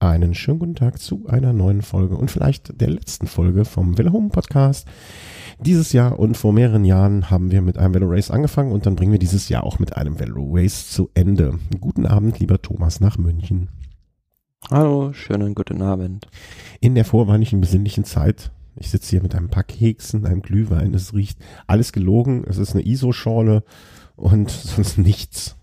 Einen schönen guten Tag zu einer neuen Folge und vielleicht der letzten Folge vom Velo Home Podcast. Dieses Jahr und vor mehreren Jahren haben wir mit einem Velo Race angefangen und dann bringen wir dieses Jahr auch mit einem Velo Race zu Ende. Guten Abend, lieber Thomas, nach München. Hallo, schönen guten Abend. In der vorweihnachtlichen besinnlichen Zeit. Ich sitze hier mit einem paar Keksen, einem Glühwein. Es riecht alles gelogen. Es ist eine ISO-Schorle und sonst nichts.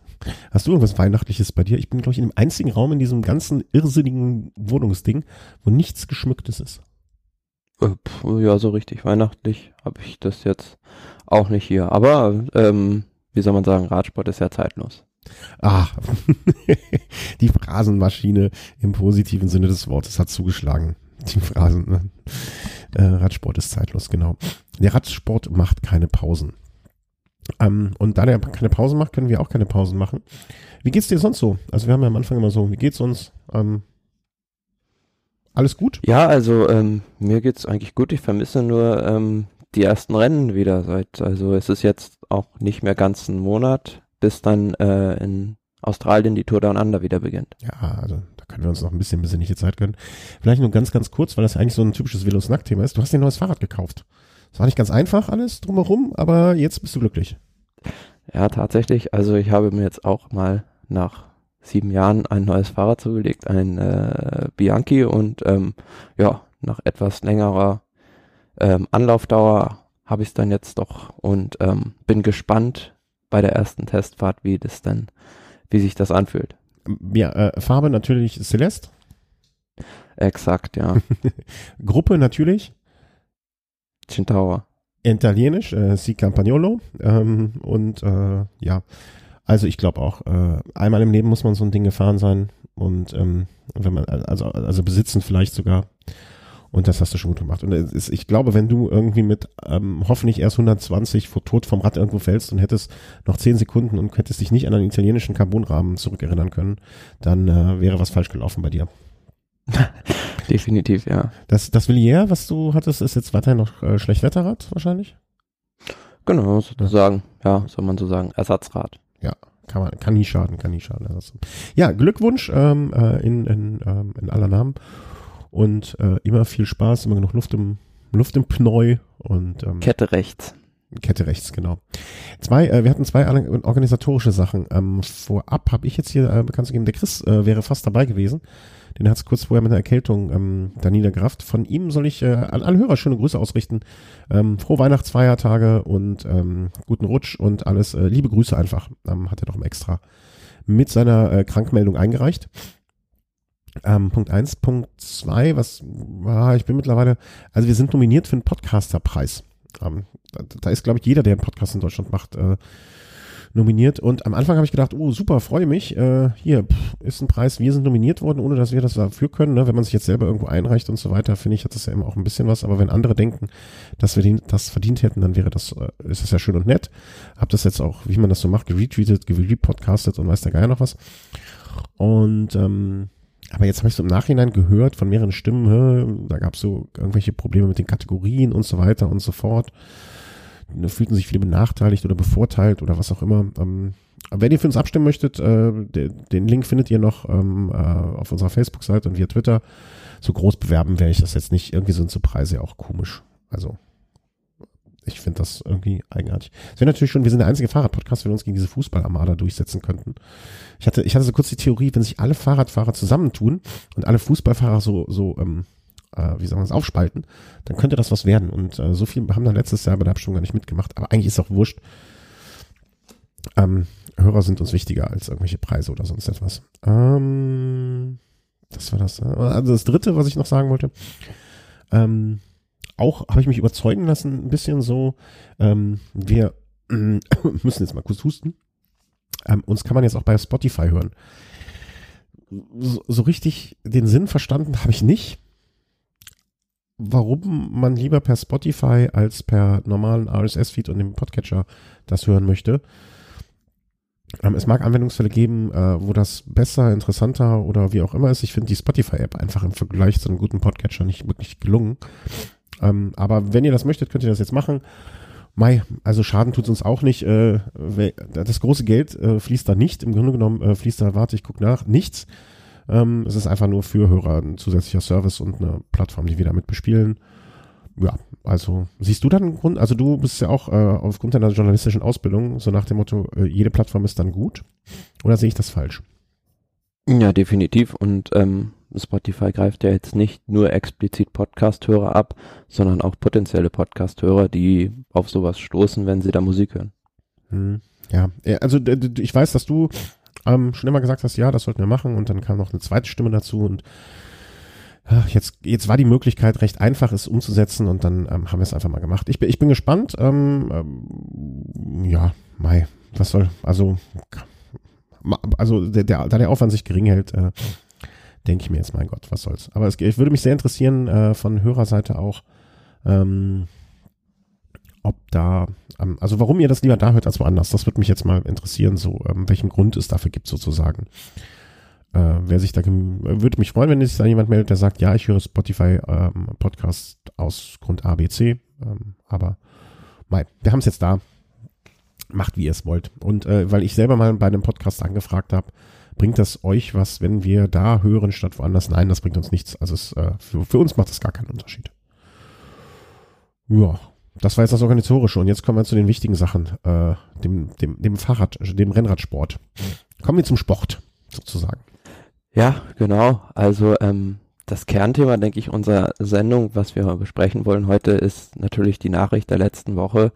Hast du irgendwas Weihnachtliches bei dir? Ich bin, glaube ich, in dem einzigen Raum in diesem ganzen irrsinnigen Wohnungsding, wo nichts Geschmücktes ist. Äh, ja, so richtig weihnachtlich habe ich das jetzt auch nicht hier. Aber ähm, wie soll man sagen, Radsport ist ja zeitlos. Ah, die Phrasenmaschine im positiven Sinne des Wortes hat zugeschlagen. Die Phrasen. Ne? Äh, Radsport ist zeitlos, genau. Der Radsport macht keine Pausen. Ähm, und da der keine Pausen macht, können wir auch keine Pausen machen. Wie geht's dir sonst so? Also wir haben ja am Anfang immer so, wie geht's uns? Ähm, alles gut? Ja, also ähm, mir geht's eigentlich gut. Ich vermisse nur ähm, die ersten Rennen wieder. Seit also es ist jetzt auch nicht mehr ganz ein Monat, bis dann äh, in Australien die Tour Down Under wieder beginnt. Ja, also da können wir uns noch ein bisschen besinnliche Zeit gönnen. Vielleicht nur ganz, ganz kurz, weil das eigentlich so ein typisches Velos-Nack-Thema ist. Du hast dir ein neues Fahrrad gekauft. Es war nicht ganz einfach alles drumherum, aber jetzt bist du glücklich. Ja, tatsächlich. Also ich habe mir jetzt auch mal nach sieben Jahren ein neues Fahrrad zugelegt, ein äh, Bianchi und ähm, ja, nach etwas längerer ähm, Anlaufdauer habe ich es dann jetzt doch und ähm, bin gespannt bei der ersten Testfahrt, wie das denn, wie sich das anfühlt. Ja, äh, Farbe natürlich Celeste. Exakt, ja. Gruppe natürlich. Centaur. Italienisch, äh, Si Campagnolo. Ähm, und äh, ja, also ich glaube auch, äh, einmal im Leben muss man so ein Ding gefahren sein und ähm, wenn man, also, also besitzen vielleicht sogar. Und das hast du schon gut gemacht. Und ist, ich glaube, wenn du irgendwie mit ähm, hoffentlich erst 120 vor tot vom Rad irgendwo fällst und hättest noch 10 Sekunden und hättest dich nicht an einen italienischen Carbonrahmen zurückerinnern können, dann äh, wäre was falsch gelaufen bei dir. Definitiv, ja. Das, das Villiers, was du hattest, ist jetzt weiterhin noch äh, Schlechtwetterrad wahrscheinlich? Genau, sozusagen. Ja, soll man so sagen. Ersatzrad. Ja, kann man, kann nie schaden, kann nie schaden. Ja, Glückwunsch ähm, äh, in, in, ähm, in aller Namen und äh, immer viel Spaß, immer genug Luft im, Luft im Pneu und ähm, Kette rechts. Kette rechts, genau. Zwei, äh, wir hatten zwei organisatorische Sachen. Ähm, vorab habe ich jetzt hier äh, bekannt zu geben, der Chris äh, wäre fast dabei gewesen. Den hat es kurz vorher mit einer Erkältung ähm, da niedergerafft. Von ihm soll ich äh, an alle Hörer schöne Grüße ausrichten. Ähm, frohe Weihnachtsfeiertage und ähm, guten Rutsch und alles. Äh, liebe Grüße einfach. Ähm, hat er noch extra mit seiner äh, Krankmeldung eingereicht. Ähm, Punkt eins, Punkt zwei, was, ah, ich bin mittlerweile, also wir sind nominiert für den Podcasterpreis. Ähm, da, da ist, glaube ich, jeder, der einen Podcast in Deutschland macht, äh, nominiert. Und am Anfang habe ich gedacht, oh super, freue mich. Äh, hier pff, ist ein Preis, wir sind nominiert worden, ohne dass wir das dafür können. Ne? Wenn man sich jetzt selber irgendwo einreicht und so weiter, finde ich, hat das ja immer auch ein bisschen was. Aber wenn andere denken, dass wir den, das verdient hätten, dann wäre das, äh, ist das ja schön und nett. Hab das jetzt auch, wie man das so macht, geretweetet, gerepodcastet und weiß der Geier noch was. Und ähm, aber jetzt habe ich so im Nachhinein gehört von mehreren Stimmen, hä, da gab es so irgendwelche Probleme mit den Kategorien und so weiter und so fort. Da fühlten sich viele benachteiligt oder bevorteilt oder was auch immer. Ähm, wenn ihr für uns abstimmen möchtet, äh, den Link findet ihr noch ähm, äh, auf unserer Facebook-Seite und via Twitter. So groß bewerben wäre ich das jetzt nicht. Irgendwie sind so Preise ja auch komisch. Also ich finde das irgendwie eigenartig. Es wäre natürlich schon, wir sind der einzige Fahrradpodcast, wenn wir uns gegen diese Fußballarmada durchsetzen könnten. Ich hatte, ich hatte so kurz die Theorie, wenn sich alle Fahrradfahrer zusammentun und alle Fußballfahrer so, so, ähm, äh, wie sagen wir es, aufspalten, dann könnte das was werden. Und äh, so viel haben dann letztes Jahr bei der Abstimmung gar nicht mitgemacht. Aber eigentlich ist auch wurscht. Ähm, Hörer sind uns wichtiger als irgendwelche Preise oder sonst etwas. Ähm, das war das. Also das dritte, was ich noch sagen wollte. Ähm, auch habe ich mich überzeugen lassen, ein bisschen so. Ähm, wir äh, müssen jetzt mal kurz husten. Ähm, uns kann man jetzt auch bei Spotify hören. So, so richtig den Sinn verstanden habe ich nicht, warum man lieber per Spotify als per normalen RSS-Feed und dem Podcatcher das hören möchte. Ähm, es mag Anwendungsfälle geben, äh, wo das besser, interessanter oder wie auch immer ist. Ich finde die Spotify-App einfach im Vergleich zu einem guten Podcatcher nicht wirklich gelungen. Ähm, aber wenn ihr das möchtet, könnt ihr das jetzt machen. Mai, also Schaden tut uns auch nicht. Äh, das große Geld äh, fließt da nicht. Im Grunde genommen fließt da, warte, ich guck nach, nichts. Ähm, es ist einfach nur für Hörer ein zusätzlicher Service und eine Plattform, die wir damit bespielen. Ja, also siehst du dann einen Grund, also du bist ja auch äh, aufgrund deiner journalistischen Ausbildung so nach dem Motto, äh, jede Plattform ist dann gut? Oder sehe ich das falsch? Ja, definitiv. Und ähm, Spotify greift ja jetzt nicht nur explizit Podcast-Hörer ab, sondern auch potenzielle Podcast-Hörer, die auf sowas stoßen, wenn sie da Musik hören. Hm, ja, also ich weiß, dass du ähm, schon immer gesagt hast, ja, das sollten wir machen und dann kam noch eine zweite Stimme dazu und ach, jetzt, jetzt war die Möglichkeit recht einfach, es umzusetzen und dann ähm, haben wir es einfach mal gemacht. Ich bin, ich bin gespannt. Ähm, ähm, ja, Mai, was soll, also, also der, der, da der Aufwand sich gering hält, äh, denke ich mir jetzt, mein Gott, was soll's. Aber es ich würde mich sehr interessieren, äh, von Hörerseite auch, ähm, ob da, ähm, also warum ihr das lieber da hört als woanders, das würde mich jetzt mal interessieren, so, ähm, welchen Grund es dafür gibt sozusagen. Äh, wer sich da, würde mich freuen, wenn sich da jemand meldet, der sagt, ja, ich höre Spotify ähm, Podcast aus Grund A, B, C, ähm, aber mei, wir haben es jetzt da, macht wie ihr es wollt. Und äh, weil ich selber mal bei einem Podcast angefragt habe, bringt das euch was, wenn wir da hören statt woanders? Nein, das bringt uns nichts. Also es, äh, für, für uns macht das gar keinen Unterschied. Ja, das war jetzt das Organisatorische. Und jetzt kommen wir zu den wichtigen Sachen, äh, dem, dem, dem Fahrrad, dem Rennradsport. Kommen wir zum Sport, sozusagen. Ja, genau. Also ähm, das Kernthema, denke ich, unserer Sendung, was wir besprechen wollen heute, ist natürlich die Nachricht der letzten Woche,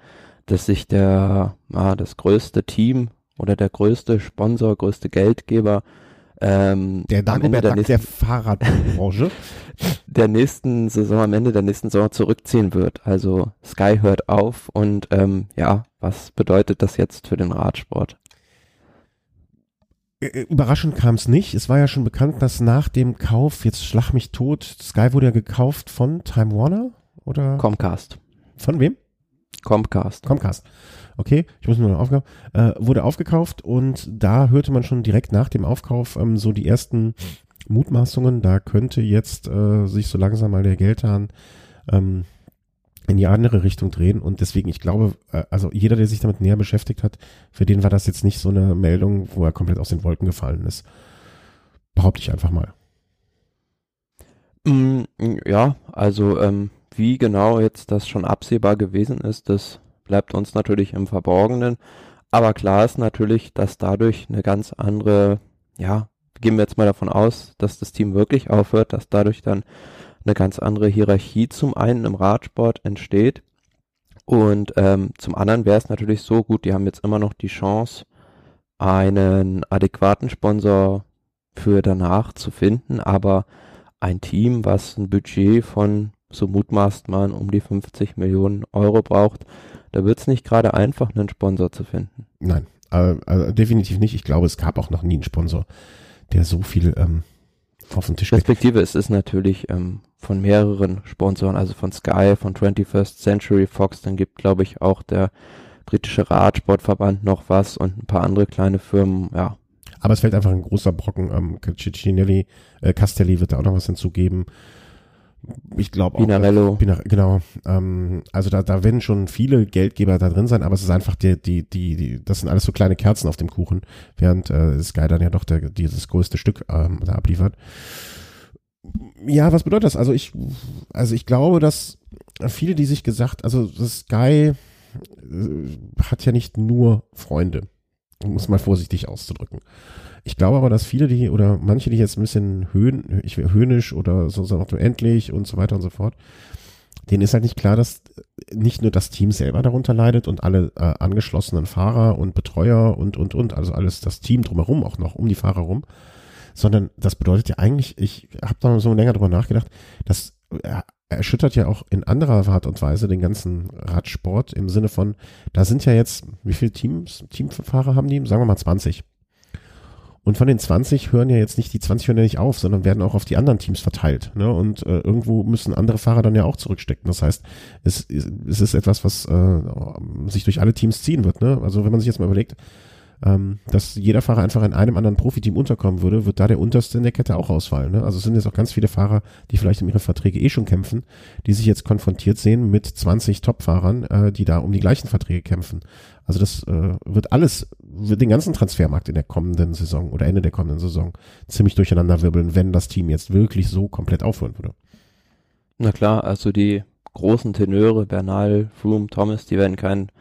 dass sich der, ja, das größte Team oder der größte Sponsor, größte Geldgeber ähm, der Dagobert der, nächsten, der Fahrradbranche der nächsten Saison, am Ende der nächsten Saison zurückziehen wird. Also Sky hört auf und ähm, ja, was bedeutet das jetzt für den Radsport? Überraschend kam es nicht. Es war ja schon bekannt, dass nach dem Kauf, jetzt schlag mich tot, Sky wurde ja gekauft von Time Warner oder? Comcast. Von wem? Comcast. Comcast. Okay, ich muss nur noch aufkaufen. Äh, wurde aufgekauft und da hörte man schon direkt nach dem Aufkauf ähm, so die ersten Mutmaßungen. Da könnte jetzt äh, sich so langsam mal der Geldhahn ähm, in die andere Richtung drehen. Und deswegen, ich glaube, äh, also jeder, der sich damit näher beschäftigt hat, für den war das jetzt nicht so eine Meldung, wo er komplett aus den Wolken gefallen ist. Behaupte ich einfach mal. Mm, ja, also ähm, wie genau jetzt das schon absehbar gewesen ist, das bleibt uns natürlich im Verborgenen. Aber klar ist natürlich, dass dadurch eine ganz andere, ja, gehen wir jetzt mal davon aus, dass das Team wirklich aufhört, dass dadurch dann eine ganz andere Hierarchie zum einen im Radsport entsteht und ähm, zum anderen wäre es natürlich so gut, die haben jetzt immer noch die Chance, einen adäquaten Sponsor für danach zu finden, aber ein Team, was ein Budget von, so mutmaßt man, um die 50 Millionen Euro braucht, da wird es nicht gerade einfach, einen Sponsor zu finden. Nein, äh, äh, definitiv nicht. Ich glaube, es gab auch noch nie einen Sponsor, der so viel ähm, auf den Tisch Perspektive ist es natürlich ähm, von mehreren Sponsoren, also von Sky, von 21st Century Fox, dann gibt, glaube ich, auch der britische Radsportverband noch was und ein paar andere kleine Firmen, ja. Aber es fällt einfach ein großer Brocken. Ähm, Ciccinelli, äh, Castelli wird da auch noch was hinzugeben ich glaube auch. Pinarello. Pinar, genau. Ähm, also da, da werden schon viele Geldgeber da drin sein, aber es ist einfach die, die, die, die das sind alles so kleine Kerzen auf dem Kuchen, während äh, Sky dann ja doch der, dieses größte Stück ähm, da abliefert. Ja, was bedeutet das? Also ich, also ich glaube, dass viele, die sich gesagt, also Sky äh, hat ja nicht nur Freunde, um es mal vorsichtig auszudrücken. Ich glaube aber, dass viele, die oder manche, die jetzt ein bisschen höhn, ich höhnisch oder so, so endlich und so weiter und so fort, denen ist halt nicht klar, dass nicht nur das Team selber darunter leidet und alle äh, angeschlossenen Fahrer und Betreuer und und und, also alles das Team drumherum auch noch um die Fahrer rum, sondern das bedeutet ja eigentlich, ich habe da so länger drüber nachgedacht, das äh, erschüttert ja auch in anderer Art und Weise den ganzen Radsport im Sinne von, da sind ja jetzt, wie viele Teams, Teamfahrer haben die? Sagen wir mal 20. Und von den 20 hören ja jetzt nicht, die 20 hören ja nicht auf, sondern werden auch auf die anderen Teams verteilt. Ne? Und äh, irgendwo müssen andere Fahrer dann ja auch zurückstecken. Das heißt, es, es ist etwas, was äh, sich durch alle Teams ziehen wird. Ne? Also wenn man sich jetzt mal überlegt, ähm, dass jeder Fahrer einfach in einem anderen Profiteam unterkommen würde, wird da der unterste in der Kette auch ausfallen. Ne? Also es sind jetzt auch ganz viele Fahrer, die vielleicht um ihre Verträge eh schon kämpfen, die sich jetzt konfrontiert sehen mit 20 Top-Fahrern, äh, die da um die gleichen Verträge kämpfen. Also das äh, wird alles, wird den ganzen Transfermarkt in der kommenden Saison oder Ende der kommenden Saison ziemlich durcheinander wirbeln, wenn das Team jetzt wirklich so komplett aufhören würde. Na klar, also die großen Tenöre, Bernal, Froome, Thomas, die werden kein,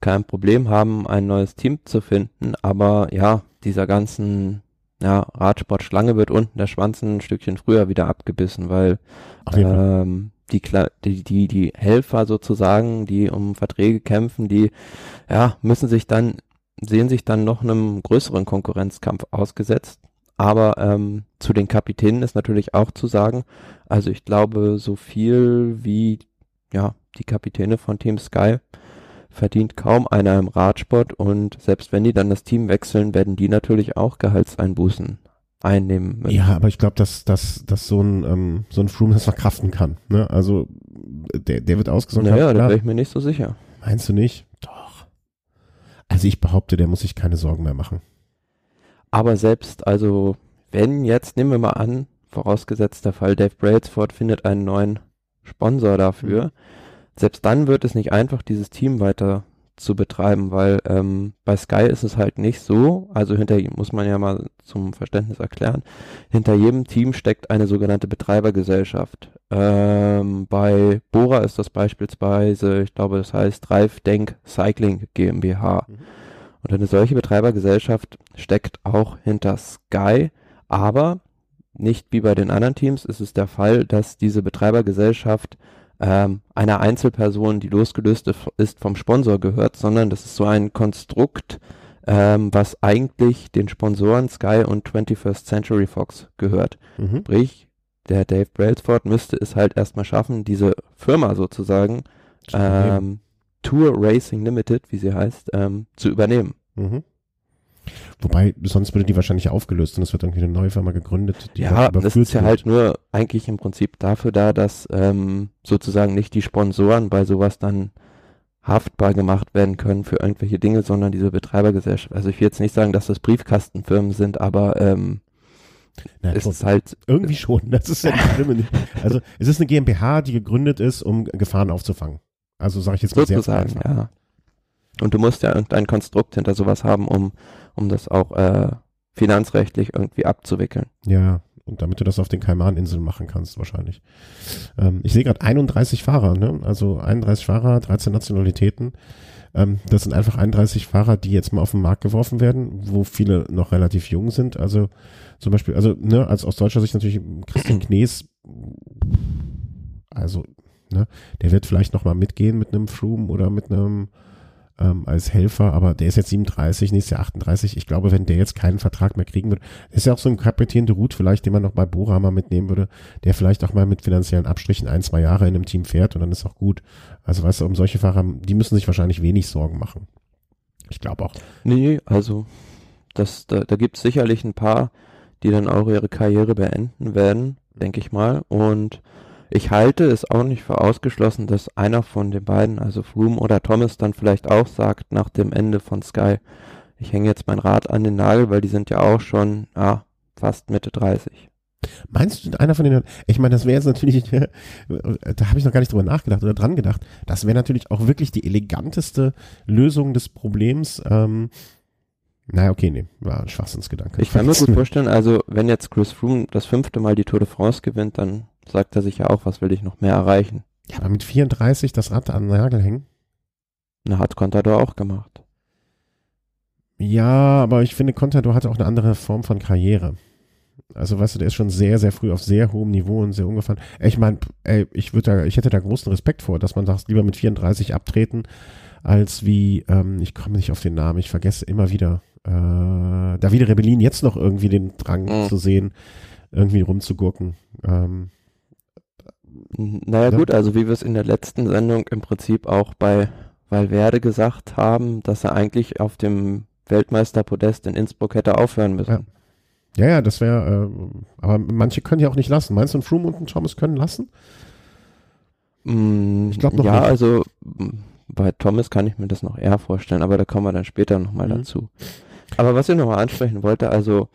kein Problem haben, ein neues Team zu finden, aber ja, dieser ganzen ja, Radsportschlange wird unten der Schwanz ein Stückchen früher wieder abgebissen, weil ähm, die, die, die, die Helfer sozusagen, die um Verträge kämpfen, die ja, müssen sich dann, sehen sich dann noch einem größeren Konkurrenzkampf ausgesetzt. Aber ähm, zu den Kapitänen ist natürlich auch zu sagen, also ich glaube, so viel wie ja, die Kapitäne von Team Sky verdient kaum einer im Radsport und selbst wenn die dann das Team wechseln, werden die natürlich auch Gehaltseinbußen einnehmen. Müssen. Ja, aber ich glaube, dass, dass, dass so ein, ähm, so ein Froome das verkraften kann. Ne? Also der, der wird ausgesorgt. Naja, da wäre ich mir nicht so sicher. Meinst du nicht? Doch. Also ich behaupte, der muss sich keine Sorgen mehr machen. Aber selbst, also wenn jetzt, nehmen wir mal an, vorausgesetzt der Fall, Dave Brailsford findet einen neuen Sponsor dafür. Mhm. Selbst dann wird es nicht einfach, dieses Team weiter zu betreiben, weil ähm, bei Sky ist es halt nicht so, also hinter muss man ja mal zum Verständnis erklären, hinter jedem Team steckt eine sogenannte Betreibergesellschaft. Ähm, bei Bora ist das beispielsweise, ich glaube, das heißt Drive Denk Cycling GmbH. Mhm. Und eine solche Betreibergesellschaft steckt auch hinter Sky, aber nicht wie bei den anderen Teams ist es der Fall, dass diese Betreibergesellschaft ähm, einer Einzelperson, die losgelöst ist vom Sponsor gehört, sondern das ist so ein Konstrukt, ähm, was eigentlich den Sponsoren Sky und 21st Century Fox gehört. Mhm. Sprich, der Dave Brailsford müsste es halt erstmal schaffen, diese Firma sozusagen ähm, Tour Racing Limited, wie sie heißt, ähm, zu übernehmen. Mhm. Wobei, sonst würde die wahrscheinlich aufgelöst und es wird irgendwie eine neue Firma gegründet. Die ja, das ist ja halt nur eigentlich im Prinzip dafür da, dass ähm, sozusagen nicht die Sponsoren bei sowas dann haftbar gemacht werden können für irgendwelche Dinge, sondern diese Betreibergesellschaft. Also ich will jetzt nicht sagen, dass das Briefkastenfirmen sind, aber ähm, Na, es ist halt irgendwie schon. Das ist ja das Schlimme. Also es ist eine GmbH, die gegründet ist, um Gefahren aufzufangen. Also sage ich jetzt mal sozusagen, sehr ja. Und du musst ja irgendein Konstrukt hinter sowas haben, um, um das auch äh, finanzrechtlich irgendwie abzuwickeln. Ja, und damit du das auf den Kaimaninseln machen kannst, wahrscheinlich. Ähm, ich sehe gerade 31 Fahrer, ne? Also 31 Fahrer, 13 Nationalitäten. Ähm, das sind einfach 31 Fahrer, die jetzt mal auf den Markt geworfen werden, wo viele noch relativ jung sind. Also zum Beispiel, also ne, als aus deutscher Sicht natürlich Christian Knees, also ne, der wird vielleicht noch mal mitgehen mit einem Froome oder mit einem ähm, als Helfer, aber der ist jetzt 37, nächstes Jahr 38. Ich glaube, wenn der jetzt keinen Vertrag mehr kriegen würde, ist ja auch so ein Kapitän de Route vielleicht, den man noch bei Bora mal mitnehmen würde, der vielleicht auch mal mit finanziellen Abstrichen ein, zwei Jahre in einem Team fährt und dann ist auch gut. Also weißt du, um solche Fahrer, die müssen sich wahrscheinlich wenig Sorgen machen. Ich glaube auch. Nee, also das, da, da gibt es sicherlich ein paar, die dann auch ihre Karriere beenden werden, denke ich mal. Und ich halte es auch nicht für ausgeschlossen, dass einer von den beiden, also Froome oder Thomas, dann vielleicht auch sagt nach dem Ende von Sky, ich hänge jetzt mein Rad an den Nagel, weil die sind ja auch schon ah, fast Mitte 30. Meinst du, einer von denen, ich meine, das wäre jetzt natürlich, da habe ich noch gar nicht drüber nachgedacht oder dran gedacht, das wäre natürlich auch wirklich die eleganteste Lösung des Problems. Ähm, naja, okay, nee, war ein Schwachsinnsgedanke. Ich kann mir gut vorstellen, also wenn jetzt Chris Froome das fünfte Mal die Tour de France gewinnt, dann sagt er sich ja auch, was will ich noch mehr erreichen. Ja, aber mit 34 das Rad an den Nagel hängen? Na, hat Contador auch gemacht. Ja, aber ich finde, Contador hatte auch eine andere Form von Karriere. Also, weißt du, der ist schon sehr, sehr früh auf sehr hohem Niveau und sehr umgefahren. Ich meine, ich würde da, ich hätte da großen Respekt vor, dass man sagt, lieber mit 34 abtreten, als wie, ähm, ich komme nicht auf den Namen, ich vergesse immer wieder, äh, Davide Rebellin jetzt noch irgendwie den Drang mhm. zu sehen, irgendwie rumzugurken. Ähm, naja, ja. gut, also wie wir es in der letzten Sendung im Prinzip auch bei Valverde gesagt haben, dass er eigentlich auf dem Weltmeisterpodest in Innsbruck hätte aufhören müssen. Ja. Ja, ja, das wäre, äh, aber manche können ja auch nicht lassen. Meinst du, ein Froome und ein Thomas können lassen? Mm, ich glaube noch Ja, nicht. also bei Thomas kann ich mir das noch eher vorstellen, aber da kommen wir dann später nochmal mhm. dazu. Aber was ich nochmal ansprechen wollte, also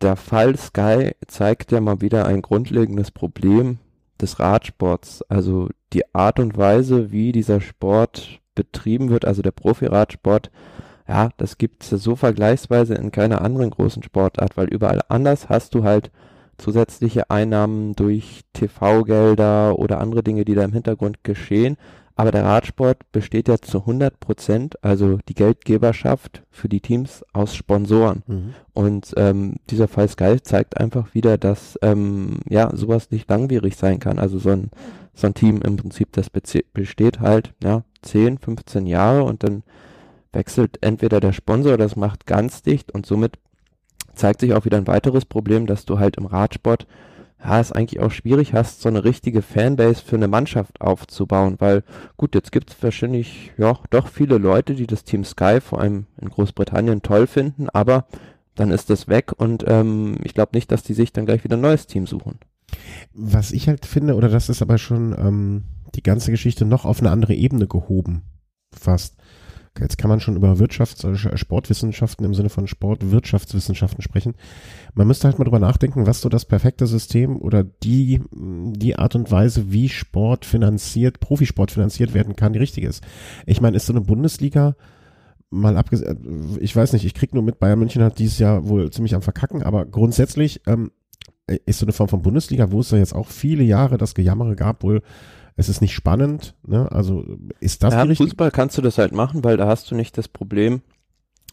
der Fall Sky zeigt ja mal wieder ein grundlegendes Problem des Radsports. Also die Art und Weise, wie dieser Sport betrieben wird, also der Profi-Radsport, ja, das gibt's so vergleichsweise in keiner anderen großen Sportart, weil überall anders hast du halt zusätzliche Einnahmen durch TV-Gelder oder andere Dinge, die da im Hintergrund geschehen. Aber der Radsport besteht ja zu 100 Prozent, also die Geldgeberschaft für die Teams aus Sponsoren. Mhm. Und ähm, dieser Fall Sky zeigt einfach wieder, dass ähm, ja sowas nicht langwierig sein kann. Also so ein, so ein Team im Prinzip, das besteht halt ja 10, 15 Jahre und dann wechselt entweder der Sponsor, das macht ganz dicht und somit zeigt sich auch wieder ein weiteres Problem, dass du halt im Radsport ja, es eigentlich auch schwierig hast, so eine richtige Fanbase für eine Mannschaft aufzubauen, weil gut, jetzt gibt es wahrscheinlich ja doch viele Leute, die das Team Sky vor allem in Großbritannien toll finden, aber dann ist das weg und ähm, ich glaube nicht, dass die sich dann gleich wieder ein neues Team suchen. Was ich halt finde, oder das ist aber schon ähm, die ganze Geschichte noch auf eine andere Ebene gehoben, fast jetzt kann man schon über Wirtschafts-, äh, Sportwissenschaften im Sinne von Sportwirtschaftswissenschaften sprechen. Man müsste halt mal drüber nachdenken, was so das perfekte System oder die, die Art und Weise, wie Sport finanziert, Profisport finanziert werden kann, die richtige ist. Ich meine, ist so eine Bundesliga, mal abgesehen, ich weiß nicht, ich krieg nur mit, Bayern München hat dieses Jahr wohl ziemlich am Verkacken, aber grundsätzlich ähm, ist so eine Form von Bundesliga, wo es ja jetzt auch viele Jahre das Gejammere gab, wohl es ist nicht spannend, ne? Also ist das ja, die richtige? Fußball kannst du das halt machen, weil da hast du nicht das Problem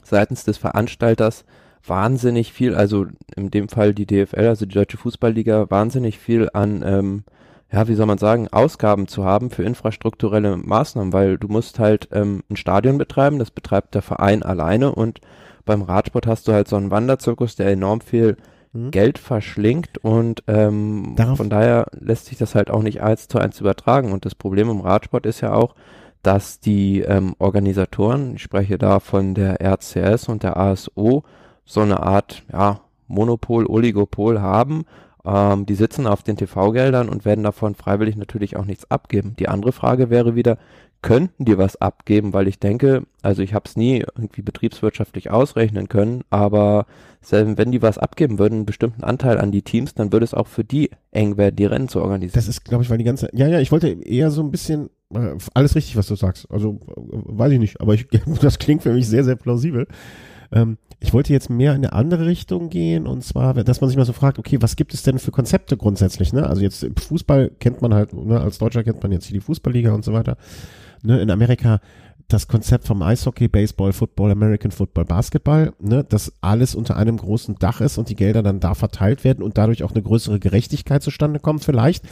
seitens des Veranstalters wahnsinnig viel, also in dem Fall die DFL, also die Deutsche Fußballliga, wahnsinnig viel an, ähm, ja, wie soll man sagen, Ausgaben zu haben für infrastrukturelle Maßnahmen, weil du musst halt ähm, ein Stadion betreiben, das betreibt der Verein alleine und beim Radsport hast du halt so einen Wanderzirkus, der enorm viel mhm. Geld verschlingt und ähm, von daher lässt sich das halt auch nicht eins zu eins übertragen. Und das Problem im Radsport ist ja auch, dass die ähm, Organisatoren, ich spreche da von der RCS und der ASO, so eine Art ja, Monopol, Oligopol haben. Ähm, die sitzen auf den TV-Geldern und werden davon freiwillig natürlich auch nichts abgeben. Die andere Frage wäre wieder, könnten die was abgeben, weil ich denke, also ich habe es nie irgendwie betriebswirtschaftlich ausrechnen können, aber selbst wenn die was abgeben würden, einen bestimmten Anteil an die Teams, dann würde es auch für die eng werden, die Rennen zu organisieren. Das ist, glaube ich, weil die ganze, ja, ja, ich wollte eher so ein bisschen, äh, alles richtig, was du sagst, also äh, weiß ich nicht, aber ich, das klingt für mich sehr, sehr plausibel. Ähm, ich wollte jetzt mehr in eine andere Richtung gehen und zwar, dass man sich mal so fragt, okay, was gibt es denn für Konzepte grundsätzlich? Ne? Also jetzt Fußball kennt man halt, ne, als Deutscher kennt man jetzt hier die Fußballliga und so weiter ne, in Amerika das Konzept vom Eishockey, Baseball, Football, American Football, Basketball, ne, dass alles unter einem großen Dach ist und die Gelder dann da verteilt werden und dadurch auch eine größere Gerechtigkeit zustande kommt vielleicht.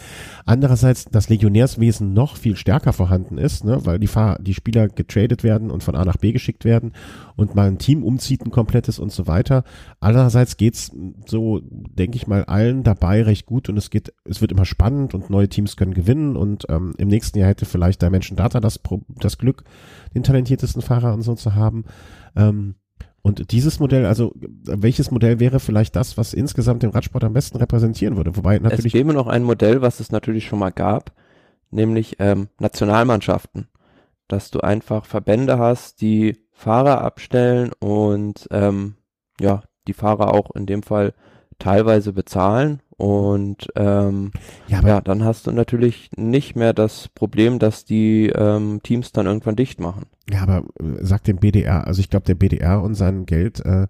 Andererseits das Legionärswesen noch viel stärker vorhanden ist, ne, weil die, Fahr die Spieler getradet werden und von A nach B geschickt werden und mal ein Team umzieht, ein komplettes und so weiter. Andererseits geht's so, denke ich mal, allen dabei recht gut und es geht, es wird immer spannend und neue Teams können gewinnen und ähm, im nächsten Jahr hätte vielleicht Dimension Data das, das Glück, den talentiertesten Fahrer und so zu haben. Ähm, und dieses Modell, also welches Modell wäre vielleicht das, was insgesamt den Radsport am besten repräsentieren würde? Wobei natürlich. Es gäbe noch ein Modell, was es natürlich schon mal gab, nämlich ähm, Nationalmannschaften. Dass du einfach Verbände hast, die Fahrer abstellen und ähm, ja, die Fahrer auch in dem Fall teilweise bezahlen und ähm, ja, ja, dann hast du natürlich nicht mehr das Problem, dass die ähm, Teams dann irgendwann dicht machen. Ja, aber äh, sagt dem BDR, also ich glaube, der BDR und sein Geld, äh,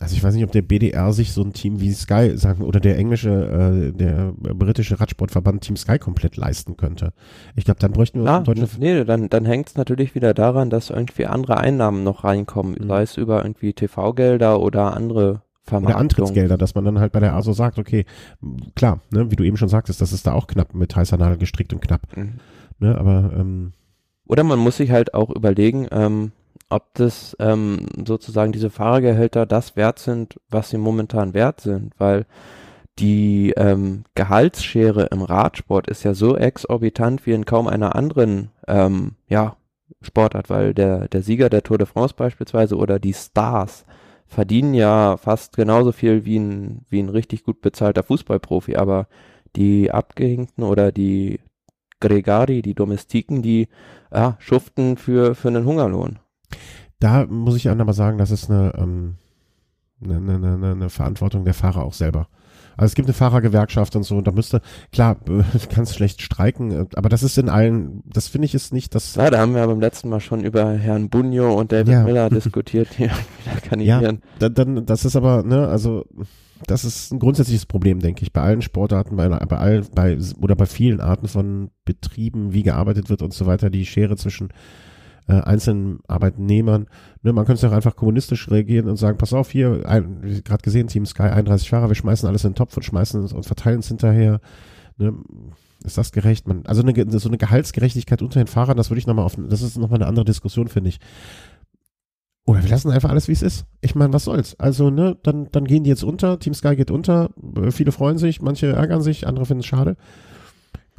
also ich weiß nicht, ob der BDR sich so ein Team wie Sky sagen oder der englische, äh, der britische Radsportverband Team Sky komplett leisten könnte. Ich glaube, dann bräuchten wir deutsche Nee, dann, dann hängt es natürlich wieder daran, dass irgendwie andere Einnahmen noch reinkommen, mhm. sei es über irgendwie TV-Gelder oder andere Vermarktung. Oder Antrittsgelder, dass man dann halt bei der ASO sagt, okay, klar, ne, wie du eben schon sagtest, das ist da auch knapp mit heißer Nadel gestrickt und knapp. Mhm. Ne, aber ähm, Oder man muss sich halt auch überlegen, ähm, ob das ähm, sozusagen diese Fahrergehälter das wert sind, was sie momentan wert sind, weil die ähm, Gehaltsschere im Radsport ist ja so exorbitant wie in kaum einer anderen ähm, ja, Sportart, weil der, der Sieger der Tour de France beispielsweise oder die Stars verdienen ja fast genauso viel wie ein, wie ein richtig gut bezahlter Fußballprofi, aber die Abgehängten oder die Gregari, die Domestiken, die ja, schuften für, für einen Hungerlohn. da muss ich aber sagen, das ist eine, ähm, eine, eine, eine Verantwortung der Fahrer auch selber. Also es gibt eine Fahrergewerkschaft und so, und da müsste, klar, kannst schlecht streiken, aber das ist in allen, das finde ich ist nicht das. Ja, da haben wir beim letzten Mal schon über Herrn Bunyo und David Ja. Miller diskutiert, die wieder kandidieren. Dann, dann, das ist aber, ne, also das ist ein grundsätzliches Problem, denke ich, bei allen Sportarten, bei, bei allen, bei, oder bei vielen Arten von Betrieben, wie gearbeitet wird und so weiter, die Schere zwischen äh, einzelnen Arbeitnehmern. Ne, man könnte auch einfach kommunistisch reagieren und sagen, pass auf, hier, gerade gesehen, Team Sky, 31 Fahrer, wir schmeißen alles in den Topf und schmeißen es und verteilen es hinterher. Ne, ist das gerecht? Man, also eine, so eine Gehaltsgerechtigkeit unter den Fahrern, das würde ich nochmal auf, das ist nochmal eine andere Diskussion, finde ich. Oder wir lassen einfach alles, wie es ist. Ich meine, was soll's? Also, ne, dann, dann gehen die jetzt unter, Team Sky geht unter, äh, viele freuen sich, manche ärgern sich, andere finden es schade.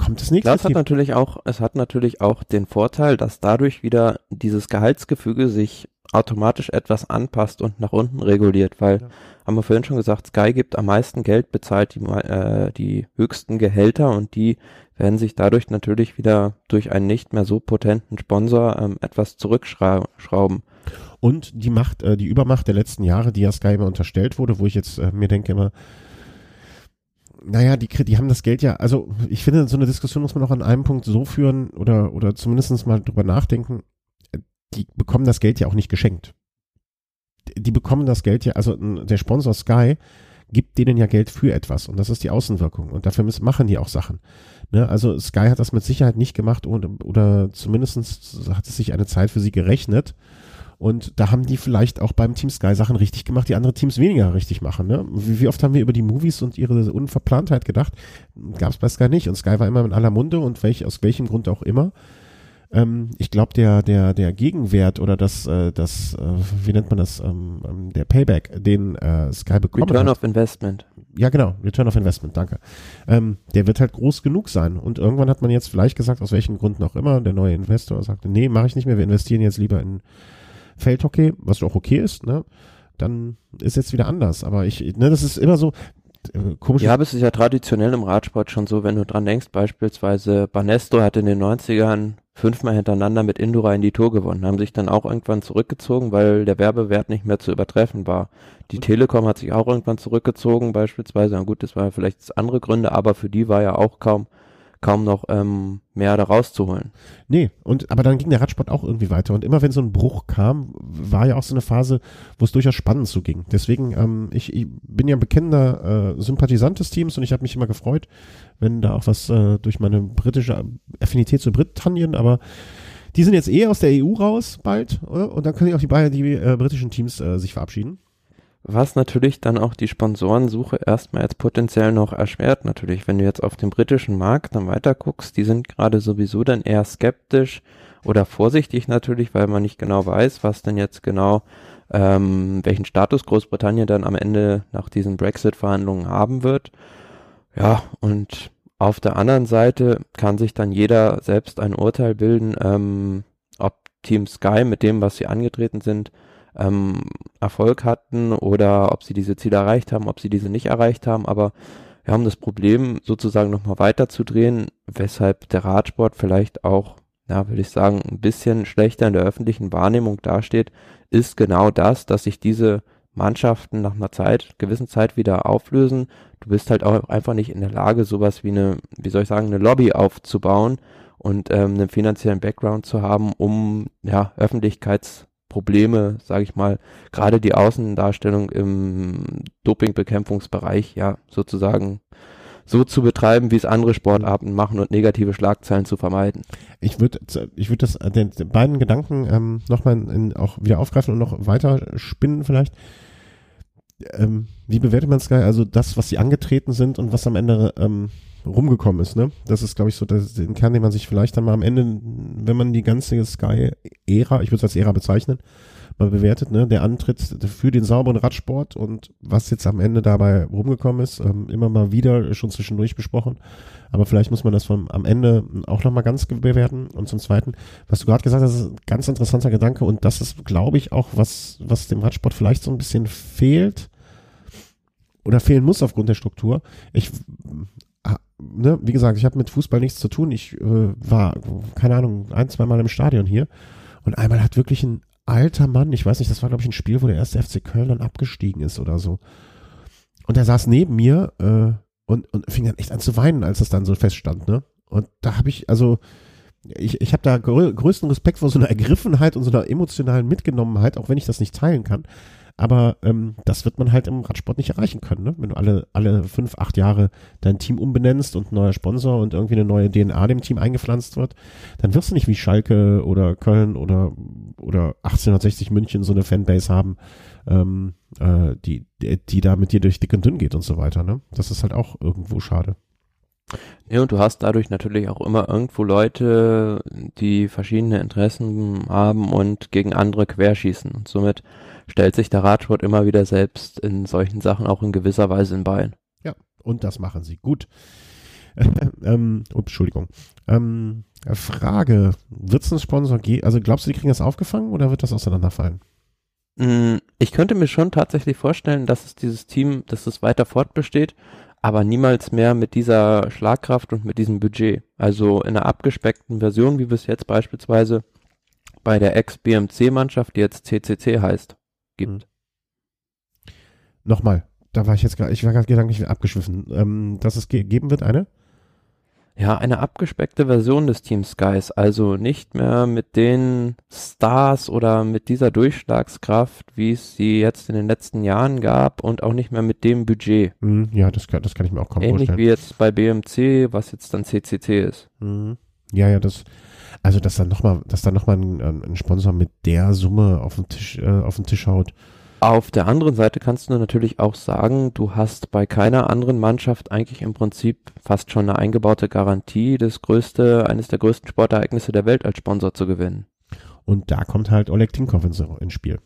Kommt das nächste Das hat natürlich auch, es hat natürlich auch den Vorteil, dass dadurch wieder dieses Gehaltsgefüge sich automatisch etwas anpasst und nach unten reguliert, weil, Ja. haben wir vorhin schon gesagt, Sky gibt am meisten Geld, bezahlt die, äh, die höchsten Gehälter und die werden sich dadurch natürlich wieder durch einen nicht mehr so potenten Sponsor ähm, etwas zurückschrauben. Und die Macht, äh, die Übermacht der letzten Jahre, die ja Sky immer unterstellt wurde, wo ich jetzt äh, mir denke immer, naja, die, die haben das Geld ja, also ich finde, so eine Diskussion muss man auch an einem Punkt so führen oder, oder zumindest mal drüber nachdenken, die bekommen das Geld ja auch nicht geschenkt. Die- bekommen das Geld ja, also der Sponsor Sky gibt denen ja Geld für etwas und das ist die Außenwirkung und dafür müssen, machen die auch Sachen. Ne? Also Sky hat das mit Sicherheit nicht gemacht oder, oder zumindestens hat es sich eine Zeit für sie gerechnet, und da haben die vielleicht auch beim Team Sky Sachen richtig gemacht, die andere Teams weniger richtig machen. Ne? Wie, wie oft haben wir über die Movies und ihre Unverplantheit gedacht? Gab es bei Sky nicht. Und Sky war immer in aller Munde und welch, aus welchem Grund auch immer. Ähm, ich glaube, der, der, der Gegenwert oder das, äh, das äh, wie nennt man das, ähm, ähm, der Payback, den äh, Sky bekommen Return hat. of Investment. Ja, genau, Return of Investment, danke. Ähm, der wird halt groß genug sein. Und irgendwann hat man jetzt vielleicht gesagt, aus welchen Gründen auch immer, der neue Investor sagte, nee, mache ich nicht mehr, wir investieren jetzt lieber in Feldhockey, was auch okay ist, ne? Dann ist jetzt wieder anders. Aber ich, ne, das ist immer so äh, komisch. Ja, aber es ist ja traditionell im Radsport schon so, wenn du dran denkst, beispielsweise Banesto hat in den 90ern fünfmal hintereinander mit Indura in die Tour gewonnen, haben sich dann auch irgendwann zurückgezogen, weil der Werbewert nicht mehr zu übertreffen war. Die Telekom hat sich auch irgendwann zurückgezogen, beispielsweise, na gut, das war vielleicht andere Gründe, aber für die war ja auch kaum kaum noch ähm, mehr da rauszuholen. Nee, und aber dann ging der Radsport auch irgendwie weiter. Und immer wenn so ein Bruch kam, war ja auch so eine Phase, wo es durchaus spannend zuging. Deswegen, ähm, ich, ich bin ja ein bekennender äh, Sympathisant des Teams und ich habe mich immer gefreut, wenn da auch was äh, durch meine britische Affinität zu Britannien, aber die sind jetzt eh aus der EU raus bald, oder? Und dann können ja auch die die äh, britischen Teams äh, sich verabschieden. Was natürlich dann auch die Sponsorensuche erstmal jetzt potenziell noch erschwert. Natürlich, wenn du jetzt auf den britischen Markt dann weiter guckst, die sind gerade sowieso dann eher skeptisch oder vorsichtig natürlich, weil man nicht genau weiß, was denn jetzt genau, ähm, welchen Status Großbritannien dann am Ende nach diesen Brexit-Verhandlungen haben wird. Ja, und auf der anderen Seite kann sich dann jeder selbst ein Urteil bilden, ähm, ob Team Sky mit dem, was sie angetreten sind, ähm, Erfolg hatten oder ob sie diese Ziele erreicht haben, ob sie diese nicht erreicht haben. Aber wir haben das Problem sozusagen nochmal weiterzudrehen, weshalb der Radsport vielleicht auch, ja, würde ich sagen, ein bisschen schlechter in der öffentlichen Wahrnehmung dasteht, ist genau das, dass sich diese Mannschaften nach einer Zeit, gewissen Zeit wieder auflösen. Du bist halt auch einfach nicht in der Lage, sowas wie eine, wie soll ich sagen, eine Lobby aufzubauen und ähm, einen finanziellen Background zu haben, um ja Öffentlichkeitsprobleme, sage ich mal, gerade die Außendarstellung im Dopingbekämpfungsbereich ja sozusagen so zu betreiben, wie es andere Sportarten machen und negative Schlagzeilen zu vermeiden. Ich würde ich würd das den, den beiden Gedanken ähm, nochmal auch wieder aufgreifen und noch weiter spinnen vielleicht. Ähm, wie bewertet man Sky? Also das, was sie angetreten sind und was am Ende ähm, rumgekommen ist, ne? Das ist, glaube ich, so das, den Kern, den man sich vielleicht dann mal am Ende, wenn man die ganze Sky-Ära, ich würde es als Ära bezeichnen, mal bewertet, ne? Der Antritt für den sauberen Radsport und was jetzt am Ende dabei rumgekommen ist, ähm, immer mal wieder schon zwischendurch besprochen. Aber vielleicht muss man das vom, am Ende auch nochmal ganz bewerten. Und zum Zweiten, was du gerade gesagt hast, ist ein ganz interessanter Gedanke und das ist, glaube ich, auch was, was dem Radsport vielleicht so ein bisschen fehlt oder fehlen muss aufgrund der Struktur. Ich, ne, wie gesagt, ich habe mit Fußball nichts zu tun. Ich äh, war, keine Ahnung, ein, zwei Mal im Stadion hier und einmal hat wirklich ein alter Mann, ich weiß nicht, das war glaube ich ein Spiel, wo der erste FC Köln dann abgestiegen ist oder so. Und er saß neben mir äh, und, und fing dann echt an zu weinen, als das dann so feststand, ne? Und da habe ich, also ich, ich habe da grö größten Respekt vor so einer Ergriffenheit und so einer emotionalen Mitgenommenheit, auch wenn ich das nicht teilen kann. Aber ähm, das wird man halt im Radsport nicht erreichen können, ne? Wenn du alle, alle fünf, acht Jahre dein Team umbenennst und ein neuer Sponsor und irgendwie eine neue DNA dem Team eingepflanzt wird, dann wirst du nicht wie Schalke oder Köln oder, oder 1860 München so eine Fanbase haben, ähm, äh, die, die, die da mit dir durch dick und dünn geht und so weiter, ne? Das ist halt auch irgendwo schade. Ja, und du hast dadurch natürlich auch immer irgendwo Leute, die verschiedene Interessen haben und gegen andere querschießen. Und somit stellt sich der Radsport immer wieder selbst in solchen Sachen auch in gewisser Weise in Bein. Ja, und das machen sie gut. ähm, Entschuldigung. Ähm, Frage, wird es ein Sponsor geben? Also glaubst du, die kriegen das aufgefangen oder wird das auseinanderfallen? Mm, ich könnte mir schon tatsächlich vorstellen, dass es dieses Team, dass es weiter fortbesteht, aber niemals mehr mit dieser Schlagkraft und mit diesem Budget. Also in einer abgespeckten Version, wie wir es jetzt beispielsweise bei der Ex-BMC-Mannschaft, die jetzt CCC heißt, gibt. Hm. Nochmal, da war ich jetzt gerade, ich war gerade gedanklich abgeschwiffen, ähm, dass es ge geben wird eine? Ja, eine abgespeckte Version des Team Skies, also nicht mehr mit den Stars oder mit dieser Durchschlagskraft, wie es sie jetzt in den letzten Jahren gab und auch nicht mehr mit dem Budget. Mhm, ja, das kann, das kann ich mir auch kaum Ähnlich vorstellen. wie jetzt bei BMC, was jetzt dann CCC ist. Mhm. Ja, ja, das, also dass dann nochmal, dass dann nochmal ein, ein Sponsor mit der Summe auf den Tisch, äh, auf den Tisch haut. Auf der anderen Seite kannst du natürlich auch sagen, du hast bei keiner anderen Mannschaft eigentlich im Prinzip fast schon eine eingebaute Garantie, das größte, eines der größten Sportereignisse der Welt als Sponsor zu gewinnen. Und da kommt halt Oleg Tinkov ins, ins Spiel.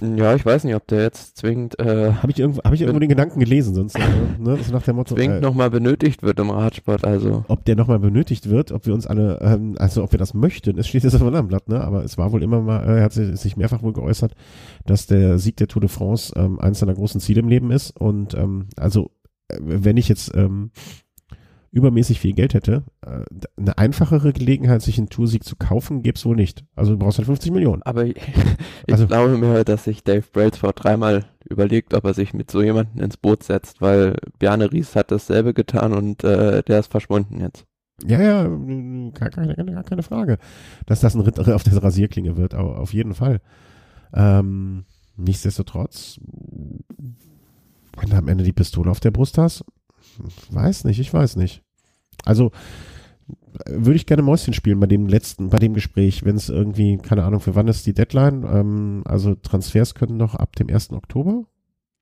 Ja, ich weiß nicht, ob der jetzt zwingend, äh, Habe ich irgendwo, habe ich irgendwo den Gedanken gelesen, sonst, äh, ne, so nach dem Motto, zwingend äh, nochmal benötigt wird im Radsport, also. ob der nochmal benötigt wird, ob wir uns alle, ähm, also ob wir das möchten, es steht jetzt auf einem anderen Blatt, ne? Aber es war wohl immer mal, äh, er hat sich, sich mehrfach wohl geäußert, dass der Sieg der Tour de France ähm, eines seiner großen Ziele im Leben ist. Und ähm, also äh, wenn ich jetzt ähm, übermäßig viel Geld hätte, äh, eine einfachere Gelegenheit, sich einen Toursieg zu kaufen, gäbe es wohl nicht. Also du brauchst halt 50 Millionen. Aber ich, ich Also- glaube mir, dass sich Dave Brailsford dreimal überlegt, ob er sich mit so jemanden ins Boot setzt, weil Bjarne Ries hat dasselbe getan und äh, der ist verschwunden jetzt. Ja, ja, äh, gar keine, gar keine Frage, dass das ein Ritt auf der Rasierklinge wird, auf jeden Fall. Ähm, nichtsdestotrotz, wenn du am Ende die Pistole auf der Brust hast, weiß nicht, ich weiß nicht. Also würde ich gerne Mäuschen spielen bei dem letzten, bei dem Gespräch, wenn es irgendwie, keine Ahnung, für wann ist die Deadline? Ähm, also Transfers können noch ab dem 1. Oktober,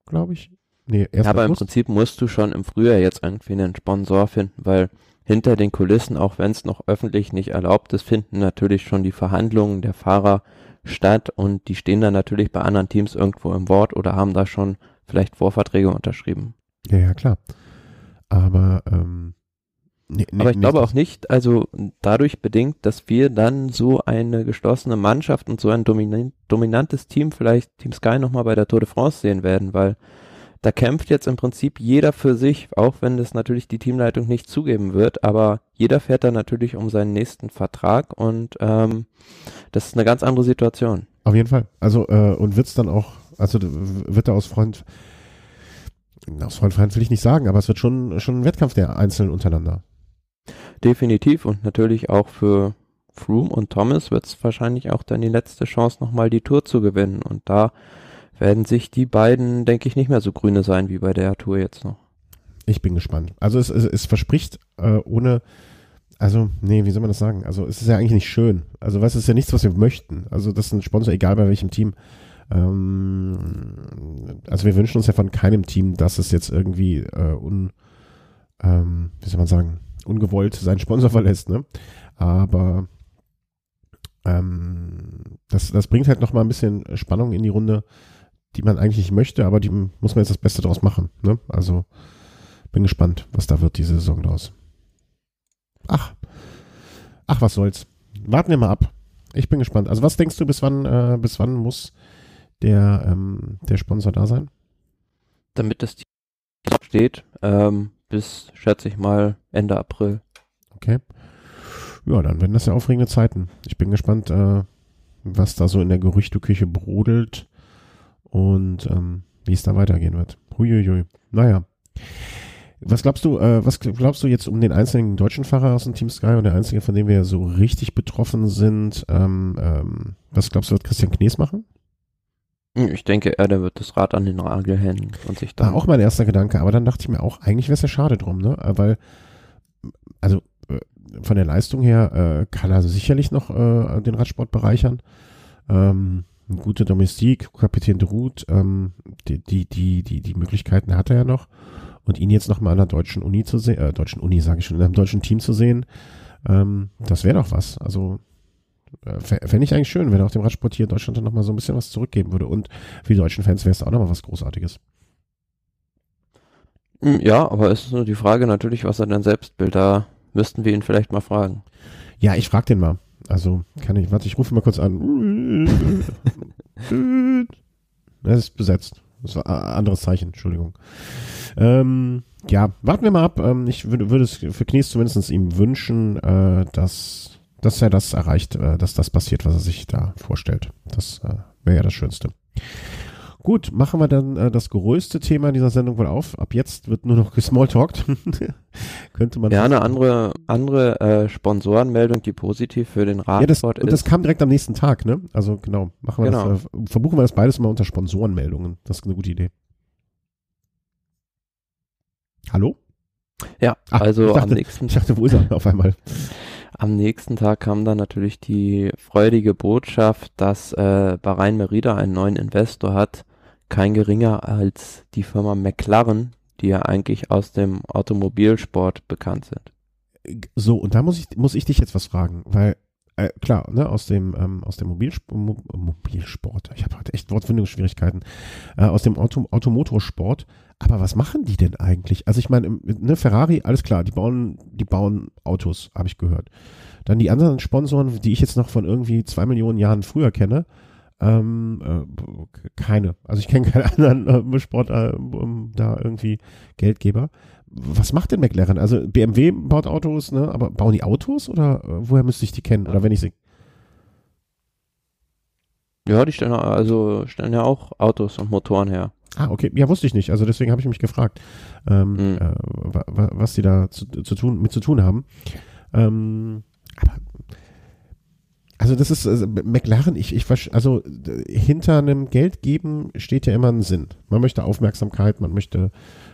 glaube ich. Nee, 1. Ja, aber im. Prinzip musst du schon im Frühjahr jetzt irgendwie einen Sponsor finden, weil hinter den Kulissen, auch wenn es noch öffentlich nicht erlaubt ist, finden natürlich schon die Verhandlungen der Fahrer statt und die stehen dann natürlich bei anderen Teams irgendwo im Wort oder haben da schon vielleicht Vorverträge unterschrieben. Ja, ja, klar. Aber, ähm, nee, nee, Aber ich glaube auch nicht, also dadurch bedingt, dass wir dann so eine geschlossene Mannschaft und so ein dominan dominantes Team, vielleicht Team Sky nochmal bei der Tour de France sehen werden, weil da kämpft jetzt im Prinzip jeder für sich, auch wenn das natürlich die Teamleitung nicht zugeben wird, aber jeder fährt dann natürlich um seinen nächsten Vertrag und ähm, das ist eine ganz andere Situation. Auf jeden Fall. Also, äh, und wird's dann auch, also wird da aus Freund, aus Feind will ich nicht sagen, aber es wird schon, schon ein Wettkampf der Einzelnen untereinander. Definitiv und natürlich auch für Froome und Thomas wird es wahrscheinlich auch dann die letzte Chance, nochmal die Tour zu gewinnen. Und da werden sich die beiden, denke ich, nicht mehr so grüne sein wie bei der Tour jetzt noch. Ich bin gespannt. Also es, es, es verspricht äh, ohne, also, nee, wie soll man das sagen? Also es ist ja eigentlich nicht schön. Also was ist ja nichts, was wir möchten. Also das ist ein Sponsor, egal bei welchem Team. Ähm, also wir wünschen uns ja von keinem Team, dass es jetzt irgendwie äh, un, ähm, wie soll man sagen, ungewollt seinen Sponsor verlässt, ne? Aber ähm, das, das bringt halt nochmal ein bisschen Spannung in die Runde, die man eigentlich nicht möchte, aber die muss man jetzt das Beste draus machen, ne? Also bin gespannt, was da wird diese Saison draus. Ach, ach, was soll's. Warten wir mal ab. Ich bin gespannt. Also was denkst du, bis wann, äh, bis wann muss der, ähm, der Sponsor da sein? Damit das Team steht, ähm, bis, schätze ich mal, Ende April. Okay. Ja, dann werden das ja aufregende Zeiten. Ich bin gespannt, äh, was da so in der Gerüchteküche brodelt und ähm, wie es da weitergehen wird. Huiuiui. Naja. Was glaubst du, äh, was glaubst du jetzt um den einzelnen deutschen Fahrer aus dem Team Sky und der einzige, von dem wir so richtig betroffen sind? Ähm, ähm, was glaubst du, wird Christian Knies machen? Ich denke, er wird das Rad an den Nagel hängen und sich War dann. auch mein erster Gedanke, aber dann dachte ich mir auch, eigentlich wäre es ja schade drum, ne? Äh, Weil, also äh, von der Leistung her äh, kann er sicherlich noch äh, den Radsport bereichern. Ähm, gute Domestik, Kapitän de Route, ähm, die, die, die, die, die Möglichkeiten hat er ja noch. Und ihn jetzt noch mal an der deutschen Uni zu sehen, äh, deutschen Uni sage ich schon, in einem deutschen Team zu sehen, ähm, das wäre doch was. Also fände ich eigentlich schön, wenn er auch dem Radsport hier in Deutschland dann noch mal so ein bisschen was zurückgeben würde. Und für die deutschen Fans wäre es auch noch mal was Großartiges. Hm, Ja, aber es ist nur die Frage natürlich, was er denn selbst will. Da müssten wir ihn vielleicht mal fragen. Ja, ich frag den mal. Also, kann ich, warte, ich rufe mal kurz an. Es ist besetzt. Das war ein anderes Zeichen, Entschuldigung. Ähm, ja, warten wir mal ab. Ähm, ich würde, würde es für Knies zumindest ihm wünschen, äh, dass, dass er das erreicht, äh, dass das passiert, was er sich da vorstellt. Das äh, wäre ja das Schönste. Gut, machen wir dann äh, das größte Thema dieser Sendung wohl auf. Ab jetzt wird nur noch gesmalltalkt. Könnte man Ja, eine andere, andere äh, Sponsorenmeldung, die positiv für den Ja, das, Radsport und das ist. kam direkt am nächsten Tag, ne? Also genau, machen wir Genau. das, äh, verbuchen wir das beides mal unter Sponsorenmeldungen. Das ist eine gute Idee. Hallo? Ja, Ach, also ich dachte- am nächsten Ich dachte, wo ist er auf einmal? Am nächsten Tag kam dann natürlich die freudige Botschaft, dass äh, Bahrain Merida einen neuen Investor hat, kein geringer als die Firma McLaren, die ja eigentlich aus dem Automobilsport bekannt sind. So, und da muss ich, muss ich dich jetzt was fragen, weil, äh, klar, ne, aus dem, ähm, aus dem Mobilsp Mo Mobilsport, ich habe heute echt Wortfindungsschwierigkeiten, äh, aus dem Auto Automotorsport, aber was machen die denn eigentlich? Also ich meine, ne, Ferrari, alles klar, die bauen, die bauen Autos, habe ich gehört. Dann die anderen Sponsoren, die ich jetzt noch von irgendwie zwei Millionen Jahren früher kenne, ähm, äh, keine. Also ich kenne keinen anderen äh, Sport äh, da irgendwie Geldgeber. Was macht denn McLaren? Also BMW baut Autos, ne? Aber bauen die Autos oder äh, woher müsste ich die kennen? Oder wenn ich sie. Ja, die stellen also stellen ja auch Autos und Motoren her. Ah, okay. Ja, wusste ich nicht. Also deswegen habe ich mich gefragt, ähm, Mhm. äh, wa wa was die da zu, zu tun, mit zu tun haben. Ähm, aber also das ist also McLaren, ich, ich also hinter einem Geld geben steht ja immer ein Sinn. Man möchte Aufmerksamkeit, man möchte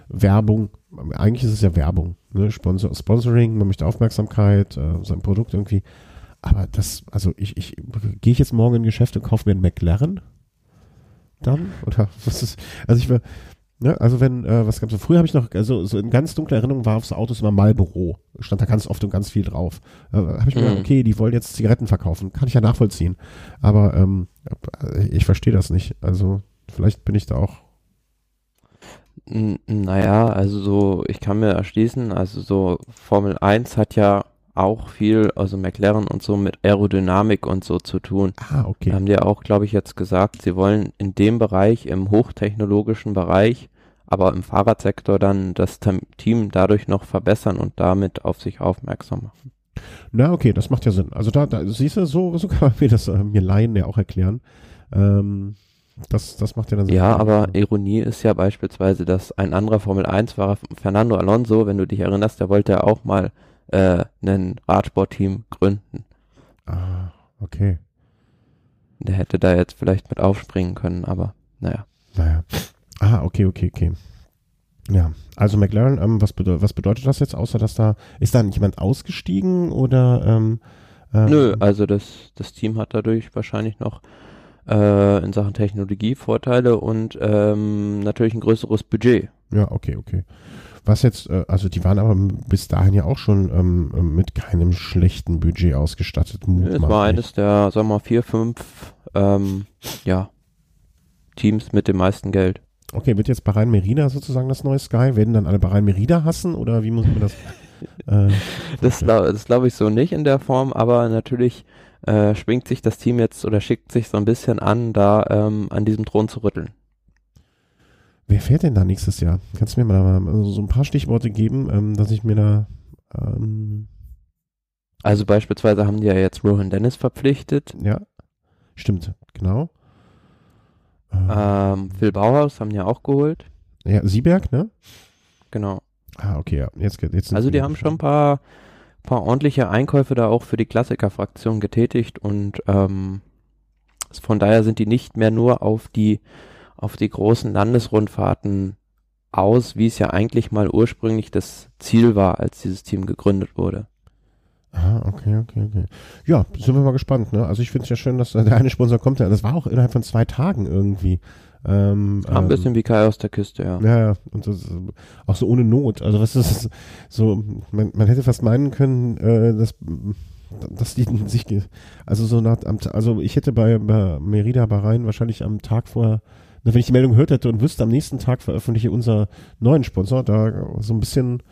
Werbung. Eigentlich ist es ja Werbung, ne? Sponsor, Sponsoring, man möchte Aufmerksamkeit, äh, sein Produkt irgendwie. Aber das, also ich, ich gehe ich jetzt morgen in ein Geschäft und kaufe mir einen McLaren? Dann? Oder was ist, also ich war, ne, also wenn, äh, was gab's so, früher habe ich noch, also so in ganz dunkler Erinnerung war aufs Autos immer Marlboro. Stand da ganz oft und ganz viel drauf. Äh, habe ich mir Mhm. gedacht, okay, die wollen jetzt Zigaretten verkaufen. Kann ich ja nachvollziehen. Aber ähm, ich verstehe das nicht. Also vielleicht bin ich da auch. N naja, also so, ich kann mir erschließen, also so Formel 1 hat ja auch viel, also McLaren und so mit Aerodynamik und so zu tun. Ah, okay. Haben die auch, glaube ich, jetzt gesagt, sie wollen in dem Bereich, im hochtechnologischen Bereich, aber im Fahrradsektor dann das Team dadurch noch verbessern und damit auf sich aufmerksam machen. Na, okay, das macht ja Sinn. Also da, da siehst du, so, so kann man mir das äh, mir Laien ja auch erklären. Ähm, das, das macht ja dann Sinn. Ja, aber Ironie ist ja beispielsweise, dass ein anderer Formel 1-Fahrer, Fernando Alonso, wenn du dich erinnerst, der wollte ja auch mal äh, ein Radsportteam gründen. Ah, okay. Der hätte da jetzt vielleicht mit aufspringen können, aber naja. Naja. Ah, okay, okay, okay. Ja, also McLaren, ähm, was, bedeu was bedeutet das jetzt, außer dass da, ist da jemand ausgestiegen oder ähm, ähm, Nö, also das, das Team hat dadurch wahrscheinlich noch äh, in Sachen Technologie Vorteile und ähm, natürlich ein größeres Budget. Ja, okay, okay. Was jetzt, äh, also die waren aber bis dahin ja auch schon ähm, mit keinem schlechten Budget ausgestattet. Es war mutmaßlich. eines der, sagen wir mal, vier, fünf ähm, ja, Teams mit dem meisten Geld. Okay, wird jetzt Bahrain Merida sozusagen das neue Sky? Werden dann alle Bahrain Merida hassen oder wie muss man das? äh, Das, glau- das glaube ich so nicht in der Form, aber natürlich äh, schwingt sich das Team jetzt oder schickt sich so ein bisschen an, da ähm, an diesem Thron zu rütteln. Wer fährt denn da nächstes Jahr? Kannst du mir mal so ein paar Stichworte geben, ähm, dass ich mir da ähm, Also beispielsweise haben die ja jetzt Rohan Dennis verpflichtet. Ja, stimmt, genau. Ähm, Phil Bauhaus haben die ja auch geholt. Ja, Sieberg, ne? Genau. Ah, okay, ja. Jetzt, geht- jetzt Also die haben schon ein paar, paar ordentliche Einkäufe da auch für die Klassiker-Fraktion getätigt und ähm, von daher sind die nicht mehr nur auf die auf die großen Landesrundfahrten aus, wie es ja eigentlich mal ursprünglich das Ziel war, als dieses Team gegründet wurde. Ah, okay, okay, okay. Ja, sind wir mal gespannt, ne? Also ich finde es ja schön, dass der eine Sponsor kommt. Das war auch innerhalb von zwei Tagen irgendwie. Ähm, Ein ähm, bisschen wie Kai aus der Küste, ja. Ja, ja, und das, auch so ohne Not. Also was ist so, man, man hätte fast meinen können, äh, dass, dass die sich, also so nach, also ich hätte bei, bei Merida Bahrain wahrscheinlich am Tag vorher, wenn ich die Meldung gehört hätte und wüsste, am nächsten Tag veröffentliche unser neuen Sponsor, da so ein bisschen,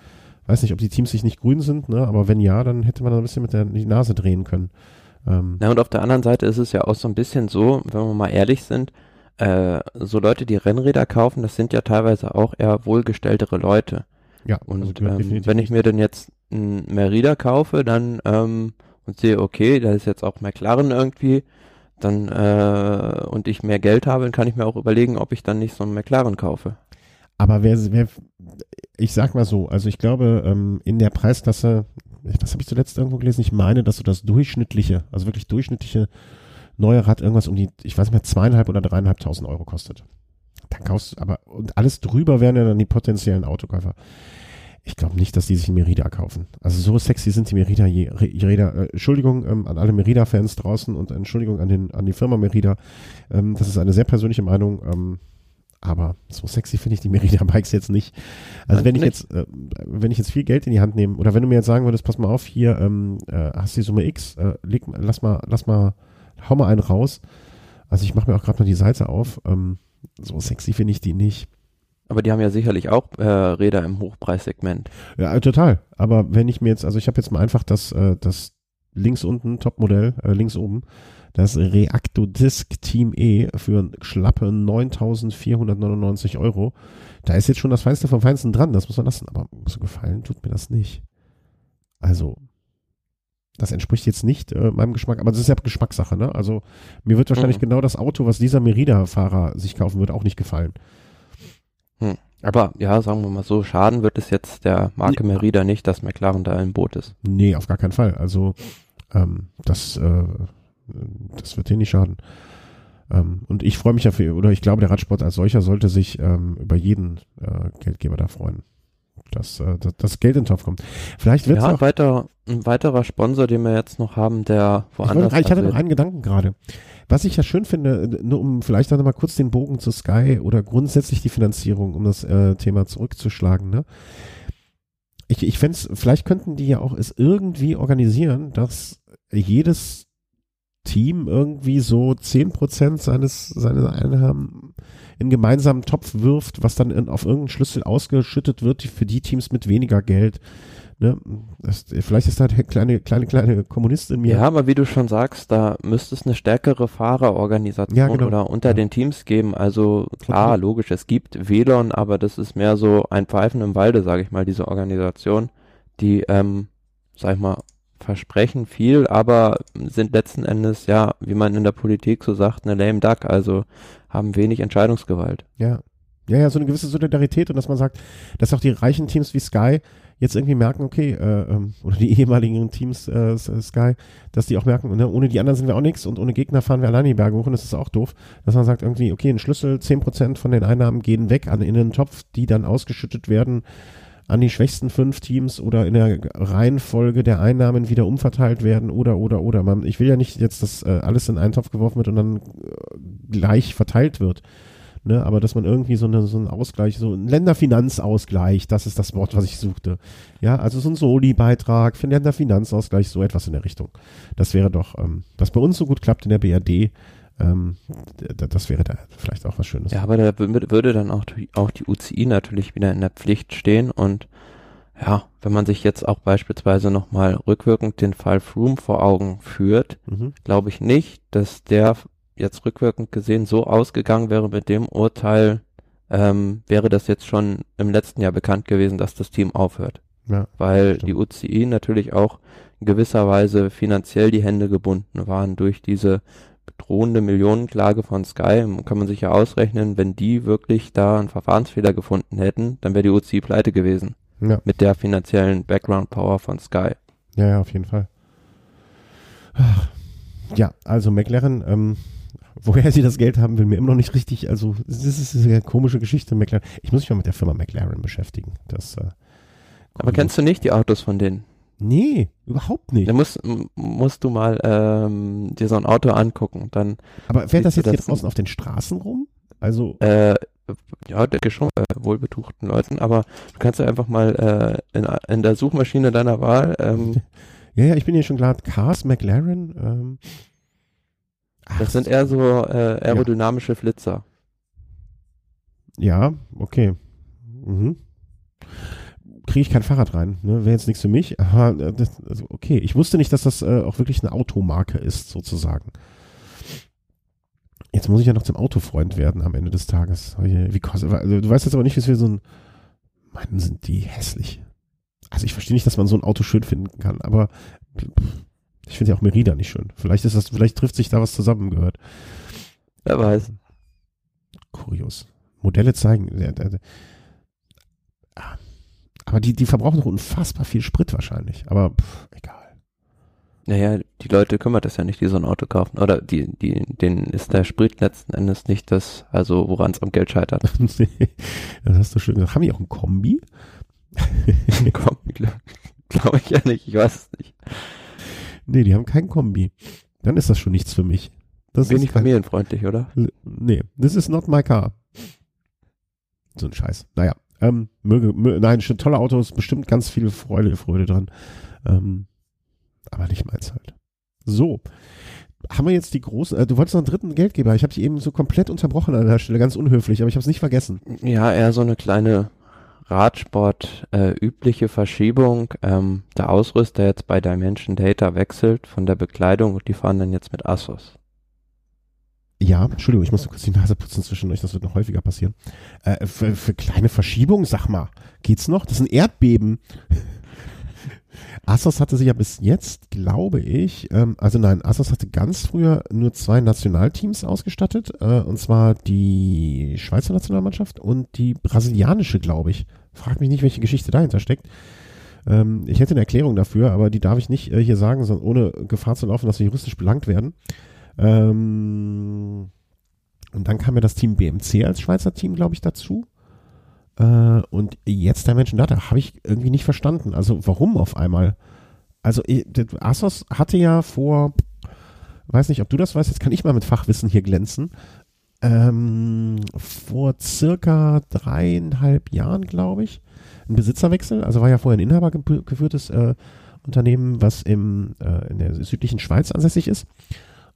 weiß nicht, ob die Teams sich nicht grün sind, ne, aber wenn ja, dann hätte man da ein bisschen mit der die Nase drehen können. Ähm, Na, und auf der anderen Seite ist es ja auch so ein bisschen so, wenn wir mal ehrlich sind, äh, so Leute, die Rennräder kaufen, das sind ja teilweise auch eher wohlgestelltere Leute. ja, Und also ähm, wenn ich mir denn jetzt ein Merida kaufe, dann ähm, und sehe, okay, da ist jetzt auch McLaren irgendwie, dann äh, und ich mehr Geld habe, dann kann ich mir auch überlegen, ob ich dann nicht so einen McLaren kaufe. Aber wer, wer, ich sag mal so, also ich glaube, ähm, in der Preisklasse, was habe ich zuletzt irgendwo gelesen? Ich meine, dass so das durchschnittliche, also wirklich durchschnittliche neue Rad irgendwas um die, ich weiß nicht mehr, zweieinhalb oder dreieinhalbtausend Euro kostet. Dann kaufst du, aber, und alles drüber wären ja dann die potenziellen Autokäufer. Ich glaube nicht, dass die sich Merida kaufen. Also so sexy sind die Merida, Räder. Äh, Entschuldigung ähm, an alle Merida-Fans draußen und Entschuldigung an, den, an die Firma Merida. Ähm, das ist eine sehr persönliche Meinung. Ähm, aber so sexy finde ich die Merida-Bikes jetzt nicht. Also Nein, wenn ich nicht. jetzt, äh, wenn ich jetzt viel Geld in die Hand nehme, oder wenn du mir jetzt sagen würdest, pass mal auf, hier ähm, äh, hast die Summe X, äh, leg, lass mal, lass mal, hau mal einen raus. Also ich mache mir auch gerade mal die Seite auf. Ähm, so sexy finde ich die nicht. Aber die haben ja sicherlich auch äh, Räder im Hochpreissegment. Ja, total. Aber wenn ich mir jetzt, also ich habe jetzt mal einfach das, äh, das links unten, Topmodell, äh, links oben, das Reacto Disc Team E für schlappe 9.499 Euro. Da ist jetzt schon das Feinste vom Feinsten dran, das muss man lassen. Aber so gefallen tut mir das nicht. Also, das entspricht jetzt nicht äh, meinem Geschmack, aber das ist ja Geschmackssache, ne? Also, mir wird wahrscheinlich Mhm. genau das Auto, was dieser Merida-Fahrer sich kaufen wird, auch nicht gefallen. Aber ja, sagen wir mal so, schaden wird es jetzt der Marke Merida nicht, dass McLaren da im Boot ist. Nee, auf gar keinen Fall. Also ähm, das, äh, das wird dir nicht schaden. Ähm, und ich freue mich ja für, oder ich glaube, der Radsport als solcher sollte sich ähm, über jeden äh, Geldgeber da freuen, dass, äh, das Geld in den Topf kommt. Vielleicht wird es Ja, ein auch. weiterer, ein weiterer Sponsor, den wir jetzt noch haben, der Ich, woanders. wollte, ich hatte noch einen Gedanken gerade. Was ich ja schön finde, äh, nur um vielleicht dann noch mal kurz den Bogen zu Sky oder grundsätzlich die Finanzierung, um das äh, Thema zurückzuschlagen, ne? Ich, ich fände vielleicht könnten die ja auch es irgendwie organisieren, dass jedes Team irgendwie so 10% seines, seiner Einnahmen in gemeinsamen Topf wirft, was dann in, auf irgendeinen Schlüssel ausgeschüttet wird für die Teams mit weniger Geld. Ne? Das, vielleicht ist da der kleine, kleine, kleine Kommunist in mir. Ja, aber wie du schon sagst, da müsste es eine stärkere Fahrerorganisation Ja, genau. oder unter Ja. den Teams geben. Also klar, Okay. logisch, es gibt WLAN, aber das ist mehr so ein Pfeifen im Walde, sage ich mal, diese Organisation, die, ähm, sag ich mal, versprechen viel, aber sind letzten Endes, ja, wie man in der Politik so sagt, eine lame duck, also haben wenig Entscheidungsgewalt. Ja. Ja, ja, so eine gewisse Solidarität und dass man sagt, dass auch die reichen Teams wie Sky jetzt irgendwie merken, okay, äh, ähm, oder die ehemaligen Teams äh, S- Sky, dass die auch merken, ne, ohne die anderen sind wir auch nichts und ohne Gegner fahren wir alleine die Berge hoch und das ist auch doof, dass man sagt irgendwie, okay, ein Schlüssel, 10% von den Einnahmen gehen weg an in den Topf, die dann ausgeschüttet werden an die schwächsten fünf Teams oder in der Reihenfolge der Einnahmen wieder umverteilt werden oder oder oder. Man, ich will ja nicht jetzt, dass äh, alles in einen Topf geworfen wird und dann äh, gleich verteilt wird. Ne, aber dass man irgendwie so, eine, so einen Ausgleich, so ein Länderfinanzausgleich, das ist das Wort, was ich suchte. Ja, also so ein Soli-Beitrag für einen Länderfinanzausgleich, so etwas in der Richtung. Das wäre doch, ähm, was bei uns so gut klappt in der BRD, ähm, das wäre da vielleicht auch was Schönes. Ja, aber da wür- würde dann auch die, auch die UCI natürlich wieder in der Pflicht stehen und ja, wenn man sich jetzt auch beispielsweise nochmal rückwirkend den Fall Froome vor Augen führt, Mhm. glaube ich nicht, dass der jetzt rückwirkend gesehen so ausgegangen wäre mit dem Urteil, ähm, wäre das jetzt schon im letzten Jahr bekannt gewesen, dass das Team aufhört. Ja, weil die UCI natürlich auch in gewisser Weise finanziell die Hände gebunden waren durch diese bedrohende Millionenklage von Sky. Kann man sich ja ausrechnen, wenn die wirklich da einen Verfahrensfehler gefunden hätten, dann wäre die UCI pleite gewesen. Ja. Mit der finanziellen Background Power von Sky. Ja, ja, auf jeden Fall. Ja, also McLaren, ähm, woher sie das Geld haben, will mir immer noch nicht richtig, also das ist eine komische Geschichte, McLaren. Ich muss mich mal mit der Firma McLaren beschäftigen. Das, äh, Aber kennst du nicht die Autos von denen? Nee, überhaupt nicht. Dann musst, musst du mal ähm, dir so ein Auto angucken. Dann Aber fährt das jetzt hier draußen auf den Straßen rum? Also. Äh, ja, denke schon, äh, wohlbetuchten Leuten, aber du kannst ja einfach mal äh, in, in der Suchmaschine deiner Wahl. Ähm, ja, ja, ich bin hier schon klar. Cars, McLaren. Ähm, das sind eher so äh, aerodynamische ja. Flitzer. Ja, okay. Mhm kriege ich kein Fahrrad rein. Ne? Wäre jetzt nichts für mich. Aber äh, das, also okay, ich wusste nicht, dass das äh, auch wirklich eine Automarke ist, sozusagen. Jetzt muss ich ja noch zum Autofreund werden am Ende des Tages. Wie kostet, also, du weißt jetzt aber nicht, wie viel so ein. Meinen sind die hässlich. Also ich verstehe nicht, dass man so ein Auto schön finden kann, aber ich finde ja auch Merida nicht schön. Vielleicht ist das, vielleicht trifft sich da was zusammengehört. Wer weiß. Kurios. Modelle zeigen. Aber die, die verbrauchen doch unfassbar viel Sprit wahrscheinlich. Aber pff, egal. Naja, die Leute kümmert das ja nicht, die so ein Auto kaufen. Oder die, die, denen ist der Sprit letzten Endes nicht das, also woran es am Geld scheitert. nee, das hast du schön gesagt. Haben die auch ein Kombi? Kombi, glaube glaub ich ja nicht, ich weiß es nicht. Nee, die haben kein Kombi. Dann ist das schon nichts für mich. Das Wenig familienfreundlich, oder? Nee, this is not my car. So ein Scheiß. Naja, ähm, möge, möge, nein, schon tolle Autos, bestimmt ganz viel Freude, Freude dran. Ähm, aber nicht meins halt. So. Haben wir jetzt die großen, äh, du wolltest noch einen dritten Geldgeber. Ich habe dich eben so komplett unterbrochen an der Stelle, ganz unhöflich, aber ich habe es nicht vergessen. Ja, eher so eine kleine Radsport äh, übliche Verschiebung. Ähm, der Ausrüster jetzt bei Dimension Data wechselt von der Bekleidung und die fahren dann jetzt mit Asos. Ja, Entschuldigung, ich muss kurz die Nase putzen zwischen euch, das wird noch häufiger passieren. Äh, für, für kleine Verschiebungen, sag mal, geht's noch? Das ist ein Erdbeben. Asos hatte sich ja bis jetzt, glaube ich, ähm, also nein, Asos hatte ganz früher nur zwei Nationalteams ausgestattet, äh, und zwar die Schweizer Nationalmannschaft und die brasilianische, glaube ich. Frag mich nicht, welche Geschichte dahinter steckt. Ähm, ich hätte eine Erklärung dafür, aber die darf ich nicht äh, hier sagen, sondern ohne Gefahr zu laufen, dass wir juristisch belangt werden. Ähm, und dann kam ja das Team BMC als Schweizer Team, glaube ich, dazu. Äh, und jetzt der Menschen Data habe ich irgendwie nicht verstanden. Also warum auf einmal? Also Asos hatte ja vor, weiß nicht, ob du das weißt, jetzt kann ich mal mit Fachwissen hier glänzen. Ähm, vor circa dreieinhalb Jahren, glaube ich, ein Besitzerwechsel. Also war ja vorher ein Inhaber geführtes äh, Unternehmen, was im, äh, in der südlichen Schweiz ansässig ist.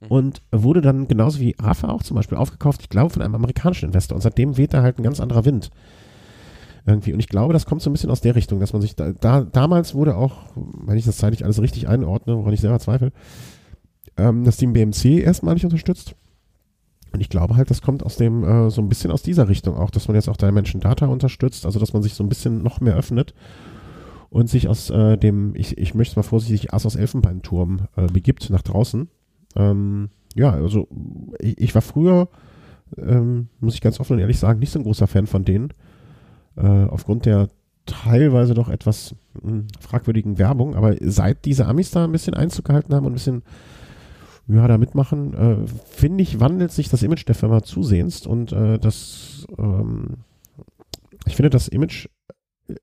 Mhm. und wurde dann genauso wie Rafa auch zum Beispiel aufgekauft, ich glaube, von einem amerikanischen Investor. Und seitdem weht da halt ein ganz anderer Wind. Irgendwie. Und ich glaube, das kommt so ein bisschen aus der Richtung, dass man sich da, da damals wurde auch, wenn ich das zeitlich alles richtig einordne, woran ich selber zweifle, ähm, das Team BMC erstmalig unterstützt. Und ich glaube halt, das kommt aus dem, äh, so ein bisschen aus dieser Richtung auch, dass man jetzt auch Dimension Data unterstützt, also dass man sich so ein bisschen noch mehr öffnet und sich aus äh, dem, ich, ich möchte es mal vorsichtig, Asos Elfenbeinturm äh, begibt nach draußen ähm, ja, also ich, ich war früher, ähm, muss ich ganz offen und ehrlich sagen, nicht so ein großer Fan von denen. Äh, aufgrund der teilweise doch etwas mh, hm, fragwürdigen Werbung. Aber seit diese Amis da ein bisschen Einzug gehalten haben und ein bisschen ja, da mitmachen, äh, finde ich, wandelt sich das Image der Firma zusehends und äh, das, ähm, ich finde, das Image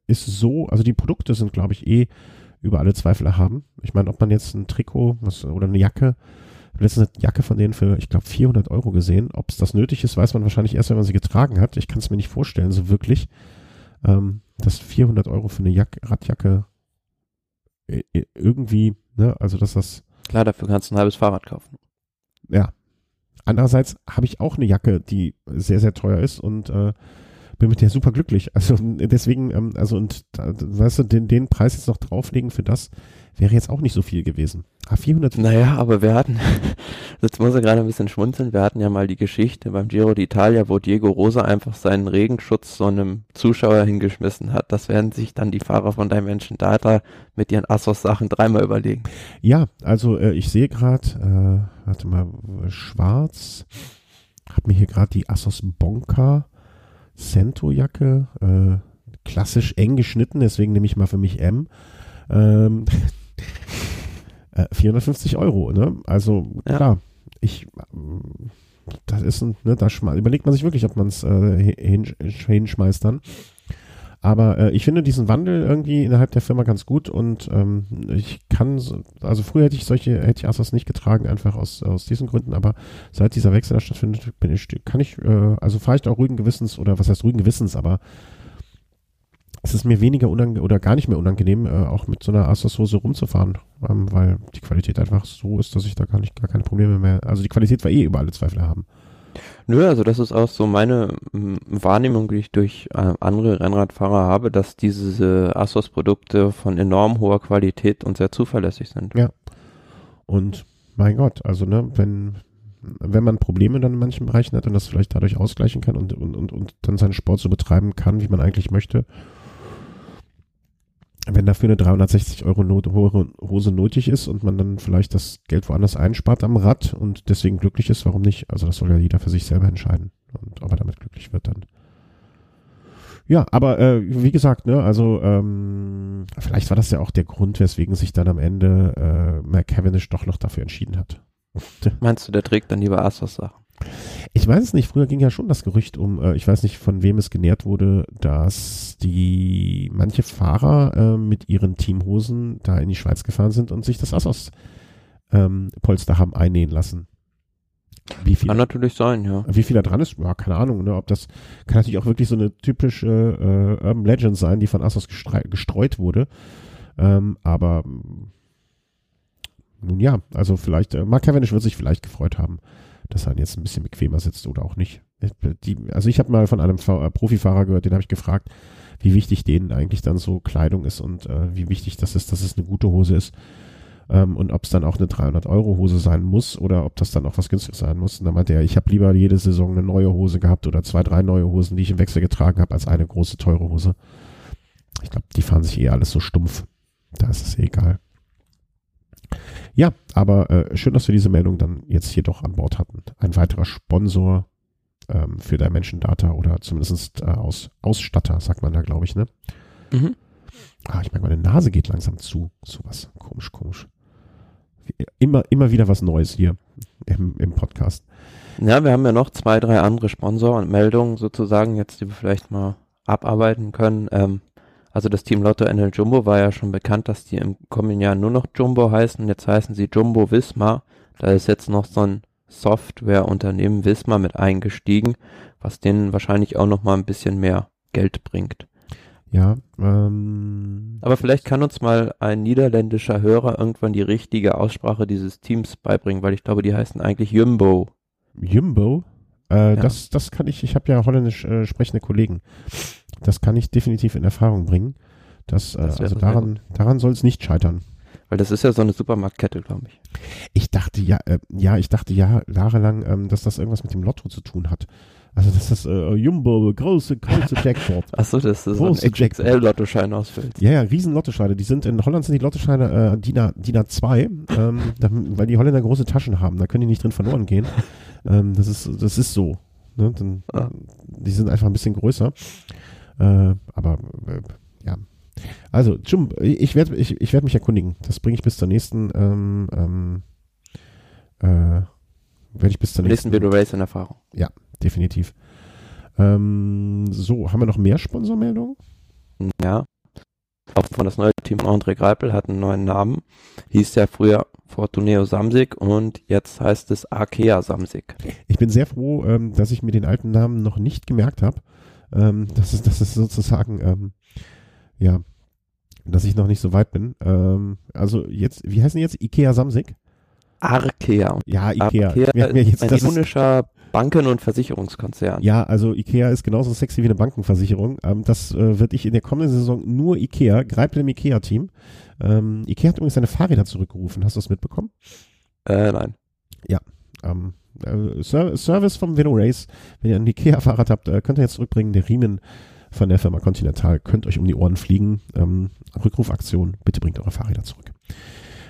ist so, also die Produkte sind, glaube ich, eh über alle Zweifel erhaben. Ich meine, ob man jetzt ein Trikot was, oder eine Jacke letztens eine Jacke von denen für, ich glaube, 400 Euro gesehen. Ob es das nötig ist, weiß man wahrscheinlich erst, wenn man sie getragen hat. Ich kann es mir nicht vorstellen, so wirklich, ähm, dass 400 Euro für eine Jack Radjacke äh, äh, irgendwie, ne, also dass das. Klar, dafür kannst du ein halbes Fahrrad kaufen. Ja. Andererseits habe ich auch eine Jacke, die sehr, sehr teuer ist und äh, bin mit der super glücklich. Also deswegen, ähm, also und weißt du, den, den Preis jetzt noch drauflegen für das wäre jetzt auch nicht so viel gewesen. Ah, 400. Naja, aber wir hatten, jetzt muss er gerade ein bisschen schmunzeln, wir hatten ja mal die Geschichte beim Giro d'Italia, wo Diego Rosa einfach seinen Regenschutz so einem Zuschauer hingeschmissen hat. Das werden sich dann die Fahrer von Dimension Data mit ihren Assos-Sachen dreimal überlegen. Ja, also äh, ich sehe gerade, äh, warte mal, schwarz, hab mir hier gerade die Assos Bonka Cento-Jacke, äh, klassisch eng geschnitten, deswegen nehme ich mal für mich M. Ähm, 450 äh, Euro, ne? Also ja. klar, ich, das ist ein, ne, da überlegt man sich wirklich, ob man es äh, hinschmeißt dann. Aber äh, ich finde diesen Wandel irgendwie innerhalb der Firma ganz gut und ähm, ich kann, also früher hätte ich solche, hätte ich Asos nicht getragen, einfach aus, aus diesen Gründen, aber seit dieser Wechsel da stattfindet, bin ich, kann ich, äh, also fahre ich da auch ruhigen Gewissens oder was heißt ruhigen Gewissens, aber es ist mir weniger unangenehm oder gar nicht mehr unangenehm, äh, auch mit so einer Asos-Hose rumzufahren, ähm, weil die Qualität einfach so ist, dass ich da gar nicht gar keine Probleme mehr. Also die Qualität war eh über alle Zweifel haben. Nö, also das ist auch so meine Wahrnehmung, die ich durch äh, andere Rennradfahrer habe, dass diese Asos-Produkte von enorm hoher Qualität und sehr zuverlässig sind. Ja. Und mein Gott, also ne, wenn wenn man Probleme dann in manchen Bereichen hat und das vielleicht dadurch ausgleichen kann und, und, und, und dann seinen Sport so betreiben kann, wie man eigentlich möchte, wenn dafür eine 360 Euro Not Hose nötig ist und man dann vielleicht das Geld woanders einspart am Rad und deswegen glücklich ist, warum nicht? Also das soll ja jeder für sich selber entscheiden und ob er damit glücklich wird dann. Ja, aber äh, wie gesagt, ne, also ähm, vielleicht war das ja auch der Grund, weswegen sich dann am Ende äh, Cavendish doch noch dafür entschieden hat. Meinst du, der trägt dann lieber Asos Sachen? Ich weiß es nicht. Früher ging ja schon das Gerücht um, äh, ich weiß nicht, von wem es genährt wurde, dass die manche Fahrer äh, mit ihren Teamhosen da in die Schweiz gefahren sind und sich das Assos ähm, Polster haben einnähen lassen. Wie viel, kann natürlich sein, ja. Wie viel da dran ist, ja, keine Ahnung. Ne, ob das kann natürlich auch wirklich so eine typische äh, Urban Legend sein, die von Assos gestreut wurde. Ähm, aber nun ja, also vielleicht, äh, Mark Cavendish wird sich vielleicht gefreut haben dass er jetzt ein bisschen bequemer sitzt oder auch nicht. Die, also ich habe mal von einem äh, Profifahrer gehört, den habe ich gefragt, wie wichtig denen eigentlich dann so Kleidung ist und äh, wie wichtig das ist, dass es eine gute Hose ist ähm, und ob es dann auch eine 300 Euro Hose sein muss oder ob das dann auch was günstiges sein muss. Und dann meinte er, ich habe lieber jede Saison eine neue Hose gehabt oder zwei, drei neue Hosen, die ich im Wechsel getragen habe, als eine große teure Hose. Ich glaube, die fahren sich eh alles so stumpf. Da ist es eh egal. Ja, aber äh, schön, dass wir diese Meldung dann jetzt hier doch an Bord hatten. Ein weiterer Sponsor ähm, für Dimension Data oder zumindest äh, aus, Ausstatter, sagt man da, glaube ich, ne? Mhm. Ah, ich meine, meine Nase geht langsam zu. Sowas. Komisch, komisch. Immer, immer wieder was Neues hier im, im Podcast. Ja, wir haben ja noch zwei, drei andere Sponsor und Meldungen sozusagen jetzt, die wir vielleicht mal abarbeiten können. Ähm, also das Team Lotto NL Jumbo war ja schon bekannt, dass die im kommenden Jahr nur noch Jumbo heißen. Jetzt heißen sie Jumbo Wismar. Da ist jetzt noch so ein Softwareunternehmen Wismar mit eingestiegen, was denen wahrscheinlich auch noch mal ein bisschen mehr Geld bringt. Ja. Ähm, Aber vielleicht kann uns mal ein niederländischer Hörer irgendwann die richtige Aussprache dieses Teams beibringen, weil ich glaube, die heißen eigentlich Jumbo. Jumbo? Äh, ja. Das, das kann ich. Ich habe ja holländisch äh, sprechende Kollegen. Das kann ich definitiv in Erfahrung bringen. Das, äh, das also daran, daran soll es nicht scheitern. Weil das ist ja so eine Supermarktkette, glaube ich. Ich dachte ja, äh, ja, ich dachte ja jahrelang, ähm, dass das irgendwas mit dem Lotto zu tun hat. Also dass das äh, Jumbo, große, große Jackpot. Achso, das ist große ein XXL-Lottoschein ausfüllt. Ja, ja, riesen Lottoscheine. Die sind, in Holland sind die Lottoscheine äh, DIN, A, DIN A2, ähm, weil die Holländer große Taschen haben. Da können die nicht drin verloren gehen. Ähm, das ist, das ist so. Ne? Dann, ah. Die sind einfach ein bisschen größer. Äh, aber äh, ja. Also, Jum, ich werde ich, ich werd mich erkundigen. Das bringe ich bis zur nächsten ähm, ähm, äh, werde ich bis zur nächsten, nächsten Video Race in Erfahrung. Ja, definitiv. Ähm, so, haben wir noch mehr Sponsormeldungen? Ja. Auch von das neue Team André Greipel hat einen neuen Namen. Hieß ja früher Fortuneo Samsig und jetzt heißt es Arkea Samsig. Ich bin sehr froh, ähm, dass ich mir den alten Namen noch nicht gemerkt habe. Ähm, das, ist, das ist sozusagen, ähm, ja, dass ich noch nicht so weit bin. Ähm, also jetzt, wie heißen die jetzt? Ikea Samsig? Arkea. Ja, Ikea. Arkea jetzt, ein ironischer Banken- und Versicherungskonzern. Ja, also Ikea ist genauso sexy wie eine Bankenversicherung. Ähm, das äh, wird ich in der kommenden Saison nur Ikea, Greipel im Ikea-Team. Ähm, Ikea hat übrigens seine Fahrräder zurückgerufen. Hast du das mitbekommen? Äh, nein. Ähm, äh, Ser Service vom Velo Race. Wenn ihr ein Ikea-Fahrrad habt, äh, könnt ihr jetzt zurückbringen. Der Riemen von der Firma Continental könnt euch um die Ohren fliegen. Ähm, Rückrufaktion, bitte bringt eure Fahrräder zurück.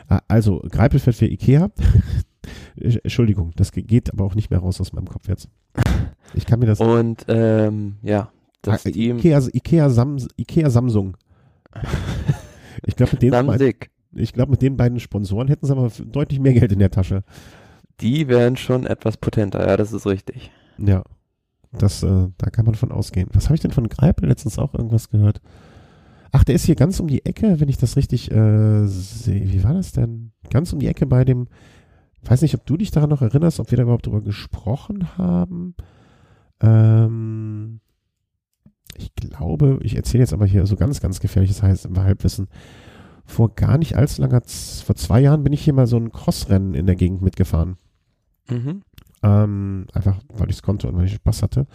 Äh, also, Greipel fährt für Ikea. Entschuldigung, das ge- geht aber auch nicht mehr raus aus meinem Kopf jetzt. Ich kann mir das. Und ähm, ja, das Ah, Team Ikea, Ikea, Sams, Ikea Samsung. Ich glaube, mit, glaub, mit den beiden Sponsoren hätten sie aber deutlich mehr Geld in der Tasche. Die wären schon etwas potenter, ja, das ist richtig. Ja, das, äh, da kann man von ausgehen. Was habe ich denn von Greipel letztens auch irgendwas gehört? Ach, der ist hier ganz um die Ecke, wenn ich das richtig äh, sehe. Wie war das denn? Ganz um die Ecke bei dem, weiß nicht, ob du dich daran noch erinnerst, ob wir da überhaupt drüber gesprochen haben. Ähm, ich glaube, ich erzähle jetzt aber hier so ganz, ganz gefährliches Halbwissen. Vor gar nicht allzu langer, vor zwei Jahren bin ich hier mal so ein Crossrennen in der Gegend mitgefahren. Mhm. Ähm, einfach, weil ich es konnte und weil ich Spaß hatte.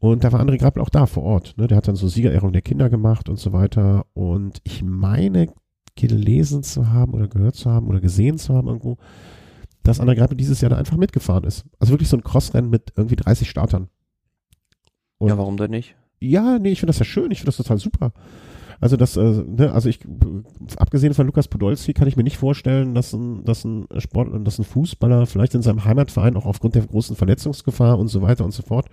Und da war André Grappel auch da vor Ort. Ne? Der hat dann so Siegerehrung der Kinder gemacht und so weiter. Und ich meine, gelesen zu haben oder gehört zu haben oder gesehen zu haben irgendwo, dass André Grappel dieses Jahr da einfach mitgefahren ist. Also wirklich so ein Crossrennen mit irgendwie 30 Startern. Und- Ja, warum denn nicht? Ja, nee, ich finde das ja schön, ich finde das total super. Also das, äh, ne, also ich, abgesehen von Lukas Podolski kann ich mir nicht vorstellen, dass ein, dass ein Sport, dass ein Fußballer vielleicht in seinem Heimatverein auch aufgrund der großen Verletzungsgefahr und so weiter und so fort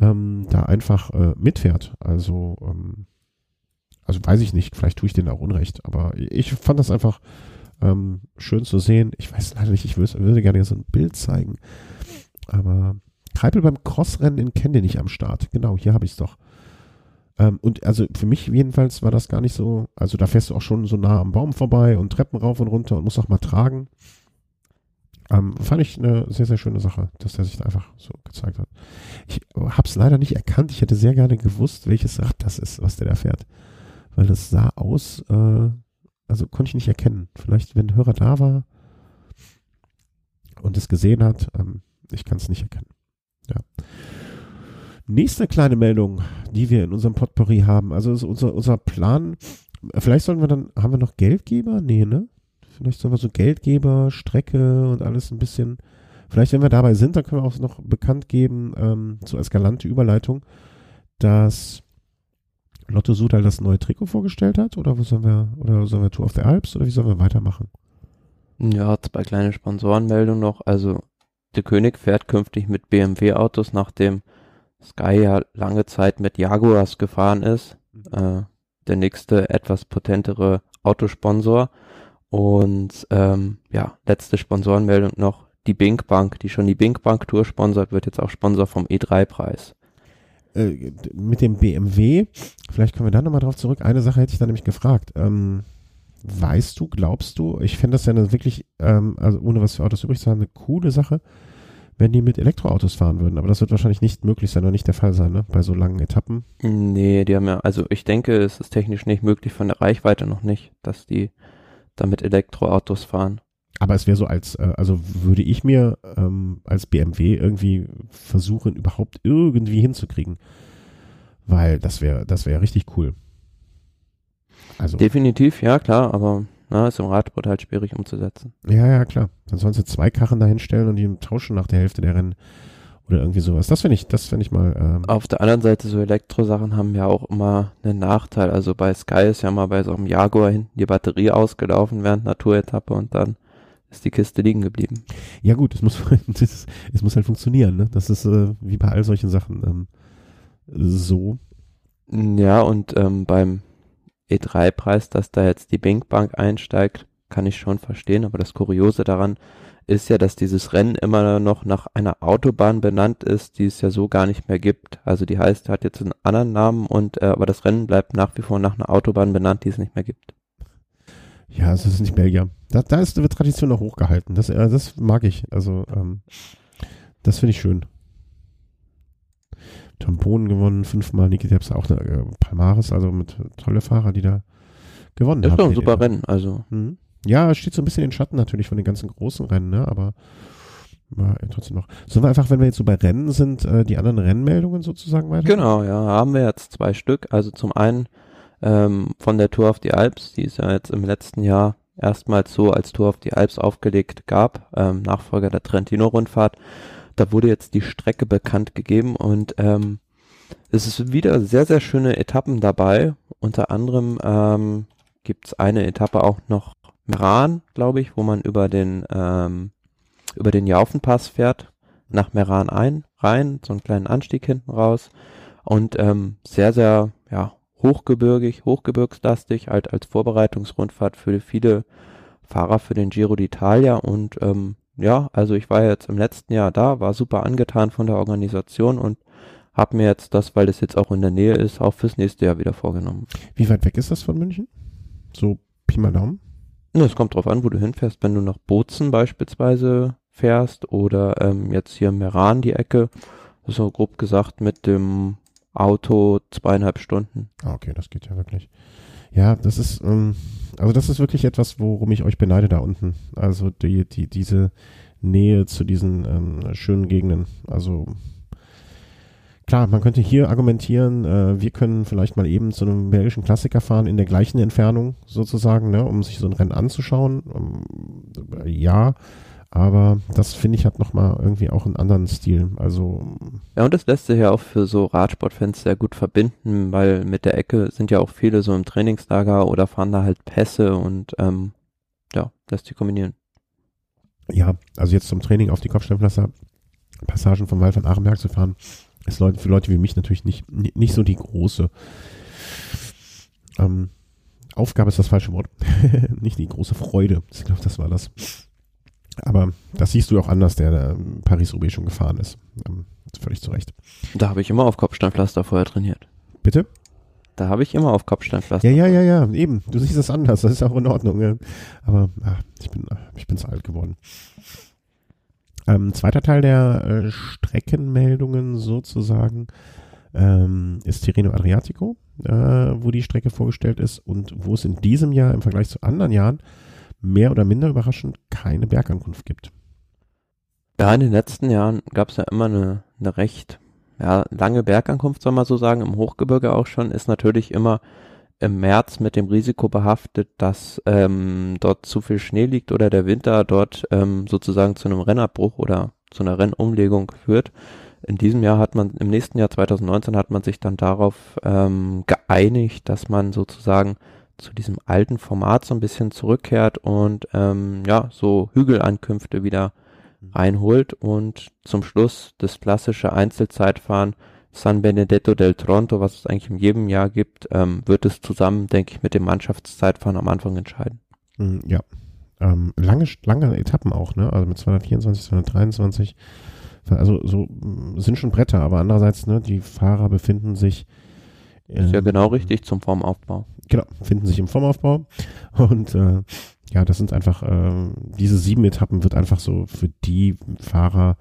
ähm, da einfach äh, mitfährt. Also, ähm, also weiß ich nicht, vielleicht tue ich denen auch Unrecht, aber ich fand das einfach ähm, schön zu sehen. Ich weiß leider nicht, ich würde, würde gerne so ein Bild zeigen, aber Kreipel beim Crossrennen in Kende nicht am Start. Genau, hier habe ich es doch. Ähm, und also für mich jedenfalls war das gar nicht so, also da fährst du auch schon so nah am Baum vorbei und Treppen rauf und runter und musst auch mal tragen. Ähm, fand ich eine sehr, sehr schöne Sache, dass der sich da einfach so gezeigt hat. Ich habe es leider nicht erkannt. Ich hätte sehr gerne gewusst, welches Rad das ist, was der da fährt. Weil das sah aus, äh, also konnte ich nicht erkennen. Vielleicht, wenn ein Hörer da war und es gesehen hat, ähm, ich kann es nicht erkennen. Ja. Nächste kleine Meldung, die wir in unserem Potpourri haben. Also ist unser, unser Plan, vielleicht sollen wir dann, haben wir noch Geldgeber? Nee, ne? Vielleicht sollen wir so Geldgeber, Strecke und alles ein bisschen. Vielleicht, wenn wir dabei sind, dann können wir auch noch bekannt geben, ähm, so als galante Überleitung, dass Lotto Sudal das neue Trikot vorgestellt hat. Oder wo sollen wir, oder sollen wir Tour of the Alps oder wie sollen wir weitermachen? Ja, zwei kleine Sponsorenmeldungen noch. Also, der König fährt künftig mit BMW-Autos, nachdem Sky ja lange Zeit mit Jaguars gefahren ist. Äh, der nächste etwas potentere Autosponsor. Und ähm, ja, letzte Sponsorenmeldung noch. Die Bink Bank, die schon die Bink Bank Tour sponsert, wird jetzt auch Sponsor vom E3-Preis. Äh, mit dem BMW, vielleicht kommen wir da nochmal drauf zurück. Eine Sache hätte ich da nämlich gefragt. Ähm, weißt du, glaubst du, ich fände das ja eine wirklich, ähm, also ohne was für Autos übrig zu haben, eine coole Sache, wenn die mit Elektroautos fahren würden. Aber das wird wahrscheinlich nicht möglich sein oder nicht der Fall sein, ne? Bei so langen Etappen. Nee, die haben ja, also ich denke, es ist technisch nicht möglich, von der Reichweite noch nicht, dass die damit Elektroautos fahren. Aber es wäre so als, äh, also würde ich mir ähm, als BMW irgendwie versuchen, überhaupt irgendwie hinzukriegen. Weil das wäre, das wäre richtig cool. Also, Definitiv, ja klar, aber na, ist im Radsport halt schwierig umzusetzen. ja, ja, klar. Dann sollen sie zwei Karren dahin stellen und die tauschen nach der Hälfte der Rennen. Oder irgendwie sowas. Das finde ich, das finde ich mal, ähm, Auf der anderen Seite, so Elektrosachen haben ja auch immer einen Nachteil. Also bei Sky ist ja mal bei so einem Jaguar hinten die Batterie ausgelaufen während einer Tour-Etappe und dann ist die Kiste liegen geblieben. ja gut, es muss, es muss halt funktionieren, ne? Das ist äh, wie bei all solchen Sachen ähm, so. Ja, und ähm, beim E3-Preis, dass da jetzt die Bink Bank einsteigt, kann ich schon verstehen. Aber das Kuriose daran ist ja, dass dieses Rennen immer noch nach einer Autobahn benannt ist, die es ja so gar nicht mehr gibt. Also die heißt, hat jetzt einen anderen Namen und äh, aber das Rennen bleibt nach wie vor nach einer Autobahn benannt, die es nicht mehr gibt. Ja, es ist nicht Belgier. Da, da ist, wird Tradition noch hochgehalten. Das, äh, das mag ich. Also, ähm, das finde ich schön. Tamponen gewonnen, fünfmal Niki Terpstra, auch eine äh, Palmares, also mit tolle Fahrer, die da gewonnen Ist haben. doch ein super Rennen. Also Mhm. Ja, es steht so ein bisschen in den Schatten natürlich von den ganzen großen Rennen, ne? aber ja trotzdem noch. Sollen wir einfach, wenn wir jetzt so bei Rennen sind, äh, die anderen Rennmeldungen sozusagen weiter? Genau, ja, haben wir jetzt zwei Stück. Also zum einen ähm, von der Tour auf die Alps, die es ja jetzt im letzten Jahr erstmals so als Tour auf die Alps aufgelegt gab, ähm, Nachfolger der Trentino-Rundfahrt. Da wurde jetzt die Strecke bekannt gegeben und ähm, es ist wieder sehr, sehr schöne Etappen dabei. Unter anderem ähm, gibt es eine Etappe auch noch Meran, glaube ich, wo man über den ähm, über den Jaufenpass fährt, nach Meran ein, rein, so einen kleinen Anstieg hinten raus und ähm, sehr, sehr, ja, hochgebirgig, hochgebirgslastig, halt als Vorbereitungsrundfahrt für viele Fahrer für den Giro d'Italia und ähm, ja, also ich war jetzt im letzten Jahr da, war super angetan von der Organisation und habe mir jetzt das, weil das jetzt auch in der Nähe ist, auch fürs nächste Jahr wieder vorgenommen. Wie weit weg ist das von München? So Pi mal Daumen? Es kommt drauf an, wo du hinfährst. Wenn du nach Bozen beispielsweise fährst oder ähm, jetzt hier Meran die Ecke, so grob gesagt mit dem Auto zweieinhalb Stunden. Ah, okay, das geht ja wirklich. Ja, das ist, ähm, also das ist wirklich etwas, worum ich euch beneide da unten. Also die, die, diese Nähe zu diesen ähm, schönen Gegenden. Also klar, man könnte hier argumentieren, äh, wir können vielleicht mal eben zu einem belgischen Klassiker fahren in der gleichen Entfernung sozusagen, ne, um sich so ein Rennen anzuschauen. Ähm, ja, aber das finde ich hat nochmal irgendwie auch einen anderen Stil. Also. Ja, und das lässt sich ja auch für so Radsportfans sehr gut verbinden, weil mit der Ecke sind ja auch viele so im Trainingslager oder fahren da halt Pässe und ähm, ja, lässt sich kombinieren. Ja, also jetzt zum Training auf die Kopfsteinpflaster Passagen vom Wald von Achenberg zu fahren, ist für Leute wie mich natürlich nicht, nicht so die große ähm, Aufgabe ist das falsche Wort. nicht die große Freude. Ich glaube, das war das. Aber das siehst du auch anders, der, der Paris-Roubaix schon gefahren ist. Ähm, völlig zu Recht. Da habe ich immer auf Kopfsteinpflaster vorher trainiert. Bitte? Da habe ich immer auf Kopfsteinpflaster. Ja, ja, ja, ja, eben. Du siehst das anders. Das ist auch in Ordnung. Ja. Aber ach, ich bin, ich bin zu alt geworden. Ähm, zweiter Teil der äh, Streckenmeldungen sozusagen ähm, ist Tirreno Adriatico, äh, wo die Strecke vorgestellt ist und wo es in diesem Jahr im Vergleich zu anderen Jahren mehr oder minder überraschend keine Bergankunft gibt. Ja, in den letzten Jahren gab es ja immer eine, eine recht ja, lange Bergankunft, soll man so sagen, im Hochgebirge auch schon, ist natürlich immer im März mit dem Risiko behaftet, dass ähm, dort zu viel Schnee liegt oder der Winter dort ähm, sozusagen zu einem Rennabbruch oder zu einer Rennumlegung führt. In diesem Jahr hat man, im nächsten Jahr 2019 hat man sich dann darauf ähm, geeinigt, dass man sozusagen zu diesem alten Format so ein bisschen zurückkehrt und ähm, ja, so Hügelankünfte wieder mhm. reinholt und zum Schluss das klassische Einzelzeitfahren San Benedetto del Tronto, was es eigentlich in jedem Jahr gibt, ähm, wird es zusammen, denke ich, mit dem Mannschaftszeitfahren am Anfang entscheiden. Mhm, ja. Ähm, lange, lange Etappen auch, ne? Also mit 224, 223. Also so sind schon Bretter, aber andererseits, ne, die Fahrer befinden sich ist ja genau richtig zum Formaufbau. Genau, finden sich im Formaufbau. Und äh, ja, das sind einfach, äh, diese sieben Etappen wird einfach so für die Fahrer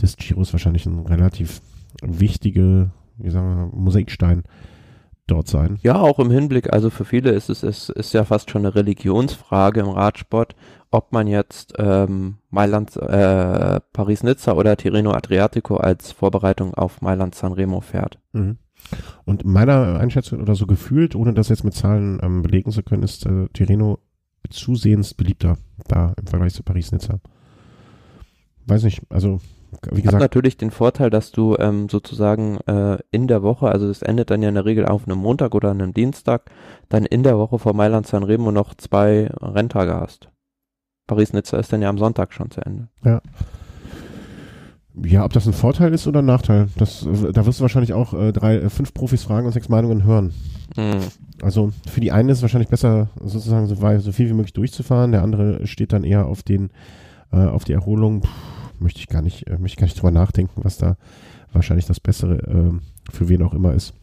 des Giros wahrscheinlich ein relativ wichtige, wie sagen wir, Mosaikstein dort sein. Ja, auch im Hinblick, also für viele ist es, es ist ja fast schon eine Religionsfrage im Radsport, ob man jetzt ähm, Mailand, äh, Paris-Nizza oder Tirreno Adriatico als Vorbereitung auf Mailand Sanremo fährt. Mhm. Und meiner Einschätzung oder so gefühlt, ohne das jetzt mit Zahlen ähm, belegen zu können, ist äh, Tirreno zusehends beliebter da im Vergleich zu Paris-Nizza. Weiß nicht, also wie gesagt. Hat natürlich den Vorteil, dass du ähm, sozusagen äh, in der Woche, also es endet dann ja in der Regel auf einem Montag oder einem Dienstag, dann in der Woche vor Mailand Sanremo noch zwei Renntage hast. Paris-Nizza ist dann ja am Sonntag schon zu Ende. Ja. Ja, ob das ein Vorteil ist oder ein Nachteil, das, da wirst du wahrscheinlich auch äh, drei, äh, fünf Profis fragen und sechs Meinungen hören. Mhm. Also für die einen ist es wahrscheinlich besser, sozusagen so, so, viel wie möglich durchzufahren. Der andere steht dann eher auf den, äh, auf die Erholung. Puh, möchte ich gar nicht, äh, möchte ich gar nicht drüber nachdenken, was da wahrscheinlich das Bessere äh, für wen auch immer ist.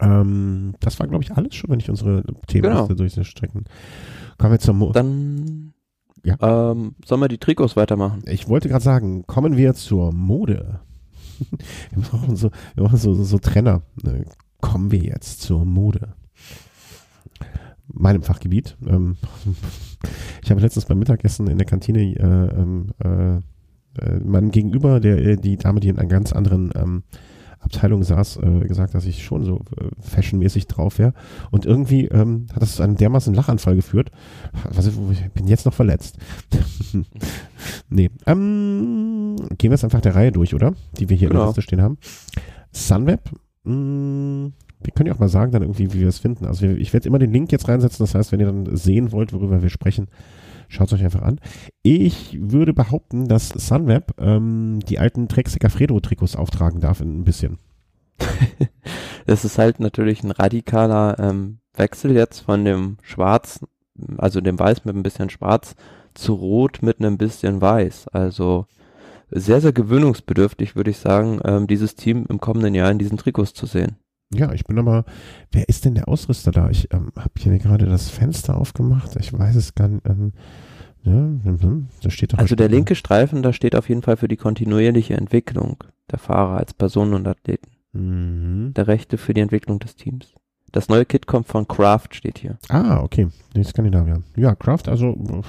Ähm, das war, glaube ich, alles schon, wenn ich unsere Themen genau. durchstrecken. Kommen wir zum Mo Dann ja. Ähm, sollen wir die Trikots weitermachen? Ich wollte gerade sagen, kommen wir zur Mode. wir brauchen so, wir brauchen so, so, so Trenner. Ne, kommen wir jetzt zur Mode. Meinem Fachgebiet. Ähm, ich habe letztens beim Mittagessen in der Kantine äh, ähm, äh, äh, meinem Gegenüber, der, äh, die Dame, die in einer ganz anderen ähm, Abteilung saß, äh, gesagt, dass ich schon so äh, fashionmäßig drauf wäre. Und irgendwie ähm, hat das zu einem dermaßen Lachanfall geführt. Was, ich bin jetzt noch verletzt. nee. Ähm, gehen wir jetzt einfach der Reihe durch, oder? Die wir hier genau. in der Liste stehen haben. Sunweb. Mh, mm, wir können ja auch mal sagen dann irgendwie, wie wir es finden. Also ich werde immer den Link jetzt reinsetzen. Das heißt, wenn ihr dann sehen wollt, worüber wir sprechen, Schaut es euch einfach an. Ich würde behaupten, dass Sunweb ähm, die alten Trexiger Fredo-Trikots auftragen darf in ein bisschen. das ist halt natürlich ein radikaler ähm, Wechsel jetzt von dem Schwarz, also dem Weiß mit ein bisschen Schwarz, zu Rot mit einem bisschen Weiß. Also sehr, sehr gewöhnungsbedürftig, würde ich sagen, ähm, dieses Team im kommenden Jahr in diesen Trikots zu sehen. Ja, ich bin aber, wer ist denn der Ausrüster da? Ich ähm, habe hier gerade das Fenster aufgemacht. Ich weiß es gar nicht. Ähm, ja, mhm, da steht doch also der linke Streifen, da steht auf jeden Fall für die kontinuierliche Entwicklung der Fahrer als Personen und Athleten. Mhm. Der rechte für die Entwicklung des Teams. Das neue Kit kommt von Kraft, steht hier. Ah, okay. Die Skandinavier. Ja, Kraft, also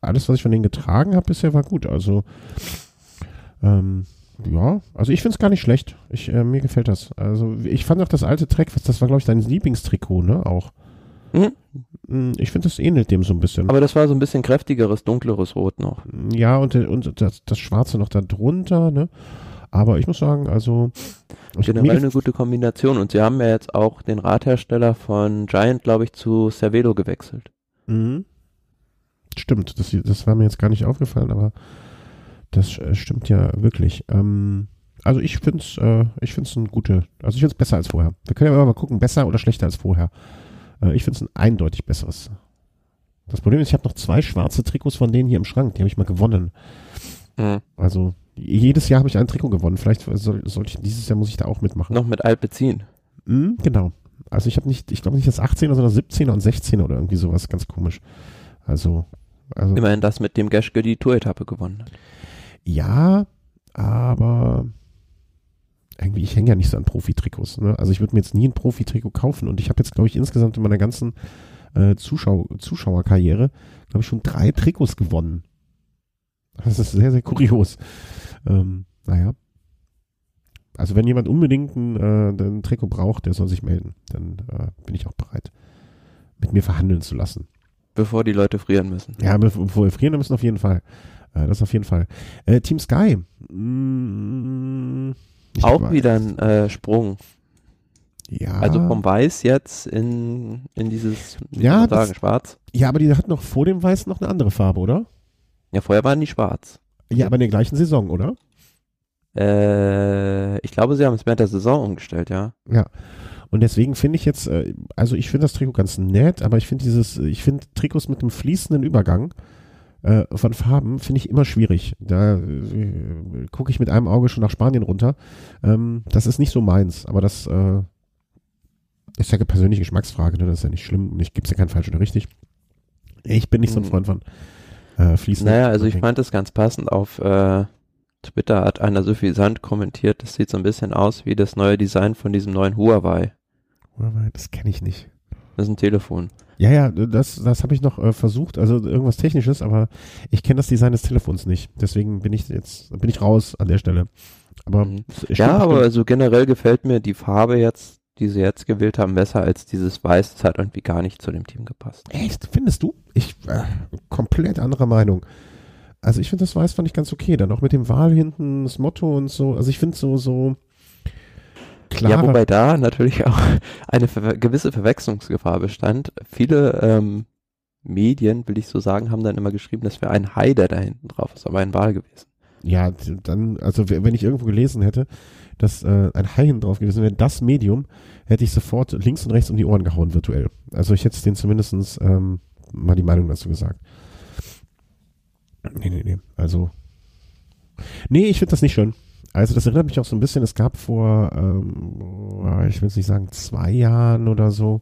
alles, was ich von denen getragen habe bisher, war gut. Also ähm, ja, also ich finde es gar nicht schlecht. Ich, äh, mir gefällt das. Also ich fand auch das alte Trek, das war glaube ich dein Lieblingstrikot, ne? Auch. Mhm. Hm, ich finde, das ähnelt dem so ein bisschen. Aber das war so ein bisschen kräftigeres, dunkleres Rot noch. Ja, und, und das, das Schwarze noch da drunter, ne? Aber ich muss sagen, also. Generell eine gute Kombination. Und sie haben ja jetzt auch den Radhersteller von Giant, glaube ich, zu Cervelo gewechselt. Mhm. Stimmt, das, das war mir jetzt gar nicht aufgefallen, aber das äh, stimmt ja wirklich. Ähm, also ich finde es äh, ich find's ein gute, also ich finde es besser als vorher. Wir können ja mal gucken, besser oder schlechter als vorher. Äh, ich finde es ein eindeutig besseres. Das Problem ist, ich habe noch zwei schwarze Trikots von denen hier im Schrank, die habe ich mal gewonnen. Mhm. Also jedes Jahr habe ich ein Trikot gewonnen. Vielleicht soll, soll ich, dieses Jahr muss ich da auch mitmachen. Noch mit Altbeziehen. Mhm, genau. Also ich habe nicht, ich glaube nicht das 18er, sondern 17er und 16er oder irgendwie sowas, ganz komisch. Also, also Immerhin das mit dem Geschke die Tour-Etappe gewonnen hat. Ja, aber irgendwie, ich hänge ja nicht so an Profi-Trikots. Ne? Also ich würde mir jetzt nie ein Profi-Trikot kaufen und ich habe jetzt, glaube ich, insgesamt in meiner ganzen äh, Zuschau Zuschauerkarriere, glaube ich, schon drei Trikots gewonnen. Das ist sehr, sehr kurios. Ähm, naja. Also wenn jemand unbedingt ein, äh, ein Trikot braucht, der soll sich melden. Dann äh, bin ich auch bereit, mit mir verhandeln zu lassen. Bevor die Leute frieren müssen. Ja, bevor wir frieren müssen, auf jeden Fall. Äh, das auf jeden Fall. Äh, Team Sky. Mm, auch weiß. wieder ein äh, Sprung. Ja. Also vom Weiß jetzt in, in dieses, ja, das, sagen, Schwarz. Ja, aber die hat noch vor dem Weiß noch eine andere Farbe, oder? Ja, vorher waren die schwarz. Ja, aber in der gleichen Saison, oder? Äh, ich glaube, sie haben es während der Saison umgestellt, ja. Ja. Und deswegen finde ich jetzt, äh, also ich finde das Trikot ganz nett, aber ich finde dieses, ich finde Trikots mit einem fließenden Übergang äh, von Farben finde ich immer schwierig. Da äh, gucke ich mit einem Auge schon nach Spanien runter. Ähm, das ist nicht so meins, aber das äh, ist ja eine persönliche Geschmacksfrage, ne? das ist ja nicht schlimm. Ich gibt es ja kein falsch oder richtig. Ich bin nicht so ein hm. Freund von äh, fließenden. Naja, also ich fand es ganz passend auf äh, Twitter hat einer so viel Sand kommentiert, das sieht so ein bisschen aus wie das neue Design von diesem neuen Huawei. Huawei, das kenne ich nicht. Das ist ein Telefon. Ja, ja, das, das habe ich noch äh, versucht, also irgendwas Technisches, aber ich kenne das Design des Telefons nicht. Deswegen bin ich jetzt, bin ich raus an der Stelle. Aber mhm. ja, aber also generell gefällt mir die Farbe jetzt, die sie jetzt gewählt haben, besser als dieses Weiß. Das hat irgendwie gar nicht zu dem Team gepasst. Echt? Findest du? Ich äh, komplett anderer Meinung. Also ich finde das Weiß fand ich ganz okay. Dann auch mit dem Wahl hinten, das Motto und so. Also ich finde so so Klar. Ja, wobei da natürlich auch eine ver gewisse Verwechslungsgefahr bestand. Viele ähm, Medien, will ich so sagen, haben dann immer geschrieben, das wäre ein Hai, der da hinten drauf ist, aber ein Wal gewesen. Ja, dann, also wenn ich irgendwo gelesen hätte, dass äh, ein Hai hinten drauf gewesen wäre, das Medium, hätte ich sofort links und rechts um die Ohren gehauen virtuell. Also ich hätte den zumindestens ähm, mal die Meinung dazu gesagt. Nee, nee, nee. Also. Nee, ich finde das nicht schön. Also das erinnert mich auch so ein bisschen, es gab vor, ähm, ich will es nicht sagen, zwei Jahren oder so,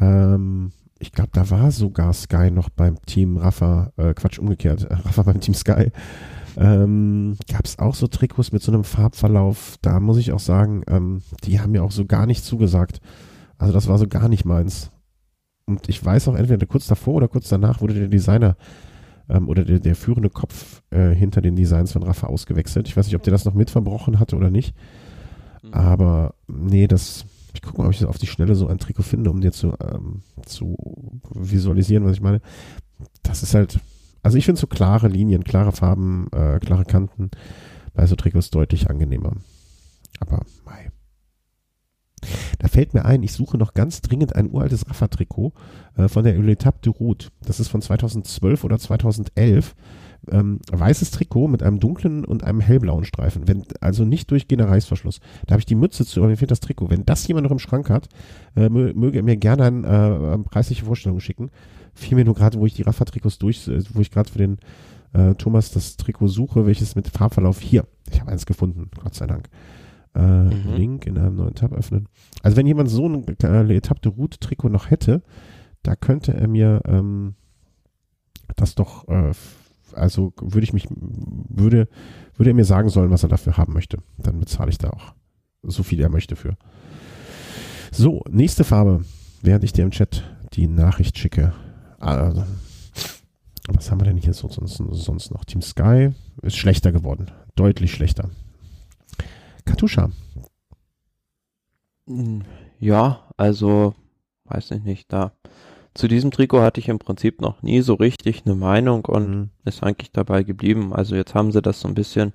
ähm, ich glaube, da war sogar Sky noch beim Team Rafa, äh, Quatsch, umgekehrt, äh, Rafa beim Team Sky. Ähm, Gab es auch so Trikots mit so einem Farbverlauf, da muss ich auch sagen, ähm, die haben mir auch so gar nicht zugesagt. Also das war so gar nicht meins. Und ich weiß auch, entweder kurz davor oder kurz danach wurde der Designer ähm, oder der, der führende Kopf äh, hinter den Designs von Rafa ausgewechselt. Ich weiß nicht, ob der das noch mit verbrochen hatte oder nicht. Mhm. Aber nee, das, ich gucke mal, ob ich auf die Schnelle so ein Trikot finde, um dir zu, ähm, zu visualisieren, was ich meine. Das ist halt, also ich finde so klare Linien, klare Farben, äh, klare Kanten bei so Trikots deutlich angenehmer. Aber mei. Da fällt mir ein, ich suche noch ganz dringend ein uraltes Rafa-Trikot äh, von der L'Etape de Route. Das ist von 2012 oder 2011 ähm, weißes Trikot mit einem dunklen und einem hellblauen Streifen. Wenn, also nicht durchgehender Reißverschluss. Da habe ich die Mütze zu, aber mir fehlt das Trikot. Wenn das jemand noch im Schrank hat, äh, möge er mir gerne eine äh, preisliche Vorstellung schicken. Fiel mir nur gerade, wo ich die Rafa-Trikots durch, äh, wo ich gerade für den äh, Thomas das Trikot suche, welches mit Farbverlauf hier. Ich habe eins gefunden, Gott sei Dank. Äh, mhm. Link in einem neuen Tab öffnen. Also wenn jemand so ein äh, Etappe de Route Trikot noch hätte, da könnte er mir ähm, das doch äh, also würde ich mich, würde, würde er mir sagen sollen, was er dafür haben möchte. Dann bezahle ich da auch so viel er möchte für. So, nächste Farbe, während ich dir im Chat die Nachricht schicke. Also, was haben wir denn hier sonst, sonst noch? Team Sky ist schlechter geworden. Deutlich schlechter. Katusha. Ja, also, weiß ich nicht, da zu diesem Trikot hatte ich im Prinzip noch nie so richtig eine Meinung und mhm. ist eigentlich dabei geblieben. Also jetzt haben sie das so ein bisschen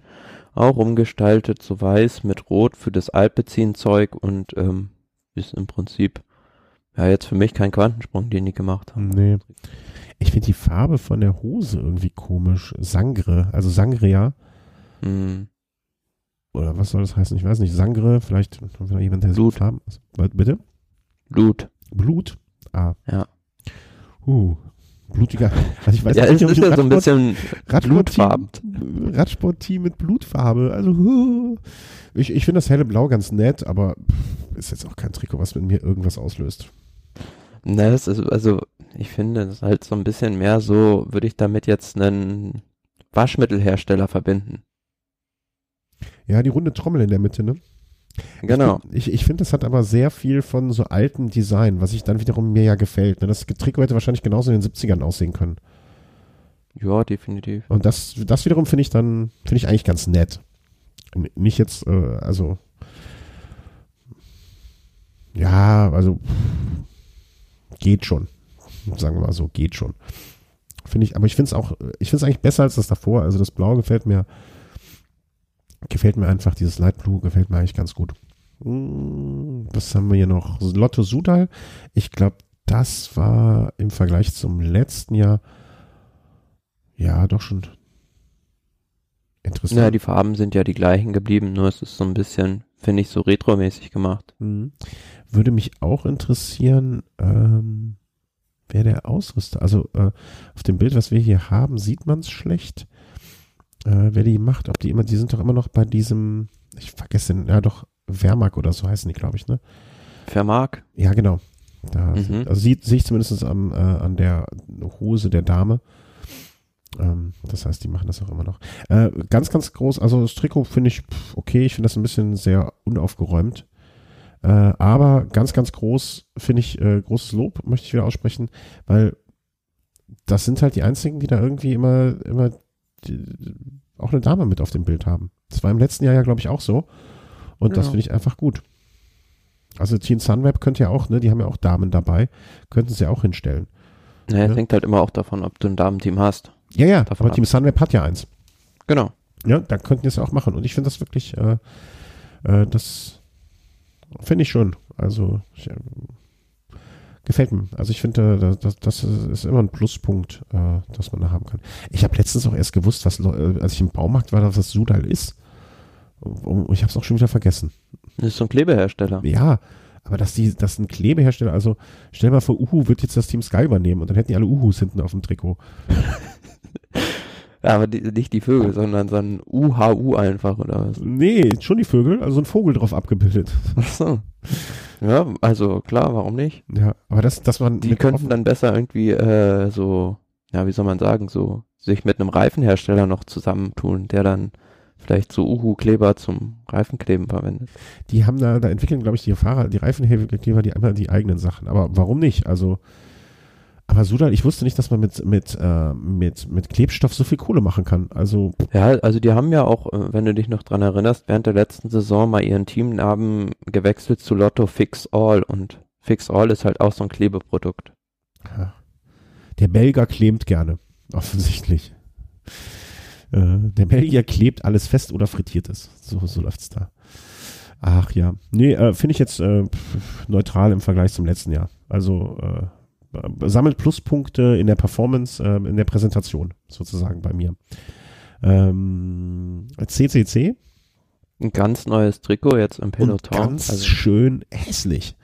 auch umgestaltet, so weiß mit rot für das Alpezin-Zeug und ähm, ist im Prinzip ja jetzt für mich kein Quantensprung, den die gemacht haben. Nee. Ich finde die Farbe von der Hose irgendwie komisch. Sangre, also Sangria. Mhm. Oder was soll das heißen? Ich weiß nicht. Sangre, vielleicht jemand, der Blut. Farben. Bitte? Blut. Blut? Ah. Ja. Uh, blutiger. Also ich weiß ja, nicht, es ist ja so ein bisschen blutfarben. Radsportteam mit Blutfarbe. Also uh. ich, ich finde das helle Blau ganz nett, aber ist jetzt auch kein Trikot, was mit mir irgendwas auslöst. Na, das ist, also ich finde, das ist halt so ein bisschen mehr so, würde ich damit jetzt einen Waschmittelhersteller verbinden. Ja, die runde Trommel in der Mitte, ne? Genau. Ich, ich, ich finde, das hat aber sehr viel von so altem Design, was ich dann wiederum mir ja gefällt. Ne? Das Trikot hätte wahrscheinlich genauso in den 70ern aussehen können. Ja, definitiv. Und das, das wiederum finde ich dann, finde ich eigentlich ganz nett. Nicht jetzt, äh, also, ja, also, geht schon. Sagen wir mal so, geht schon. Finde ich, aber ich finde es auch, ich finde es eigentlich besser als das davor. Also das Blau gefällt mir, gefällt mir einfach, dieses Light Blue gefällt mir eigentlich ganz gut. Hm, was haben wir hier noch? Lotto Sudal. Ich glaube, das war im Vergleich zum letzten Jahr ja doch schon interessant. Ja, die Farben sind ja die gleichen geblieben, nur es ist so ein bisschen, finde ich, so retromäßig gemacht. Mhm. Würde mich auch interessieren, ähm, wer der Ausrüster, also äh, auf dem Bild, was wir hier haben, sieht man es schlecht äh, wer die macht, ob die immer, die sind doch immer noch bei diesem, ich vergesse den, ja doch, Vermark oder so heißen die, glaube ich, ne? Vermark? Ja, genau. Da mhm. also sehe ich zumindest am, äh, an der Hose der Dame. Ähm, das heißt, die machen das auch immer noch. Äh, ganz, ganz groß, also das Trikot finde ich okay, ich finde das ein bisschen sehr unaufgeräumt. Äh, aber ganz, ganz groß finde ich, äh, großes Lob möchte ich wieder aussprechen, weil das sind halt die einzigen, die da irgendwie immer, immer auch eine Dame mit auf dem Bild haben. Das war im letzten Jahr ja, glaube ich, auch so. Und ja. das finde ich einfach gut. Also Teen Sunweb könnte ja auch, ne, die haben ja auch Damen dabei, könnten sie ja auch hinstellen. Naja, ja. hängt halt immer auch davon, ob du ein Damenteam hast. Ja, ja, davon aber ab. Team Sunweb hat ja eins. Genau. Ja, da könnten die es auch machen. Und ich finde das wirklich, äh, äh, das finde ich schon. Also ich, äh, gefällt mir. Also ich finde, äh, das, das ist immer ein Pluspunkt, äh, dass man da haben kann. Ich habe letztens auch erst gewusst, was, äh, als ich im Baumarkt war, was das Sudal ist. Und ich habe es auch schon wieder vergessen. Das ist so ein Klebehersteller. Ja, aber dass die, dass ein Klebehersteller, also stell mal vor, Uhu wird jetzt das Team Sky übernehmen und dann hätten die alle Uhus hinten auf dem Trikot. ja, aber die, nicht die Vögel, sondern so ein UHU einfach, oder was? Nee, schon die Vögel, also ein Vogel drauf abgebildet. Ach so. Ja, also klar, warum nicht? Ja, aber das, dass man. Die könnten dann besser irgendwie äh, so, ja, wie soll man sagen, so sich mit einem Reifenhersteller noch zusammentun, der dann vielleicht so Uhu-Kleber zum Reifenkleben verwendet. Die haben da, da entwickeln, glaube ich, die Fahrer, die Reifenkleber, die einmal die eigenen Sachen. Aber warum nicht? Also, Aber Sudal, ich wusste nicht, dass man mit, mit, äh, mit, mit Klebstoff so viel Kohle machen kann. Also. Ja, also die haben ja auch, äh, wenn du dich noch dran erinnerst, während der letzten Saison mal ihren Teamnamen gewechselt zu Lotto Fix All und Fix All ist halt auch so ein Klebeprodukt. Ja. Der Belgier klebt gerne, offensichtlich. Äh, der Belgier klebt alles fest oder frittiert ist. So, so läuft's da. Ach ja. Nee, äh, finde ich jetzt äh, neutral im Vergleich zum letzten Jahr. Also äh, sammelt Pluspunkte in der Performance, äh, in der Präsentation sozusagen bei mir. Ähm, CCC. Ein ganz neues Trikot jetzt im Peloton. Und ganz also. schön hässlich.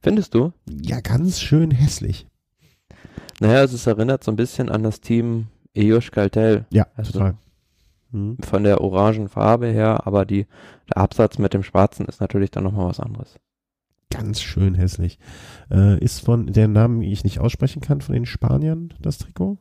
Findest du? Ja, ganz schön hässlich. Naja, also es erinnert so ein bisschen an das Team Ejush Kaltel. Ja, also total. Mhm. Von der orangen Farbe her, aber die, der Absatz mit dem schwarzen ist natürlich dann nochmal was anderes ganz schön hässlich. Äh, ist von der Namen, die ich nicht aussprechen kann, von den Spaniern, das Trikot.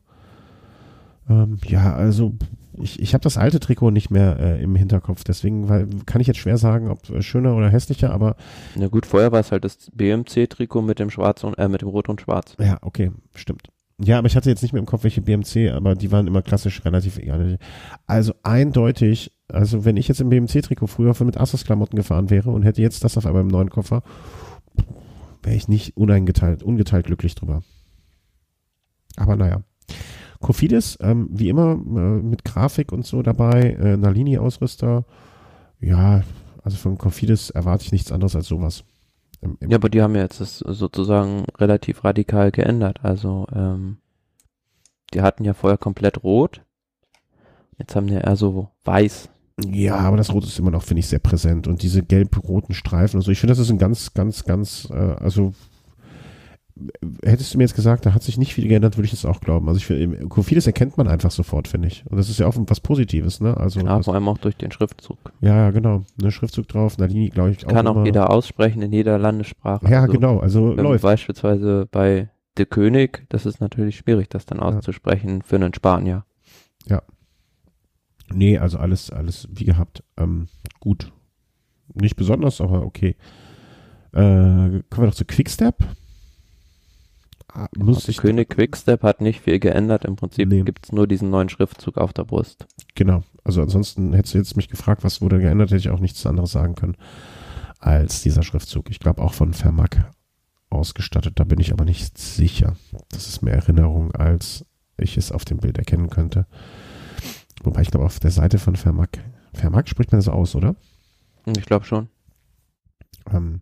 Ähm, ja, also ich, ich habe das alte Trikot nicht mehr äh, im Hinterkopf, deswegen weil, kann ich jetzt schwer sagen, ob äh, schöner oder hässlicher, aber. Na gut, vorher war es halt das BMC-Trikot mit dem Schwarz und äh, mit dem Rot und Schwarz. Ja, okay, stimmt. Ja, aber ich hatte jetzt nicht mehr im Kopf, welche BMC, aber die waren immer klassisch relativ egal. Also eindeutig, also wenn ich jetzt im BMC-Trikot früher mit Asos-Klamotten gefahren wäre und hätte jetzt das auf einmal im neuen Koffer, wäre ich nicht uneingeteilt, ungeteilt glücklich drüber. Aber naja. Kofidis, ähm, wie immer, äh, mit Grafik und so dabei, äh, Nalini-Ausrüster. Ja, also von Kofidis erwarte ich nichts anderes als sowas. Im, im ja, aber die haben jetzt das sozusagen relativ radikal geändert. Also, ähm, die hatten ja vorher komplett rot. Jetzt haben die eher so weiß. Ja, aber das Rot ist immer noch, finde ich, sehr präsent. Und diese gelb-roten Streifen und so. Ich finde, das ist ein ganz, ganz, ganz, äh, also hättest du mir jetzt gesagt, da hat sich nicht viel geändert, würde ich das auch glauben. Also ich finde, vieles erkennt man einfach sofort, finde ich. Und das ist ja auch was Positives, ne? Also ja, vor allem auch durch den Schriftzug. Ja, genau. Ne, Schriftzug drauf, Nalini, glaube ich, auch. Kann auch jeder aussprechen in jeder Landessprache. Ja, also, genau. Also läuft. Beispielsweise bei De König, das ist natürlich schwierig, das dann auszusprechen ja. für einen Spanier. Ja. Nee, also alles, alles wie gehabt. Ähm, gut. Nicht besonders, aber okay. Äh, kommen wir doch zu Quickstep. Ah, muss ich König Quickstep hat nicht viel geändert. Im Prinzip nee. gibt es nur diesen neuen Schriftzug auf der Brust. Genau. Also ansonsten hättest du jetzt mich gefragt, was wurde geändert, hätte ich auch nichts anderes sagen können als dieser Schriftzug. Ich glaube auch von Fermac ausgestattet. Da bin ich aber nicht sicher. Das ist mehr Erinnerung, als ich es auf dem Bild erkennen könnte. Wobei ich glaube, auf der Seite von Fermac, Fermac spricht man das aus, oder? Ich glaube schon. Ähm,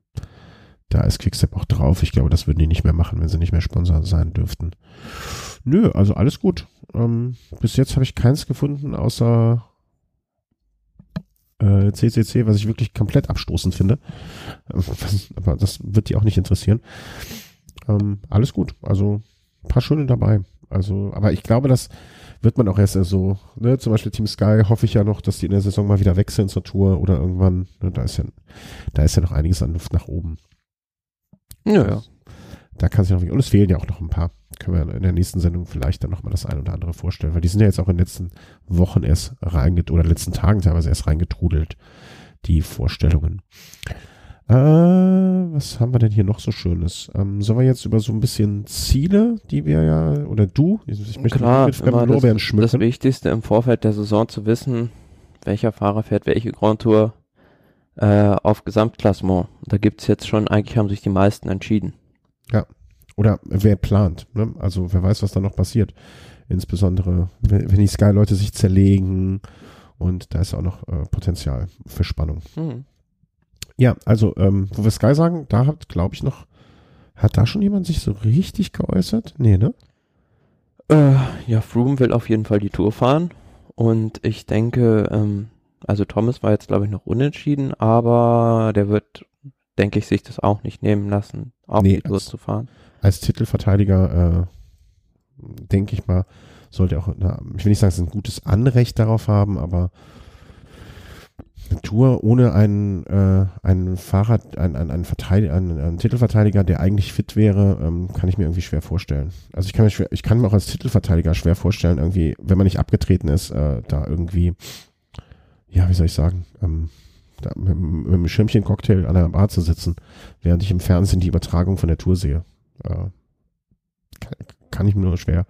da ist Quickstep auch drauf. Ich glaube, das würden die nicht mehr machen, wenn sie nicht mehr Sponsor sein dürften. Nö, also alles gut. Ähm, bis jetzt habe ich keins gefunden, außer äh, CCC, was ich wirklich komplett abstoßend finde. aber das wird die auch nicht interessieren. Ähm, alles gut. Also ein paar schöne dabei. Also, aber ich glaube, das wird man auch erst so, ne, zum Beispiel Team Sky hoffe ich ja noch, dass die in der Saison mal wieder wechseln zur Tour oder irgendwann, ne, da ist ja, da ist ja noch einiges an Luft nach oben. Ja, ja. Da kann sich noch, und es fehlen ja auch noch ein paar. Können wir in der nächsten Sendung vielleicht dann nochmal das ein oder andere vorstellen, weil die sind ja jetzt auch in den letzten Wochen erst reingetrudelt, oder letzten Tagen teilweise erst reingetrudelt, die Vorstellungen. Äh, was haben wir denn hier noch so Schönes? Ähm, sollen wir jetzt über so ein bisschen Ziele, die wir ja, oder du, ich möchte Klar, mit fremden Lorbeeren schmücken. Das Wichtigste im Vorfeld der Saison zu wissen, welcher Fahrer fährt welche Grand Tour äh, auf Gesamtklassement. Da gibt's jetzt schon, eigentlich haben sich die meisten entschieden. Ja. Oder wer plant, ne? Also wer weiß, was da noch passiert. Insbesondere, wenn, wenn die Sky-Leute sich zerlegen und da ist auch noch äh, Potenzial für Spannung. Mhm. Ja, also, ähm, wo wir Sky sagen, da hat, glaube ich, noch, hat da schon jemand sich so richtig geäußert? Nee, ne? Äh, ja, Froome will auf jeden Fall die Tour fahren und ich denke, ähm, also Thomas war jetzt, glaube ich, noch unentschieden, aber der wird, denke ich, sich das auch nicht nehmen lassen, auf nee, die Tour zu fahren. Als Titelverteidiger, äh, denke ich mal, sollte auch, na, ich will nicht sagen, es ein gutes Anrecht darauf haben, aber Tour ohne einen, äh, einen Fahrer, einen, einen, einen, Verteidiger, einen, einen Titelverteidiger, der eigentlich fit wäre, ähm, kann ich mir irgendwie schwer vorstellen. Also ich kann mir schwer, ich kann mir auch als Titelverteidiger schwer vorstellen, irgendwie, wenn man nicht abgetreten ist, äh, da irgendwie ja, wie soll ich sagen, ähm, da mit, mit einem Schirmchen-Cocktail an der Bar zu sitzen, während ich im Fernsehen die Übertragung von der Tour sehe. Äh, kann, kann ich mir nur schwer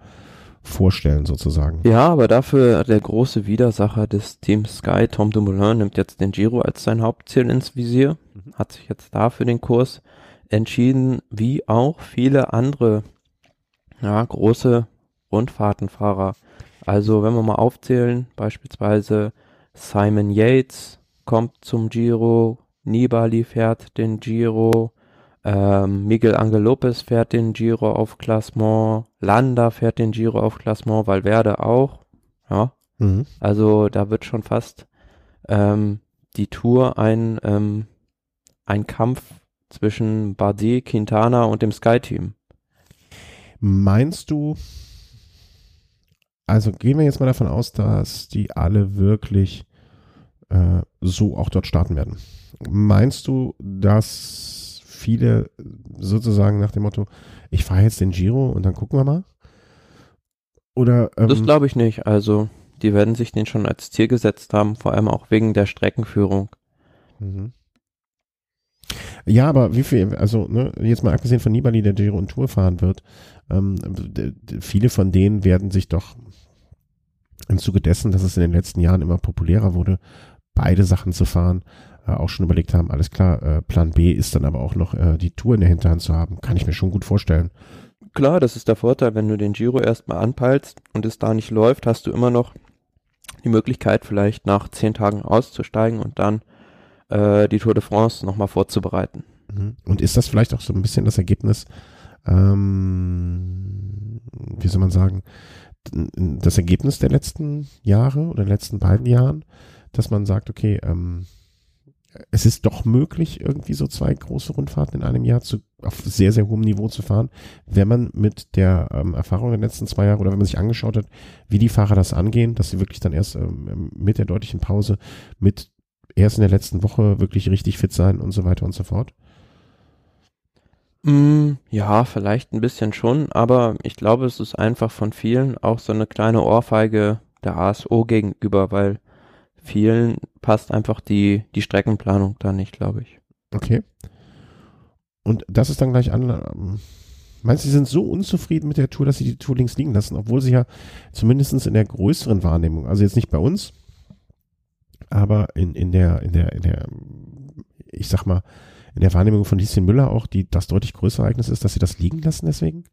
vorstellen, sozusagen. Ja, aber dafür der große Widersacher des Teams Sky, Tom Dumoulin, nimmt jetzt den Giro als sein Hauptziel ins Visier, mhm. hat sich jetzt dafür den Kurs entschieden, wie auch viele andere ja, große Rundfahrtenfahrer. Also wenn wir mal aufzählen, beispielsweise Simon Yates kommt zum Giro, Nibali fährt den Giro, ähm, Miguel Angel Lopez fährt den Giro auf Klassement, Landa fährt den Giro auf Klassement, Valverde auch. Ja. Mhm. Also da wird schon fast ähm, die Tour ein, ähm, ein Kampf zwischen Bardet, Quintana und dem Sky-Team. Meinst du, also gehen wir jetzt mal davon aus, dass die alle wirklich äh, so auch dort starten werden. Meinst du, dass viele sozusagen nach dem Motto, ich fahre jetzt den Giro und dann gucken wir mal? Oder, ähm, das glaube ich nicht. Also, die werden sich den schon als Ziel gesetzt haben, vor allem auch wegen der Streckenführung. Mhm. Ja, aber wie viel, also ne, jetzt mal abgesehen von Nibali, der Giro und Tour fahren wird, ähm, viele von denen werden sich doch im Zuge dessen, dass es in den letzten Jahren immer populärer wurde, beide Sachen zu fahren, auch schon überlegt haben, alles klar, äh, Plan B ist dann aber auch noch äh, die Tour in der Hinterhand zu haben. Kann ich mir schon gut vorstellen. Klar, das ist der Vorteil, wenn du den Giro erstmal anpeilst und es da nicht läuft, hast du immer noch die Möglichkeit, vielleicht nach zehn Tagen auszusteigen und dann äh, die Tour de France nochmal vorzubereiten. Mhm. Und ist das vielleicht auch so ein bisschen das Ergebnis, ähm, wie soll man sagen, das Ergebnis der letzten Jahre oder der letzten beiden Jahren, dass man sagt, okay, ähm, es ist doch möglich, irgendwie so zwei große Rundfahrten in einem Jahr zu, auf sehr, sehr hohem Niveau zu fahren, wenn man mit der ähm, Erfahrung der letzten zwei Jahre oder wenn man sich angeschaut hat, wie die Fahrer das angehen, dass sie wirklich dann erst ähm, mit der deutlichen Pause, mit erst in der letzten Woche wirklich richtig fit sein und so weiter und so fort. Mm, ja, vielleicht ein bisschen schon, aber ich glaube, es ist einfach von vielen auch so eine kleine Ohrfeige der ASO gegenüber, weil vielen passt einfach die, die Streckenplanung da nicht, glaube ich. Okay. Und das ist dann gleich an. Ähm, meinst du, sie sind so unzufrieden mit der Tour, dass sie die Tour links liegen lassen, obwohl sie ja zumindest in der größeren Wahrnehmung, also jetzt nicht bei uns, aber in, in der, in der, in der, ich sag mal, in der Wahrnehmung von Lieschen Müller auch die, das deutlich größere Ereignis ist, dass sie das liegen lassen deswegen?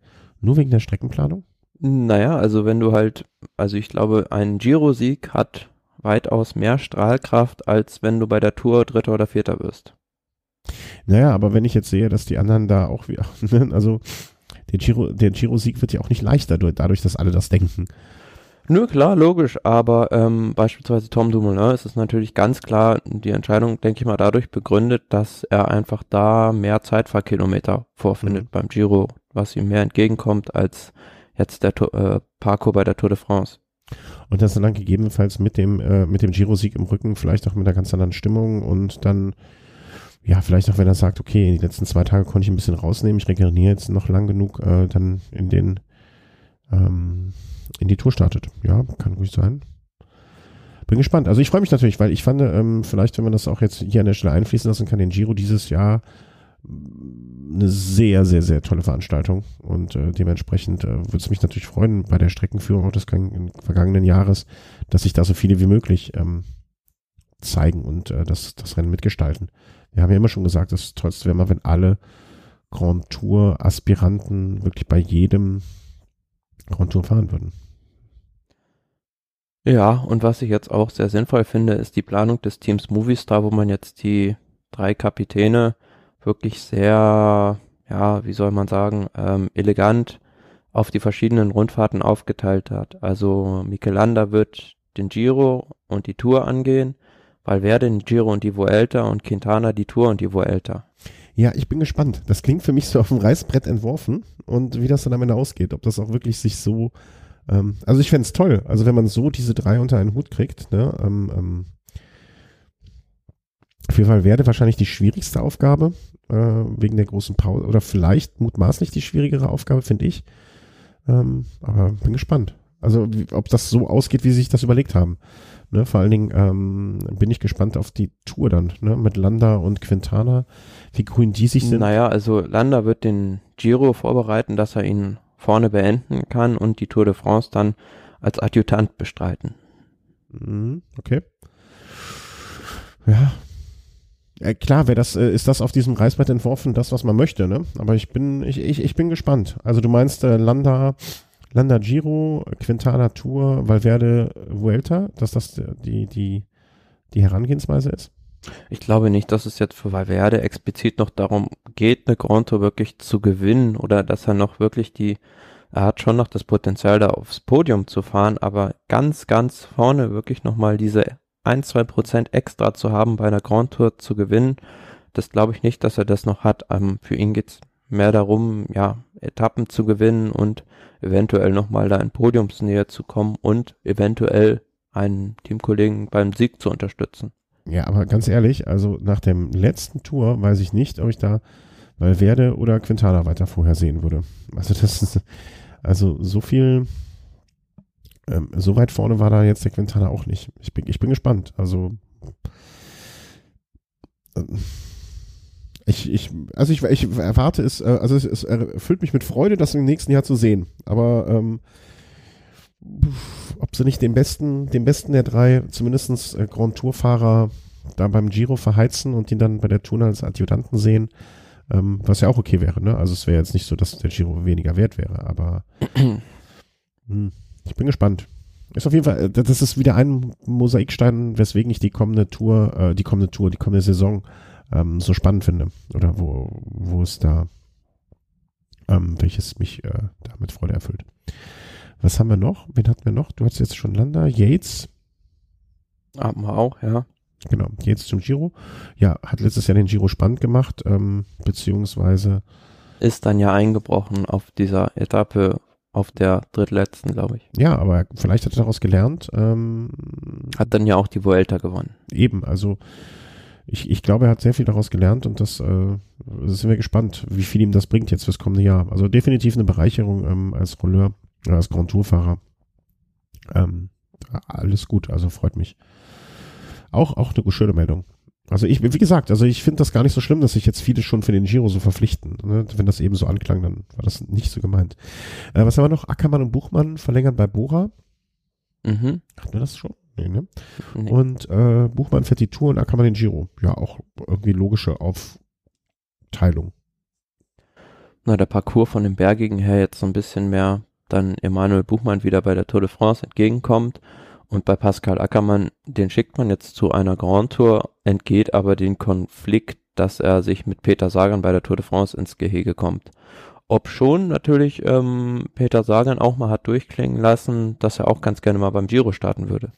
Nur wegen der Streckenplanung? Naja, also wenn du halt, also ich glaube, ein Giro-Sieg hat weitaus mehr Strahlkraft, als wenn du bei der Tour Dritter oder Vierter wirst. Naja, aber wenn ich jetzt sehe, dass die anderen da auch wieder, also der Giro, der Giro-Sieg wird ja auch nicht leichter dadurch, dass alle das denken. Nö, klar, logisch, aber ähm, beispielsweise Tom Dumoulin ist es natürlich ganz klar die Entscheidung, denke ich mal, dadurch begründet, dass er einfach da mehr Zeitfahrkilometer vorfindet mhm. beim Giro, was ihm mehr entgegenkommt als jetzt der äh, Parcours bei der Tour de France. Und das dann gegebenenfalls mit dem, äh, mit dem Giro-Sieg im Rücken, vielleicht auch mit einer ganz anderen Stimmung und dann, ja, vielleicht auch, wenn er sagt, okay, die letzten zwei Tage konnte ich ein bisschen rausnehmen, ich regeneriere jetzt noch lang genug, äh, dann in den ähm, in die Tour startet. Ja, kann ruhig sein. Bin gespannt. Also ich freue mich natürlich, weil ich fand, ähm, vielleicht, wenn man das auch jetzt hier an der Stelle einfließen lassen kann, den Giro dieses Jahr eine sehr, sehr, sehr tolle Veranstaltung. Und äh, dementsprechend äh, würde es mich natürlich freuen, bei der Streckenführung auch des vergangenen Jahres, dass sich da so viele wie möglich ähm, zeigen und äh, das, das Rennen mitgestalten. Wir haben ja immer schon gesagt, das Tollste wäre mal, wenn alle Grand Tour-Aspiranten wirklich bei jedem Grand Tour fahren würden. Ja, und was ich jetzt auch sehr sinnvoll finde, ist die Planung des Teams Movistar, wo man jetzt die drei Kapitäne wirklich sehr, ja, wie soll man sagen, ähm, elegant auf die verschiedenen Rundfahrten aufgeteilt hat. Also Michelanda wird den Giro und die Tour angehen, Valverde den Giro und die Vuelta und Quintana die Tour und die Vuelta. Ja, ich bin gespannt. Das klingt für mich so auf dem Reißbrett entworfen und wie das dann am Ende ausgeht. Ob das auch wirklich sich so. Ähm, also ich fände es toll. Also wenn man so diese drei unter einen Hut kriegt, ne? Ähm, ähm, auf jeden Fall werde wahrscheinlich die schwierigste Aufgabe äh, wegen der großen Pause oder vielleicht mutmaßlich die schwierigere Aufgabe, finde ich. Ähm, aber bin gespannt. Also wie, ob das so ausgeht, wie sie sich das überlegt haben. Ne, vor allen Dingen ähm, bin ich gespannt auf die Tour dann, ne, mit Landa und Quintana, wie grün die sich sind. Naja, also Landa wird den Giro vorbereiten, dass er ihn vorne beenden kann und die Tour de France dann als Adjutant bestreiten. Mhm, okay. Ja. Ja klar, wäre das, äh, ist das auf diesem Reißbrett entworfen, das, was man möchte, ne? Aber ich bin, ich, ich, ich bin gespannt. Also du meinst äh, Landa, Landa Giro, Quintana Tour, Valverde Vuelta, dass das die, die, die Herangehensweise ist? Ich glaube nicht, dass es jetzt für Valverde explizit noch darum geht, eine Grand Tour wirklich zu gewinnen oder dass er noch wirklich die, er hat schon noch das Potenzial da aufs Podium zu fahren, aber ganz, ganz vorne wirklich nochmal diese ein, zwei Prozent extra zu haben bei einer Grand Tour zu gewinnen, das glaube ich nicht, dass er das noch hat. Ähm, für ihn geht's mehr darum, ja, Etappen zu gewinnen und eventuell nochmal da in Podiumsnähe zu kommen und eventuell einen Teamkollegen beim Sieg zu unterstützen. Ja, aber ganz ehrlich, also nach dem letzten Tour weiß ich nicht, ob ich da Valverde oder Quintana weiter vorher sehen würde. Also das ist, also so viel, ähm, so weit vorne war da jetzt der Quintana auch nicht. Ich bin, ich bin gespannt. Also äh, ich, ich, also ich, ich erwarte es, äh, also es, es erfüllt mich mit Freude, das im nächsten Jahr zu sehen. Aber ähm, ob sie nicht den besten, den besten der drei, zumindestens äh, Grand Tour-Fahrer da beim Giro verheizen und ihn dann bei der Tour als Adjutanten sehen, ähm, was ja auch okay wäre, ne? Also es wäre jetzt nicht so, dass der Giro weniger wert wäre, aber mh, hm, ich bin gespannt. Ist auf jeden Fall, äh, das ist wieder ein Mosaikstein, weswegen ich die kommende Tour, äh, die kommende Tour, die kommende Saison ähm, so spannend finde. Oder wo, wo es da, ähm, welches mich äh, da mit Freude erfüllt. Was haben wir noch? Wen hatten wir noch? Du hast jetzt schon Landa, Yates. Haben wir auch, ja. Genau, Yates zum Giro. Ja, hat letztes Jahr den Giro spannend gemacht, ähm, beziehungsweise ist dann ja eingebrochen auf dieser Etappe auf der drittletzten, glaube ich. Ja, aber vielleicht hat er daraus gelernt. Ähm, hat dann ja auch die Vuelta gewonnen. Eben, also ich, ich glaube, er hat sehr viel daraus gelernt und das, äh, das sind wir gespannt, wie viel ihm das bringt jetzt fürs kommende Jahr. Also definitiv eine Bereicherung ähm, als Rolleur als Grand Tour-Fahrer. Ähm, alles gut, also freut mich. Auch, auch eine schöne Meldung. Also ich, wie gesagt, also ich finde das gar nicht so schlimm, dass sich jetzt viele schon für den Giro so verpflichten. Ne? Wenn das eben so anklang, dann war das nicht so gemeint. Äh, was haben wir noch? Ackermann und Buchmann verlängern bei Bora. Mhm. Hatten wir das schon? Nee, ne? Nee. Und äh, Buchmann fährt die Tour und Ackermann den Giro. Ja, auch irgendwie logische Aufteilung. Na, der Parcours von dem Bergigen her jetzt so ein bisschen mehr dann Emanuel Buchmann wieder bei der Tour de France entgegenkommt. Und bei Pascal Ackermann, den schickt man jetzt zu einer Grand Tour, entgeht aber den Konflikt, dass er sich mit Peter Sagan bei der Tour de France ins Gehege kommt. Ob schon natürlich ähm, Peter Sagan auch mal hat durchklingen lassen, dass er auch ganz gerne mal beim Giro starten würde.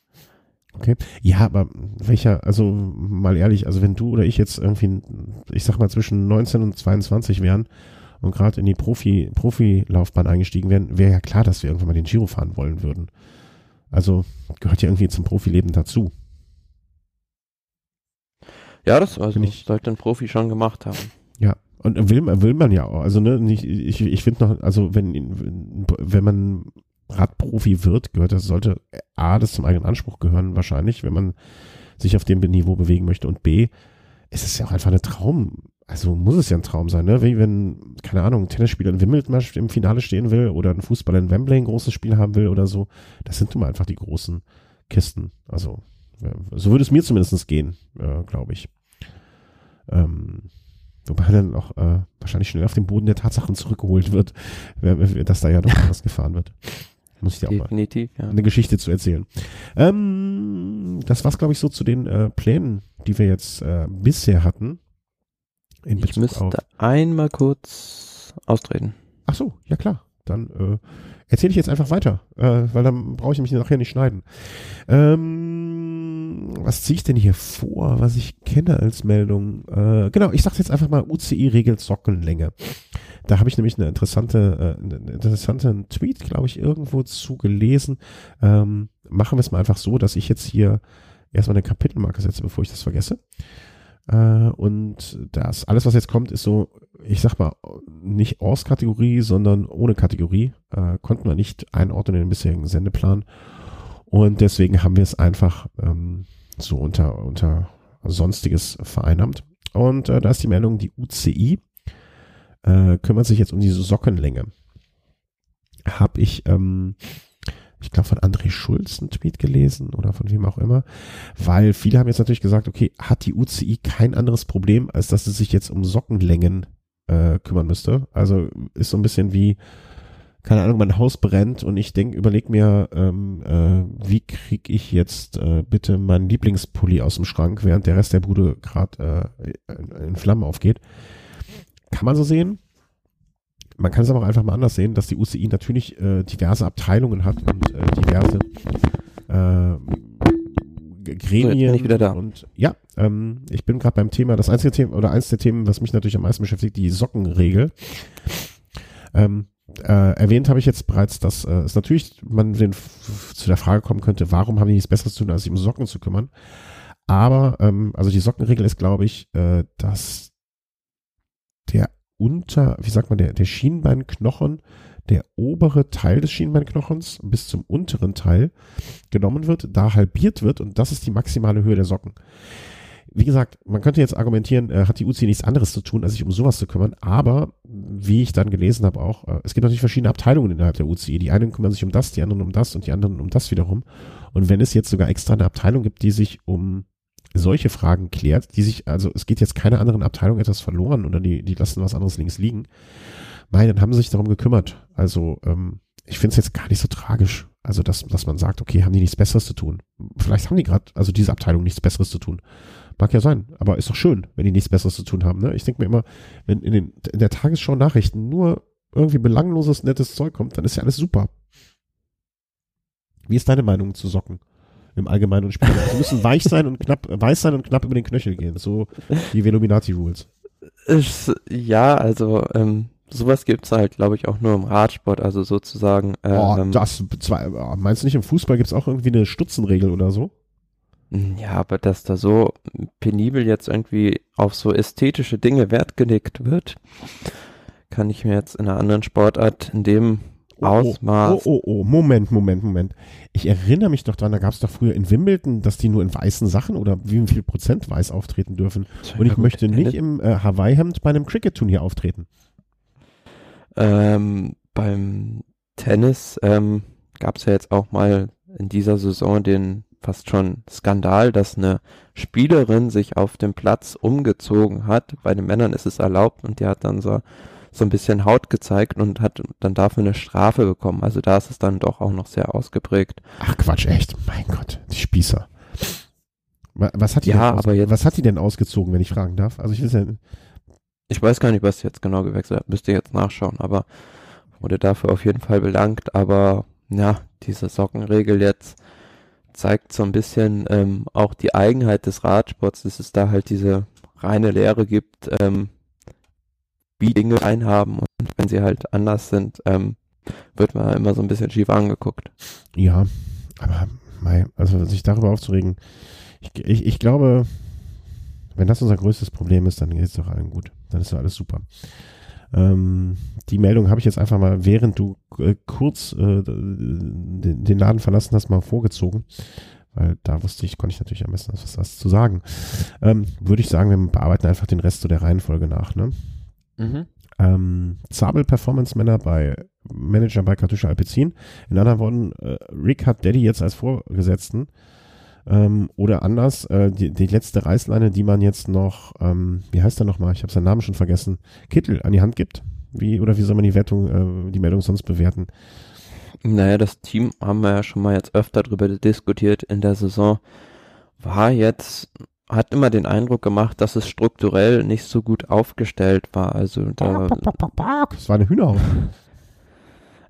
Okay. Ja, aber welcher, also mal ehrlich, also wenn du oder ich jetzt irgendwie, ich sag mal zwischen 19 und 22 wären und gerade in die Profi, Profilaufbahn eingestiegen wären, wäre ja klar, dass wir irgendwann mal den Giro fahren wollen würden. Also gehört ja irgendwie zum Profileben dazu. Ja, das also ich, sollte ein Profi schon gemacht haben. Ja, und will, will man ja auch. Also ne, nicht, ich, ich finde noch, also wenn, wenn man Radprofi wird, gehört das, sollte A, das zum eigenen Anspruch gehören, wahrscheinlich, wenn man sich auf dem Niveau bewegen möchte und B, es ist ja auch einfach eine Traum, also muss es ja ein Traum sein, ne? Wie wenn, keine Ahnung, ein Tennisspieler in Wimbledon im Finale stehen will oder ein Fußballer in Wembley ein großes Spiel haben will oder so. Das sind immer einfach die großen Kisten. Also, so würde es mir zumindest gehen, äh, glaube ich. Ähm, wobei dann auch äh, wahrscheinlich schnell auf den Boden der Tatsachen zurückgeholt wird, dass da ja doch was gefahren wird. Muss ich dir auch mal ja. eine Geschichte zu erzählen. Ähm, das war's, glaube ich, so zu den äh, Plänen, die wir jetzt äh, bisher hatten. In ich müsste auf einmal kurz austreten. Ach so, ja klar. Dann äh, erzähle ich jetzt einfach weiter, äh, weil dann brauche ich mich nachher nicht schneiden. Ähm, was ziehe ich denn hier vor, was ich kenne als Meldung? Äh, genau, ich sage jetzt einfach mal UCI regelt Sockenlänge. Da habe ich nämlich eine interessante, äh, einen interessanten Tweet, glaube ich, irgendwo zu gelesen. Ähm, machen wir es mal einfach so, dass ich jetzt hier erstmal eine Kapitelmarke setze, bevor ich das vergesse. Äh, und das, alles, was jetzt kommt, ist so, ich sag mal, nicht aus Kategorie, sondern ohne Kategorie. Äh, konnten wir nicht einordnen in den bisherigen Sendeplan. Und deswegen haben wir es einfach ähm, so unter, unter Sonstiges vereinnahmt. Und äh, da ist die Meldung, die UCI äh, kümmert sich jetzt um diese Sockenlänge. habe ich, ähm, ich glaube von André Schulz einen Tweet gelesen oder von wem auch immer, weil viele haben jetzt natürlich gesagt, okay, hat die UCI kein anderes Problem, als dass es sich jetzt um Sockenlängen äh, kümmern müsste. Also ist so ein bisschen wie, keine Ahnung, mein Haus brennt und ich denke, überleg mir, ähm, äh, wie krieg ich jetzt äh, bitte meinen Lieblingspulli aus dem Schrank, während der Rest der Bude gerade äh, in Flammen aufgeht. Kann man so sehen. Man kann es aber auch einfach mal anders sehen, dass die UCI natürlich äh, diverse Abteilungen hat und äh, diverse äh, Gremien so, da. und ja, ähm, ich bin gerade beim Thema, das einzige Thema oder eins der Themen, was mich natürlich am meisten beschäftigt, die Sockenregel. Ähm, äh, erwähnt habe ich jetzt bereits, dass äh, es natürlich man den, zu der Frage kommen könnte, warum haben die nichts Besseres zu tun, als sich um Socken zu kümmern. Aber, ähm, also die Sockenregel ist, glaube ich, äh, dass der unter, wie sagt man, der, der Schienbeinknochen, der obere Teil des Schienbeinknochens bis zum unteren Teil genommen wird, da halbiert wird und das ist die maximale Höhe der Socken wie gesagt, man könnte jetzt argumentieren, äh, hat die UC nichts anderes zu tun, als sich um sowas zu kümmern, aber wie ich dann gelesen habe auch, äh, es gibt natürlich verschiedene Abteilungen innerhalb der UCI. Die einen kümmern sich um das, die anderen um das und die anderen um das wiederum. Und wenn es jetzt sogar extra eine Abteilung gibt, die sich um solche Fragen klärt, die sich, also es geht jetzt keiner anderen Abteilung etwas verloren oder die, die lassen was anderes links liegen, nein, dann haben sie sich darum gekümmert. Also ähm, ich finde es jetzt gar nicht so tragisch. Also, dass, dass man sagt, okay, haben die nichts Besseres zu tun. Vielleicht haben die gerade, also diese Abteilung nichts Besseres zu tun. Mag ja sein, aber ist doch schön, wenn die nichts Besseres zu tun haben. Ne? Ich denke mir immer, wenn in, den, in der Tagesschau Nachrichten nur irgendwie belangloses, nettes Zeug kommt, dann ist ja alles super. Wie ist deine Meinung zu Socken? Im Allgemeinen und Speziellen. Sie müssen weich sein und knapp, weiß sein und knapp über den Knöchel gehen. So die Veluminati Rules. Ja, also ähm, sowas gibt's halt, glaube ich, auch nur im Radsport, also sozusagen. Äh, oh, ähm, das, zwei, meinst du nicht, im Fußball gibt's auch irgendwie eine Stutzenregel oder so? Ja, aber dass da so penibel jetzt irgendwie auf so ästhetische Dinge Wert gelegt wird, kann ich mir jetzt in einer anderen Sportart in dem oh, oh, Ausmaß. Oh, oh, oh, Moment, Moment, Moment. Ich erinnere mich doch dran, da gab es doch früher in Wimbledon, dass die nur in weißen Sachen oder wie viel Prozent weiß auftreten dürfen. Und ich möchte nicht im äh, Hawaii-Hemd bei einem Cricket-Turnier auftreten. Ähm, beim Tennis ähm, gab es ja jetzt auch mal in dieser Saison den fast schon Skandal, dass eine Spielerin sich auf dem Platz umgezogen hat. Bei den Männern ist es erlaubt und die hat dann so, so ein bisschen Haut gezeigt und hat dann dafür eine Strafe bekommen. Also da ist es dann doch auch noch sehr ausgeprägt. Ach Quatsch, echt? Mein Gott, die Spießer. Was hat die, ja, denn, aber jetzt, was hat die denn ausgezogen, wenn ich fragen darf? Also ich weiß ja, ich weiß gar nicht, was jetzt genau gewechselt hat, müsste jetzt nachschauen, aber wurde dafür auf jeden Fall belangt, aber ja, diese Sockenregel jetzt zeigt so ein bisschen ähm, auch die Eigenheit des Radsports, dass es da halt diese reine Lehre gibt, ähm, Dinge einhaben und wenn sie halt anders sind, ähm, wird man immer so ein bisschen schief angeguckt. Ja, aber also sich darüber aufzuregen, ich, ich, ich glaube, wenn das unser größtes Problem ist, dann geht es doch allen gut. Dann ist doch alles super. Ähm, die Meldung habe ich jetzt einfach mal, während du äh, kurz äh, den, den, Laden verlassen hast, mal vorgezogen. Weil da wusste ich, konnte ich natürlich am besten was, was zu sagen. Ähm, Würde ich sagen, wir bearbeiten einfach den Rest so der Reihenfolge nach. Ne? Mhm. Ähm, Zabel Performance Männer bei Manager bei Kartusche Alpecin. In anderen Worten, äh, Rick hat Daddy jetzt als Vorgesetzten ähm, oder anders, äh, die, die letzte Reißleine, die man jetzt noch, ähm, wie heißt er nochmal, ich habe seinen Namen schon vergessen, Kittel an die Hand gibt. Wie, oder wie soll man die Wertung, äh, die Meldung sonst bewerten? Naja, das Team haben wir ja schon mal jetzt öfter darüber diskutiert in der Saison. War jetzt, hat immer den Eindruck gemacht, dass es strukturell nicht so gut aufgestellt war. Also da. Es war eine Hühnerhaut.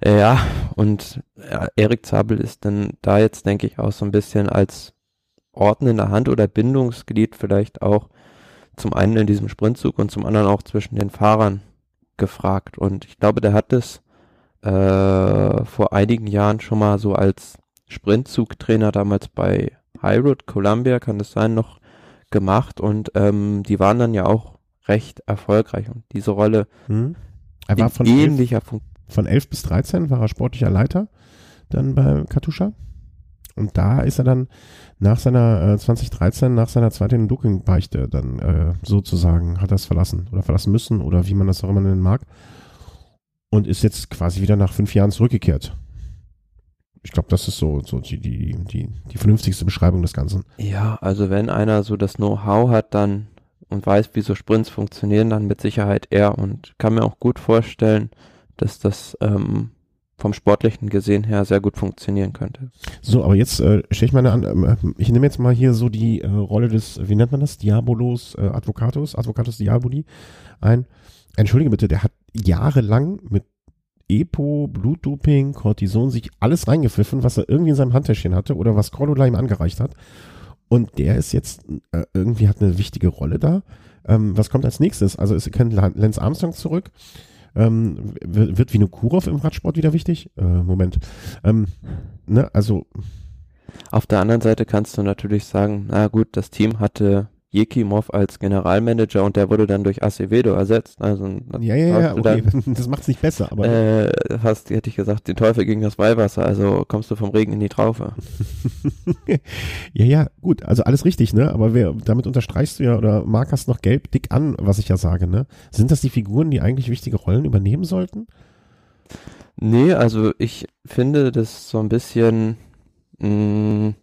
Ja, und ja, Erik Zabel ist dann da jetzt, denke ich, auch so ein bisschen als ordnende Hand oder Bindungsglied vielleicht auch zum einen in diesem Sprintzug und zum anderen auch zwischen den Fahrern gefragt. Und ich glaube, der hat es äh, vor einigen Jahren schon mal so als Sprintzugtrainer damals bei High Road Columbia, kann das sein, noch gemacht. Und ähm, die waren dann ja auch recht erfolgreich. Und diese Rolle hm. er war von ähnlicher Funktion. Von 11 bis 13 war er sportlicher Leiter dann bei Katusha. Und da ist er dann nach seiner äh, 2013, nach seiner zweiten Dopingbeichte dann äh, sozusagen hat er es verlassen oder verlassen müssen oder wie man das auch immer nennen mag. und ist jetzt quasi wieder nach fünf Jahren zurückgekehrt. Ich glaube, das ist so, so die, die, die, die vernünftigste Beschreibung des Ganzen. Ja, also wenn einer so das Know-how hat, dann und weiß, wie so Sprints funktionieren, dann mit Sicherheit er und kann mir auch gut vorstellen, dass das ähm, vom sportlichen gesehen her sehr gut funktionieren könnte. So, aber jetzt äh, stelle ich mal eine an, äh, ich nehme jetzt mal hier so die äh, Rolle des, wie nennt man das, Diabolos, äh, Advocatus, Advocatus Diaboli ein. Entschuldige bitte, der hat jahrelang mit Epo, Blutdoping, Cortison sich alles reingepfiffen, was er irgendwie in seinem Handtäschchen hatte oder was Cordula ihm angereicht hat. Und der ist jetzt äh, irgendwie hat eine wichtige Rolle da. Ähm, was kommt als nächstes? Also es kennt Lance Armstrong zurück. Ähm, wird, wird Vinokurov im Radsport wieder wichtig? Äh, Moment. Ähm, ne, also. Auf der anderen Seite kannst du natürlich sagen, na gut, das Team hatte Jekimov als Generalmanager und der wurde dann durch Acevedo ersetzt. Also ja, ja, ja, okay. Dann, das macht es nicht besser, aber äh, hast, hätte ich gesagt, den Teufel gegen das Weihwasser. Also kommst du vom Regen in die Traufe. ja, ja, gut, also alles richtig, ne? Aber wer, damit unterstreichst du ja oder markerst noch gelb dick an, was ich ja sage, ne? Sind das die Figuren, die eigentlich wichtige Rollen übernehmen sollten? Nee, also ich finde das so ein bisschen mh, mm,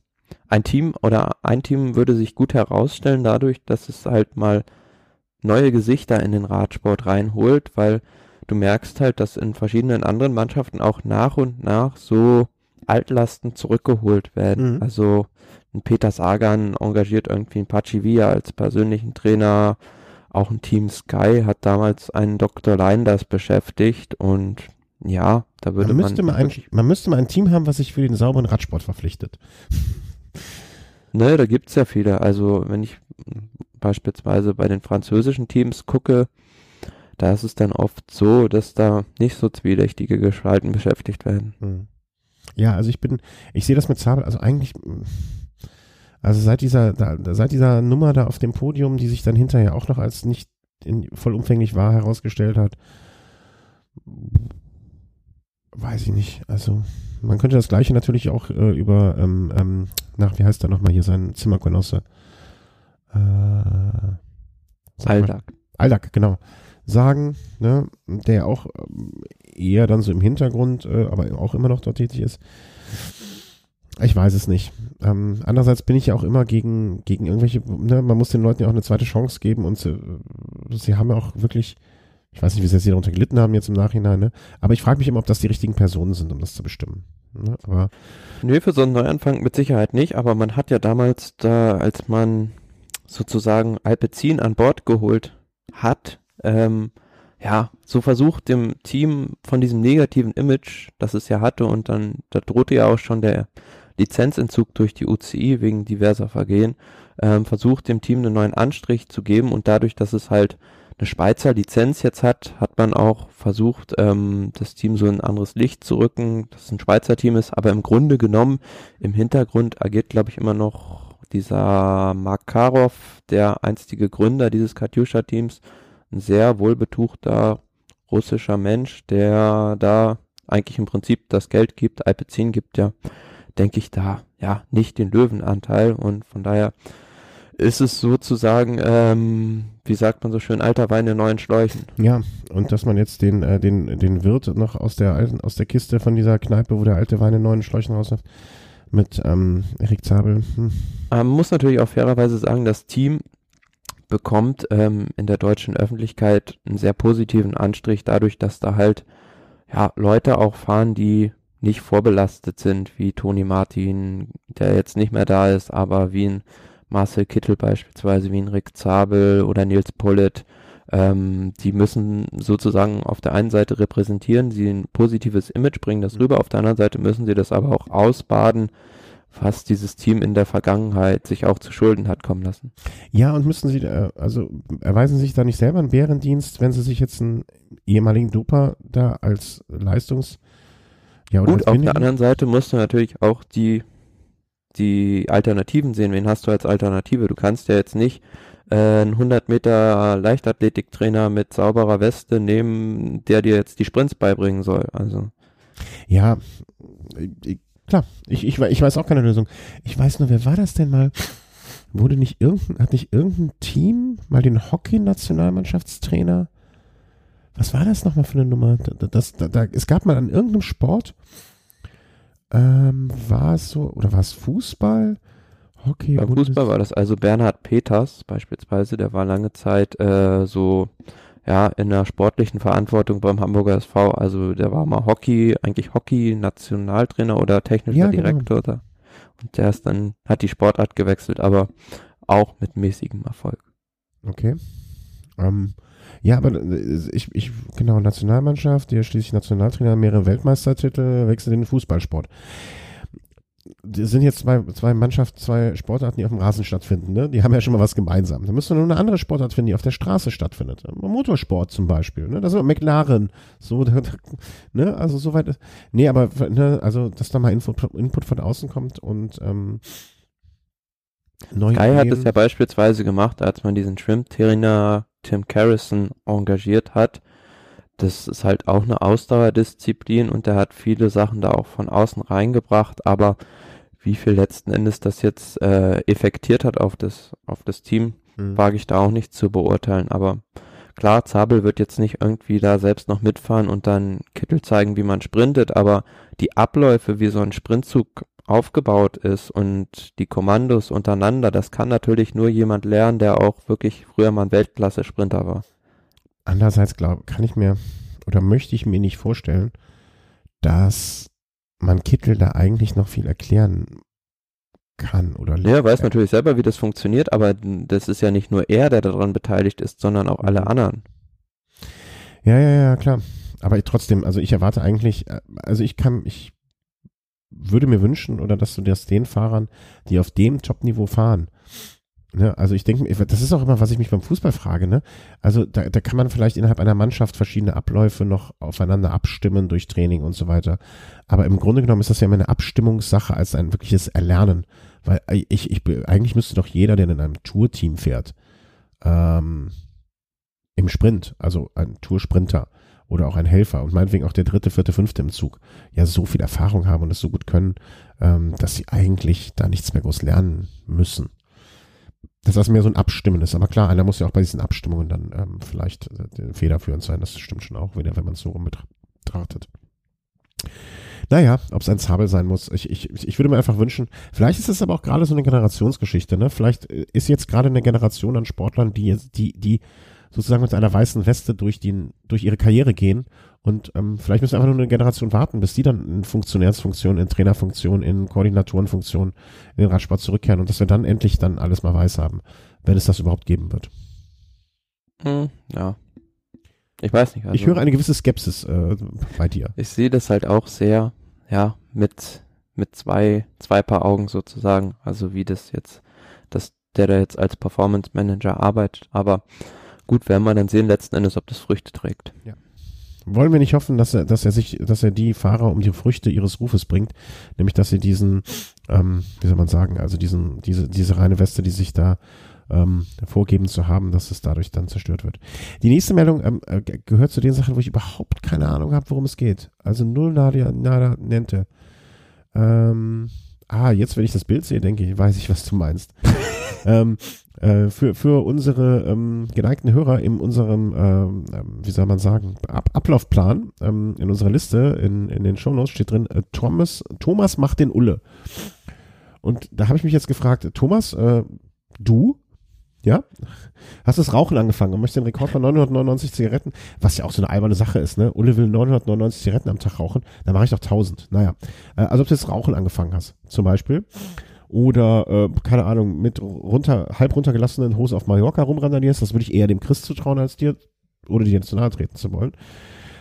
ein Team oder ein Team würde sich gut herausstellen dadurch, dass es halt mal neue Gesichter in den Radsport reinholt, weil du merkst halt, dass in verschiedenen anderen Mannschaften auch nach und nach so Altlasten zurückgeholt werden. Mhm. Also ein Peter Sagan engagiert irgendwie einen Pachivia als persönlichen Trainer. Auch ein Team Sky hat damals einen Dr. Leinders beschäftigt und ja, da würde man. Müsste man, ein, man müsste mal ein Team haben, was sich für den sauberen Radsport verpflichtet. Ne, da gibt's ja viele. Also wenn ich beispielsweise bei den französischen Teams gucke, da ist es dann oft so, dass da nicht so zwielichtige Gestalten beschäftigt werden. Hm. Ja, also ich bin, ich sehe das mit Zabel, also eigentlich, also seit dieser, da, seit dieser Nummer da auf dem Podium, die sich dann hinterher auch noch als nicht in, vollumfänglich wahr herausgestellt hat, weiß ich nicht. Also man könnte das gleiche natürlich auch äh, über, ähm, ähm, nach, wie heißt er nochmal hier, sein Zimmergenosse? Äh, Aldak. Aldak, genau. Sagen, ne, der auch ähm, eher dann so im Hintergrund, äh, aber auch immer noch dort tätig ist. Ich weiß es nicht. Ähm, andererseits bin ich ja auch immer gegen, gegen irgendwelche, ne, man muss den Leuten ja auch eine zweite Chance geben und sie, sie haben ja auch wirklich ich weiß nicht, wie sehr sie darunter gelitten haben jetzt im Nachhinein, ne? Aber ich frage mich immer, ob das die richtigen Personen sind, um das zu bestimmen. Ne? Aber Nö, für so einen Neuanfang mit Sicherheit nicht, aber man hat ja damals da, als man sozusagen Alpecin an Bord geholt hat, ähm, ja, so versucht dem Team von diesem negativen Image, das es ja hatte und dann, da drohte ja auch schon der Lizenzentzug durch die UCI wegen diverser Vergehen, ähm, versucht dem Team einen neuen Anstrich zu geben und dadurch, dass es halt eine Schweizer Lizenz jetzt hat, hat man auch versucht, ähm, das Team so ein anderes Licht zu rücken, dass es ein Schweizer Team ist, aber im Grunde genommen im Hintergrund agiert, glaube ich, immer noch dieser Makarov, der einstige Gründer dieses Katjuscha-Teams, ein sehr wohlbetuchter russischer Mensch, der da eigentlich im Prinzip das Geld gibt, Alpecin gibt ja, denke ich, da ja nicht den Löwenanteil. Und von daher ist es sozusagen, ähm, wie sagt man so schön, alter Wein in neuen Schläuchen. Ja, und dass man jetzt den, äh, den, den Wirt noch aus der alten, aus der Kiste von dieser Kneipe, wo der alte Wein in neuen Schläuchen rausläuft, mit ähm, Erik Zabel. Hm. Man muss natürlich auch fairerweise sagen, das Team bekommt ähm, in der deutschen Öffentlichkeit einen sehr positiven Anstrich, dadurch, dass da halt ja Leute auch fahren, die nicht vorbelastet sind, wie Toni Martin, der jetzt nicht mehr da ist, aber wie ein Marcel Kittel beispielsweise, wie ein Rick Zabel oder Nils Pollitt, ähm, die müssen sozusagen auf der einen Seite repräsentieren, sie ein positives Image bringen das mhm. rüber, auf der anderen Seite müssen sie das aber auch ausbaden, was dieses Team in der Vergangenheit sich auch zu Schulden hat kommen lassen. Ja, und müssen sie, äh, also erweisen sie sich da nicht selber einen Bärendienst, wenn sie sich jetzt einen ehemaligen Duper da als Leistungs- ja, Gut, auf der anderen Seite musst du natürlich auch die die Alternativen sehen. Wen hast du als Alternative? Du kannst ja jetzt nicht äh, einen 100 Meter Leichtathletiktrainer mit sauberer Weste nehmen, der dir jetzt die Sprints beibringen soll. Also ja, klar. Ich, ich, ich weiß auch keine Lösung. Ich weiß nur, wer war das denn mal? Wurde nicht irgendein, hat nicht irgendein Team mal den Hockey-Nationalmannschaftstrainer was war das nochmal für eine Nummer? Das, das, da, es gab mal an irgendeinem Sport, ähm, war es so, oder war es Fußball? Hockey. Beim Fußball war das also Bernhard Peters beispielsweise, der war lange Zeit äh, so ja in der sportlichen Verantwortung beim Hamburger SV. Also der war mal Hockey, eigentlich Hockey-Nationaltrainer oder technischer ja, genau. Direktor da. Und der ist dann, hat die Sportart gewechselt, aber auch mit mäßigem Erfolg. Okay. Ähm, ja, aber äh, ich, ich, genau, Nationalmannschaft, der schließlich Nationaltrainer, mehrere Weltmeistertitel, wechselt in den Fußballsport. Das sind jetzt zwei, zwei Mannschaften, zwei Sportarten, die auf dem Rasen stattfinden, ne? Die haben ja schon mal was gemeinsam. Da müsste nur eine andere Sportart finden, die auf der Straße stattfindet. Motorsport zum Beispiel, ne? Das ist McLaren. So, ne? Also soweit. Nee, aber, ne, also, dass da mal Input, Input von außen kommt und, ähm, Sky hat es ja beispielsweise gemacht, als man diesen Shrimp-Trainer Tim Carrison engagiert hat. Das ist halt auch eine Ausdauerdisziplin und der hat viele Sachen da auch von außen reingebracht, aber wie viel letzten Endes das jetzt äh, effektiert hat auf das, auf das Team, mhm. wage ich da auch nicht zu beurteilen. Aber klar, Zabel wird jetzt nicht irgendwie da selbst noch mitfahren und dann Kittel zeigen, wie man sprintet, aber die Abläufe, wie so ein Sprintzug aufgebaut ist und die Kommandos untereinander, das kann natürlich nur jemand lernen, der auch wirklich früher mal ein Weltklasse-Sprinter war. Andererseits glaube, kann ich mir oder möchte ich mir nicht vorstellen, dass man Kittel da eigentlich noch viel erklären kann oder Ja, er weiß natürlich selber, wie das funktioniert, aber das ist ja nicht nur er, der daran beteiligt ist, sondern auch alle mhm. anderen. Ja, ja, ja, klar. Aber trotzdem, also ich erwarte eigentlich, äh, also ich kann, ich würde mir wünschen, oder dass du das den Fahrern, die auf dem Top-Niveau fahren, Ne, also ich denke, das ist auch immer, was ich mich beim Fußball frage. Ne? Also da, da kann man vielleicht innerhalb einer Mannschaft verschiedene Abläufe noch aufeinander abstimmen durch Training und so weiter. Aber im Grunde genommen ist das ja immer eine Abstimmungssache als ein wirkliches Erlernen. Weil ich, ich eigentlich müsste doch jeder, der in einem Tourteam fährt, ähm, im Sprint, also ein Toursprinter, oder auch ein Helfer und meinetwegen auch der dritte, vierte, fünfte im Zug ja so viel Erfahrung haben und es so gut können, ähm, dass sie eigentlich da nichts mehr groß lernen müssen. Dass das mehr so ein Abstimmen ist. Aber klar, einer muss ja auch bei diesen Abstimmungen dann ähm, vielleicht äh, federführend sein. Das stimmt schon auch wieder, wenn man es so betrachtet. Naja, ob es ein Zabel sein muss. Ich, ich, ich würde mir einfach wünschen, vielleicht ist es aber auch gerade so eine Generationsgeschichte, ne? Vielleicht äh, ist jetzt gerade eine Generation an Sportlern, die, die, die sozusagen mit einer weißen Weste durch, den, durch ihre Karriere gehen. Und ähm, vielleicht müssen wir einfach nur eine Generation warten, bis die dann in Funktionärsfunktion, in Trainerfunktion, in Koordinatorenfunktion in den Radsport zurückkehren und dass wir dann endlich dann alles mal weiß haben, wenn es das überhaupt geben wird. Hm, ja. Ich weiß nicht. Also ich höre eine gewisse Skepsis äh, bei dir. Ich sehe das halt auch sehr, ja, mit, mit zwei, zwei Paar Augen sozusagen. Also wie das jetzt, dass der da jetzt als Performance Manager arbeitet. Aber gut, werden wir dann sehen letzten Endes, ob das Früchte trägt. Ja. Wollen wir nicht hoffen, dass er, dass er sich, dass er die Fahrer um die Früchte ihres Rufes bringt, nämlich dass sie diesen, ähm, wie soll man sagen, also diesen, diese, diese reine Weste, die sich da ähm, vorgeben zu haben, dass es dadurch dann zerstört wird. Die nächste Meldung ähm, äh, gehört zu den Sachen, wo ich überhaupt keine Ahnung habe, worum es geht. Also null Nadia, nada nente. Ähm, ah, jetzt, wenn ich das Bild sehe, denke ich, weiß ich, was du meinst. ähm, äh, für, für unsere ähm, geneigten Hörer in unserem, ähm, ähm, wie soll man sagen, Ab Ablaufplan, ähm, in unserer Liste, in, in den Shownotes steht drin, äh, Thomas, Thomas macht den Ulle. Und da habe ich mich jetzt gefragt, Thomas, äh, du, ja, hast das Rauchen angefangen und möchtest den Rekord von 999 Zigaretten, was ja auch so eine alberne Sache ist, ne? Ulle will 999 Zigaretten am Tag rauchen, dann mache ich doch 1000. Naja, äh, also ob du das Rauchen angefangen hast, zum Beispiel oder äh, keine Ahnung, mit runter, halb runtergelassenen Hose auf Mallorca rumrandalierst, das würde ich eher dem Christ zutrauen als dir, oder dir zu nahe treten zu wollen.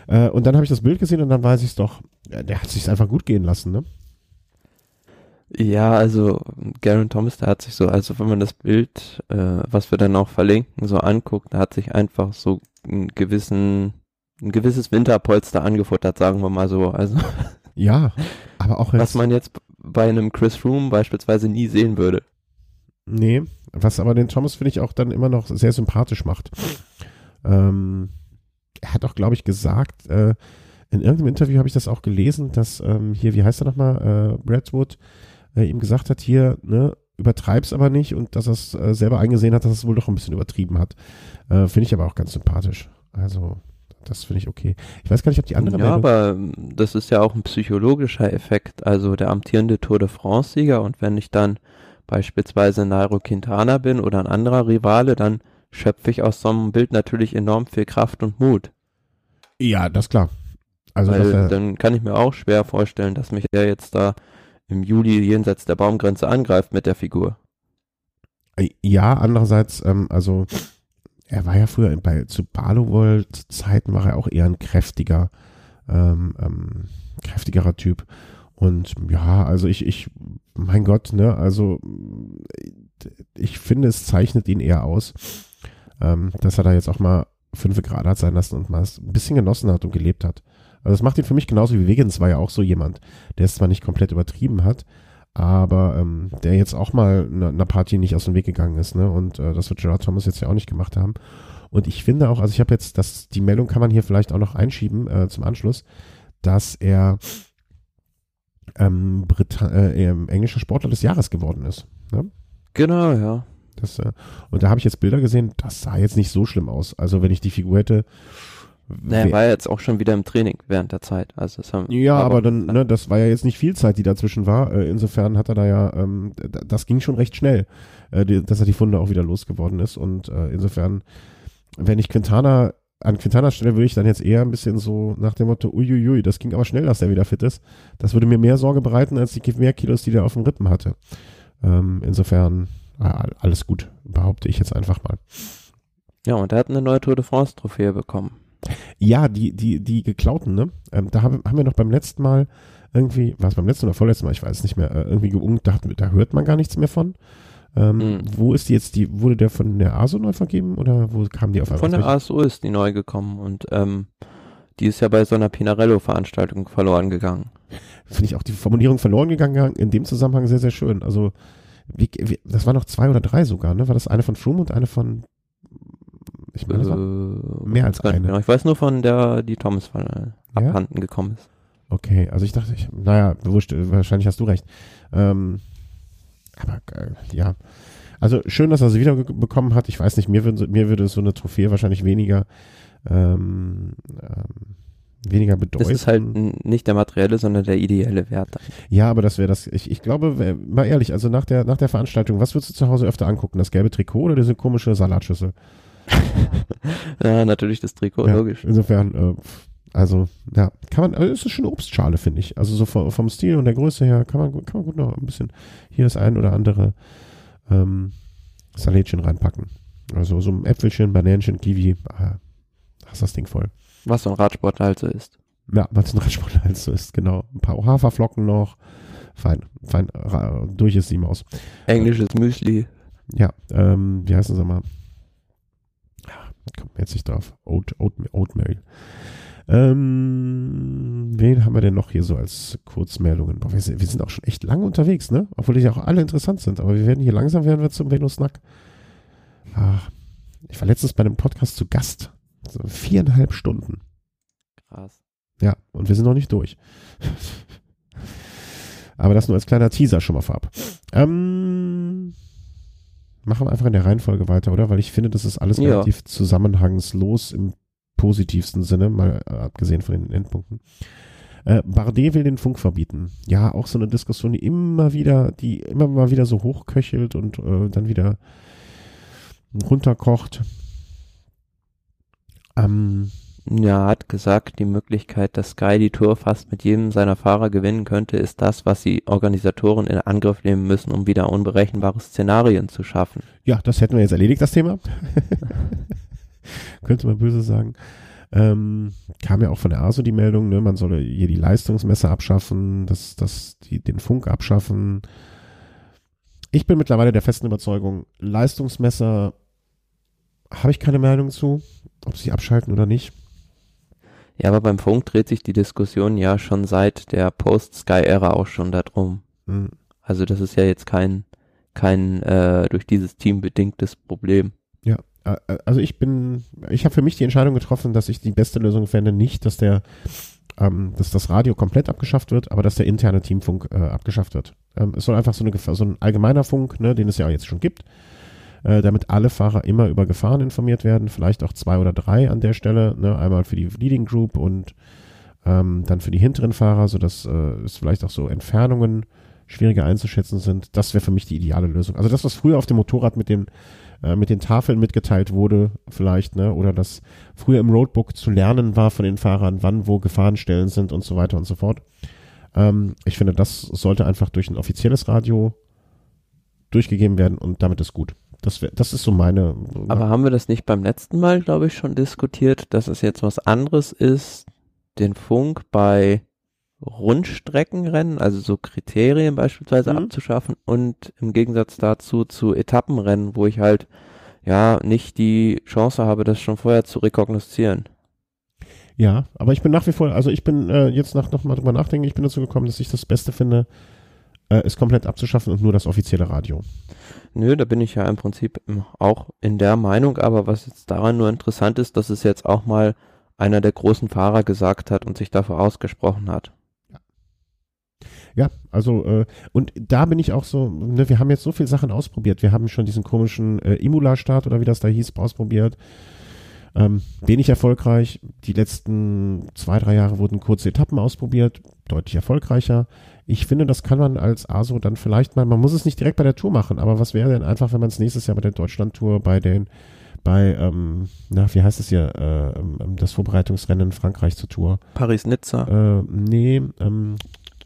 Äh, und dann habe ich das Bild gesehen und dann weiß ich es doch, der hat sich einfach gut gehen lassen, ne? Ja, also Garen Thomas, der hat sich so, also wenn man das Bild, äh, was wir dann auch verlinken, so anguckt, der hat sich einfach so einen gewissen, ein gewisses Winterpolster angefuttert, sagen wir mal so. Also ja, aber auch jetzt, was man jetzt bei einem Chris Room beispielsweise nie sehen würde. Nee, was aber den Thomas finde ich auch dann immer noch sehr sympathisch macht. Ähm, er hat auch, glaube ich, gesagt, äh, in irgendeinem Interview habe ich das auch gelesen, dass ähm, hier, wie heißt er nochmal, äh, Bradwood äh, ihm gesagt hat, hier, ne, übertreib's aber nicht und dass er es äh, selber eingesehen hat, dass es wohl doch ein bisschen übertrieben hat. Äh, finde ich aber auch ganz sympathisch. Also das finde ich okay. Ich weiß gar nicht, ob die andere Ja, aber ähm, das ist ja auch ein psychologischer Effekt. Also der amtierende Tour de France-Sieger und wenn ich dann beispielsweise Nairo Quintana bin oder ein anderer Rivale, dann schöpfe ich aus so einem Bild natürlich enorm viel Kraft und Mut. Ja, das ist klar. Also Weil dann kann ich mir auch schwer vorstellen, dass mich er jetzt da im Juli jenseits der Baumgrenze angreift mit der Figur. Ja, andererseits, ähm, also er war ja früher bei zu Barlowold Zeiten war er auch eher ein kräftiger, ähm, ähm, kräftigerer Typ. Und ja, also ich, ich, mein Gott, ne, also ich finde, es zeichnet ihn eher aus, ähm, dass er da jetzt auch mal fünf Grad hat sein lassen und mal ein bisschen genossen hat und gelebt hat. Also das macht ihn für mich genauso wie Wiggins war ja auch so jemand, der es zwar nicht komplett übertrieben hat, aber ähm, der jetzt auch mal einer ne Party nicht aus dem Weg gegangen ist, ne? Und äh, das wird Gerard Thomas jetzt ja auch nicht gemacht haben. Und ich finde auch, also ich habe jetzt, das, die Meldung kann man hier vielleicht auch noch einschieben äh, zum Anschluss, dass er ähm, äh, englischer Sportler des Jahres geworden ist. Ne? Genau, ja. Das, äh, und da habe ich jetzt Bilder gesehen, das sah jetzt nicht so schlimm aus. Also wenn ich die Figur hätte. Naja, er war ja jetzt auch schon wieder im Training während der Zeit. Also das haben, ja, aber dann, ne, das war ja jetzt nicht viel Zeit, die dazwischen war. Äh, insofern hat er da ja, ähm, das ging schon recht schnell, äh, die, dass er die Funde auch wieder losgeworden ist. Und äh, insofern, wenn ich Quintana an Quintanas Stelle würde ich dann jetzt eher ein bisschen so nach dem Motto, uiuiui, das ging aber schnell, dass der wieder fit ist. Das würde mir mehr Sorge bereiten, als die mehr Kilos, die der auf dem Rippen hatte. Ähm, insofern, alles gut, behaupte ich jetzt einfach mal. Ja, und er hat eine neue Tour de France Trophäe bekommen. Ja, die, die, die geklauten, ne? Ähm, da haben, haben wir noch beim letzten Mal irgendwie, war es beim letzten oder vorletzten Mal, ich weiß nicht mehr, äh, irgendwie geungt, da hört man gar nichts mehr von. Ähm, mhm. Wo ist die jetzt, die, wurde der von der ASO neu vergeben oder wo kam die auf einmal? Von der ASO ist die neu gekommen und ähm, die ist ja bei so einer Pinarello-Veranstaltung verloren gegangen. Finde ich auch die Formulierung verloren gegangen in dem Zusammenhang sehr, sehr schön. Also, wie, wie, das waren noch zwei oder drei sogar, ne? War das eine von Froome und eine von, ich meine, äh, mehr als eine. Genau. Ich weiß nur von der, die Thomas von, äh, abhanden ja? gekommen ist. Okay, also ich dachte, ich, naja, wurscht, wahrscheinlich hast du recht. Ähm, aber äh, ja. Also schön, dass er sie wieder bekommen hat. Ich weiß nicht, mir würde, mir würde so eine Trophäe wahrscheinlich weniger, ähm, ähm, weniger bedeuten. Das ist halt nicht der materielle, sondern der ideelle Wert. Ja, aber das wäre das, ich, ich glaube, mal ehrlich, also nach der, nach der Veranstaltung, was würdest du zu Hause öfter angucken? Das gelbe Trikot oder diese komische Salatschüssel? ja, natürlich das Trikot, ja, logisch. Insofern, äh, also, ja, kann man, also es ist schon eine Obstschale, finde ich. Also so vom, vom, Stil und der Größe her kann man, kann man gut noch ein bisschen hier das ein oder andere ähm, Salätchen reinpacken. Also so ein Äpfelchen, Bananchen, Kiwi, ah, hast das Ding voll. Was so ein Radsportler halt so ist. Ja, was ein Radsportler halt so ist, genau. Ein paar Haferflocken noch. Fein, fein, durch ist die Maus. Englisches Müsli. Ja, ähm, wie heißt das nochmal? Kommt jetzt nicht drauf. Oat, Oat, Oatmeal. Ähm, wen haben wir denn noch hier so als Kurzmeldungen? Boah, wir, sind, wir, sind, auch schon echt lange unterwegs, ne? Obwohl die auch alle interessant sind. Aber wir werden hier langsam werden wir zum Venus-Snack. Ach, ich war letztens bei einem Podcast zu Gast. So viereinhalb Stunden. Krass. Ja, und wir sind noch nicht durch. Aber das nur als kleiner Teaser schon mal vorab. Ähm, machen wir einfach in der Reihenfolge weiter, oder? Weil ich finde, das ist alles ja. relativ zusammenhangslos im positivsten Sinne, mal äh, abgesehen von den Endpunkten. Äh, Bardet will den Funk verbieten. Ja, auch so eine Diskussion, die immer wieder, die immer mal wieder so hochköchelt und äh, dann wieder runterkocht. Ähm, ja, hat gesagt, die Möglichkeit, dass Sky die Tour fast mit jedem seiner Fahrer gewinnen könnte, ist das, was die Organisatoren in Angriff nehmen müssen, um wieder unberechenbare Szenarien zu schaffen. Ja, das hätten wir jetzt erledigt, das Thema. könnte man böse sagen. Ähm, kam ja auch von der ASO die Meldung, ne, man solle hier die Leistungsmesser abschaffen, das, das, die, den Funk abschaffen. Ich bin mittlerweile der festen Überzeugung, Leistungsmesser habe ich keine Meinung zu, ob sie abschalten oder nicht. Ja, aber beim Funk dreht sich die Diskussion ja schon seit der Post-Sky-Ära auch schon darum. Mhm. Also das ist ja jetzt kein, kein äh, durch dieses Team bedingtes Problem. Ja, also ich bin, ich habe für mich die Entscheidung getroffen, dass ich die beste Lösung fände, nicht, dass der, ähm, dass das Radio komplett abgeschafft wird, aber dass der interne Teamfunk äh, abgeschafft wird. Ähm, es soll einfach so, eine, so ein allgemeiner Funk, ne, den es ja jetzt schon gibt, äh, damit alle Fahrer immer über Gefahren informiert werden, vielleicht auch zwei oder drei an der Stelle, ne? einmal für die Leading Group und ähm, dann für die hinteren Fahrer, sodass äh, es vielleicht auch so Entfernungen schwieriger einzuschätzen sind. Das wäre für mich die ideale Lösung. Also das, was früher auf dem Motorrad mit den äh, mit den Tafeln mitgeteilt wurde, vielleicht, ne, oder das früher im Roadbook zu lernen war von den Fahrern, wann wo Gefahrenstellen sind und so weiter und so fort. Ähm, ich finde, das sollte einfach durch ein offizielles Radio durchgegeben werden und damit ist gut. Das, wär, das ist so meine. Aber haben wir das nicht beim letzten Mal, glaube ich, schon diskutiert, dass es jetzt was anderes ist, den Funk bei Rundstreckenrennen, also so Kriterien beispielsweise mhm. abzuschaffen und im Gegensatz dazu zu Etappenrennen, wo ich halt ja nicht die Chance habe, das schon vorher zu rekognoszieren. Ja, aber ich bin nach wie vor, also ich bin äh, jetzt nach, noch mal drüber nachdenken, ich bin dazu gekommen, dass ich das Beste finde, äh, es komplett abzuschaffen und nur das offizielle Radio. Nö, da bin ich ja im Prinzip auch in der Meinung, aber was jetzt daran nur interessant ist, dass es jetzt auch mal einer der großen Fahrer gesagt hat und sich dafür ausgesprochen hat. Ja, also äh, und da bin ich auch so, ne, wir haben jetzt so viele Sachen ausprobiert. Wir haben schon diesen komischen äh, Imula-Start oder wie das da hieß, ausprobiert. Ähm, wenig erfolgreich. Die letzten zwei, drei Jahre wurden kurze Etappen ausprobiert, deutlich erfolgreicher. Ich finde, das kann man als ASO dann vielleicht mal, man muss es nicht direkt bei der Tour machen, aber was wäre denn einfach, wenn man es nächstes Jahr bei der Deutschland-Tour, bei den, bei, ähm, na, wie heißt es hier, äh, ähm, das Vorbereitungsrennen in Frankreich zur Tour? Paris-Nizza. Äh, nee, ähm,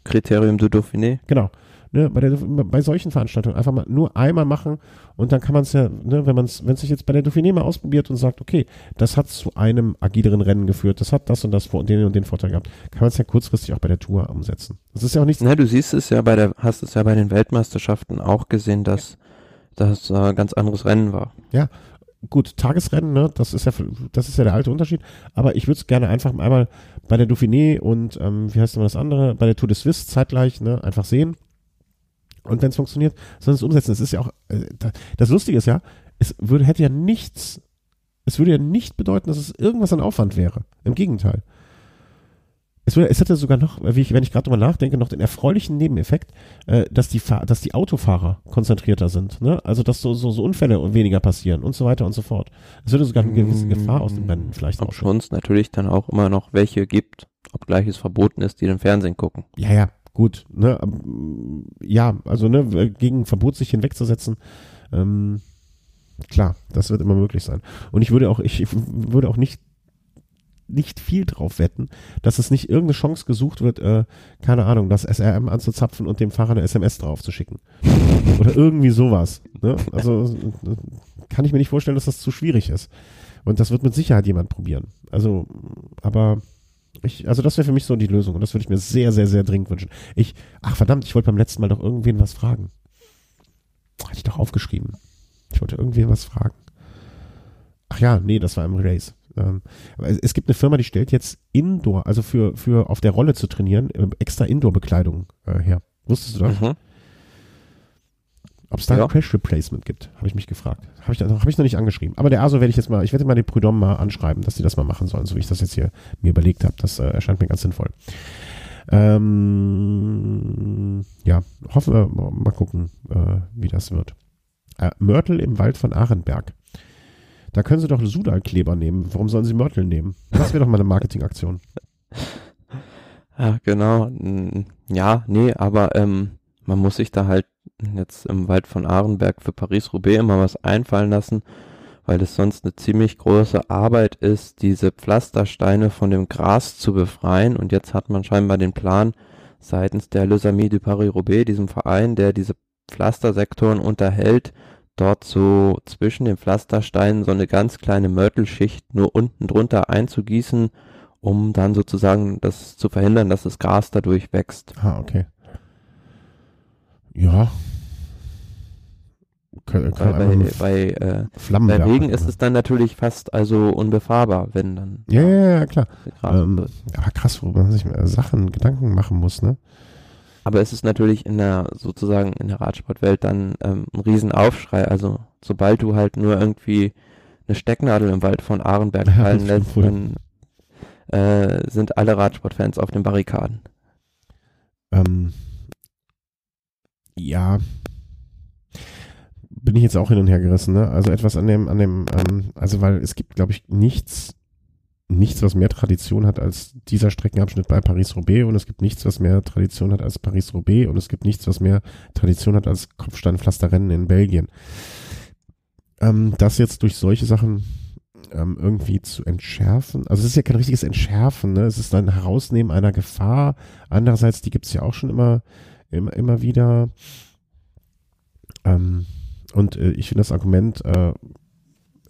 Kriterium du Dauphiné. Genau. Ne, bei, der, bei solchen Veranstaltungen einfach mal nur einmal machen und dann kann man es ja, ne, wenn man es, wenn es sich jetzt bei der Dauphiné mal ausprobiert und sagt, okay, das hat zu einem agileren Rennen geführt, das hat das und das und den und den Vorteil gehabt, kann man es ja kurzfristig auch bei der Tour umsetzen. Das ist ja auch nichts. Na, du siehst es ja bei der, hast es ja bei den Weltmeisterschaften auch gesehen, dass das äh, ein ganz anderes Rennen war. Ja, gut, Tagesrennen, ne, das ist ja, das ist ja der alte Unterschied. Aber ich würde es gerne einfach einmal bei der Dauphiné und ähm, wie heißt denn das andere, bei der Tour de Suisse zeitgleich, ne, einfach sehen. Und wenn es funktioniert, sollen es umsetzen. Es ist ja auch, äh, das Lustige ist ja, es würde, hätte ja nichts, es würde ja nicht bedeuten, dass es irgendwas an Aufwand wäre. Im Gegenteil. Es, würde, es hätte sogar noch, wie ich, wenn ich gerade drüber nachdenke, noch den erfreulichen Nebeneffekt, äh, dass, die dass die Autofahrer konzentrierter sind. Ne? Also dass so, so, so Unfälle weniger passieren und so weiter und so fort. Es würde sogar eine gewisse Gefahr aus dem Rennen vielleicht auch schon. es natürlich dann auch immer noch welche gibt, obgleich es verboten ist, die den Fernsehen gucken. Ja, ja, gut. Ne? Ja, also ne, gegen Verbot sich hinwegzusetzen, ähm, klar, das wird immer möglich sein. Und ich würde auch, ich, würde auch nicht nicht viel drauf wetten, dass es nicht irgendeine Chance gesucht wird, äh, keine Ahnung, das SRM anzuzapfen und dem Fahrer eine SMS drauf zu schicken. Oder irgendwie sowas. Ne? Also kann ich mir nicht vorstellen, dass das zu schwierig ist. Und das wird mit Sicherheit jemand probieren. Also, aber ich, also das wäre für mich so die Lösung und das würde ich mir sehr, sehr, sehr dringend wünschen. Ich, ach verdammt, ich wollte beim letzten Mal doch irgendwen was fragen. Hatte ich doch aufgeschrieben. Ich wollte irgendwen was fragen. Ach ja, nee, das war im Race. Ähm, es gibt eine Firma, die stellt jetzt Indoor, also für, für auf der Rolle zu trainieren, äh, extra Indoor-Bekleidung äh, her. Wusstest du das? Mhm. Ob es da ja. ein Crash Replacement gibt, habe ich mich gefragt. Habe ich, hab ich noch nicht angeschrieben. Aber der ASO werde ich jetzt mal, ich werde mal den Prudhomme mal anschreiben, dass die das mal machen sollen, so wie ich das jetzt hier mir überlegt habe. Das äh, erscheint mir ganz sinnvoll. Ähm, ja, hoffen wir mal gucken, äh, wie das wird. Äh, Mörtel im Wald von Arenberg. Da können Sie doch Sudal-Kleber nehmen. Warum sollen Sie Mörtel nehmen? Das wäre doch mal eine Marketingaktion. Ja, genau. Ja, nee, aber ähm, man muss sich da halt jetzt im Wald von Arenberg für Paris-Roubaix immer was einfallen lassen, weil es sonst eine ziemlich große Arbeit ist, diese Pflastersteine von dem Gras zu befreien. Und jetzt hat man scheinbar den Plan seitens der Le Amis du Paris-Roubaix, diesem Verein, der diese Pflastersektoren unterhält, dort so zwischen den Pflastersteinen so eine ganz kleine Mörtelschicht nur unten drunter einzugießen, um dann sozusagen das zu verhindern, dass das Gras dadurch wächst. Ah, okay. Ja. Kann, kann bei, bei, äh, bei Regen ist es dann natürlich fast also unbefahrbar, wenn dann. Ja, ja, ja, klar. Ähm, aber krass, wo man sich Sachen Gedanken machen muss, ne? Aber es ist natürlich in der, sozusagen in der Radsportwelt dann ähm, ein Riesenaufschrei. Also sobald du halt nur irgendwie eine Stecknadel im Wald von Ahrenberg fallen ja, lässt, dann äh, sind alle Radsportfans auf den Barrikaden. Ähm, ja. bin ich jetzt auch hin und her gerissen, ne? Also etwas an dem, an dem, ähm, also weil es gibt, glaube ich, nichts, nichts, was mehr Tradition hat als dieser Streckenabschnitt bei Paris-Roubaix und es gibt nichts, was mehr Tradition hat als Paris-Roubaix und es gibt nichts, was mehr Tradition hat als Kopfsteinpflasterrennen in Belgien. Ähm, das jetzt durch solche Sachen ähm, irgendwie zu entschärfen, also es ist ja kein richtiges Entschärfen, ne? es ist ein Herausnehmen einer Gefahr. Andererseits, die gibt es ja auch schon immer, immer, immer wieder. Ähm, und äh, ich finde das Argument, äh,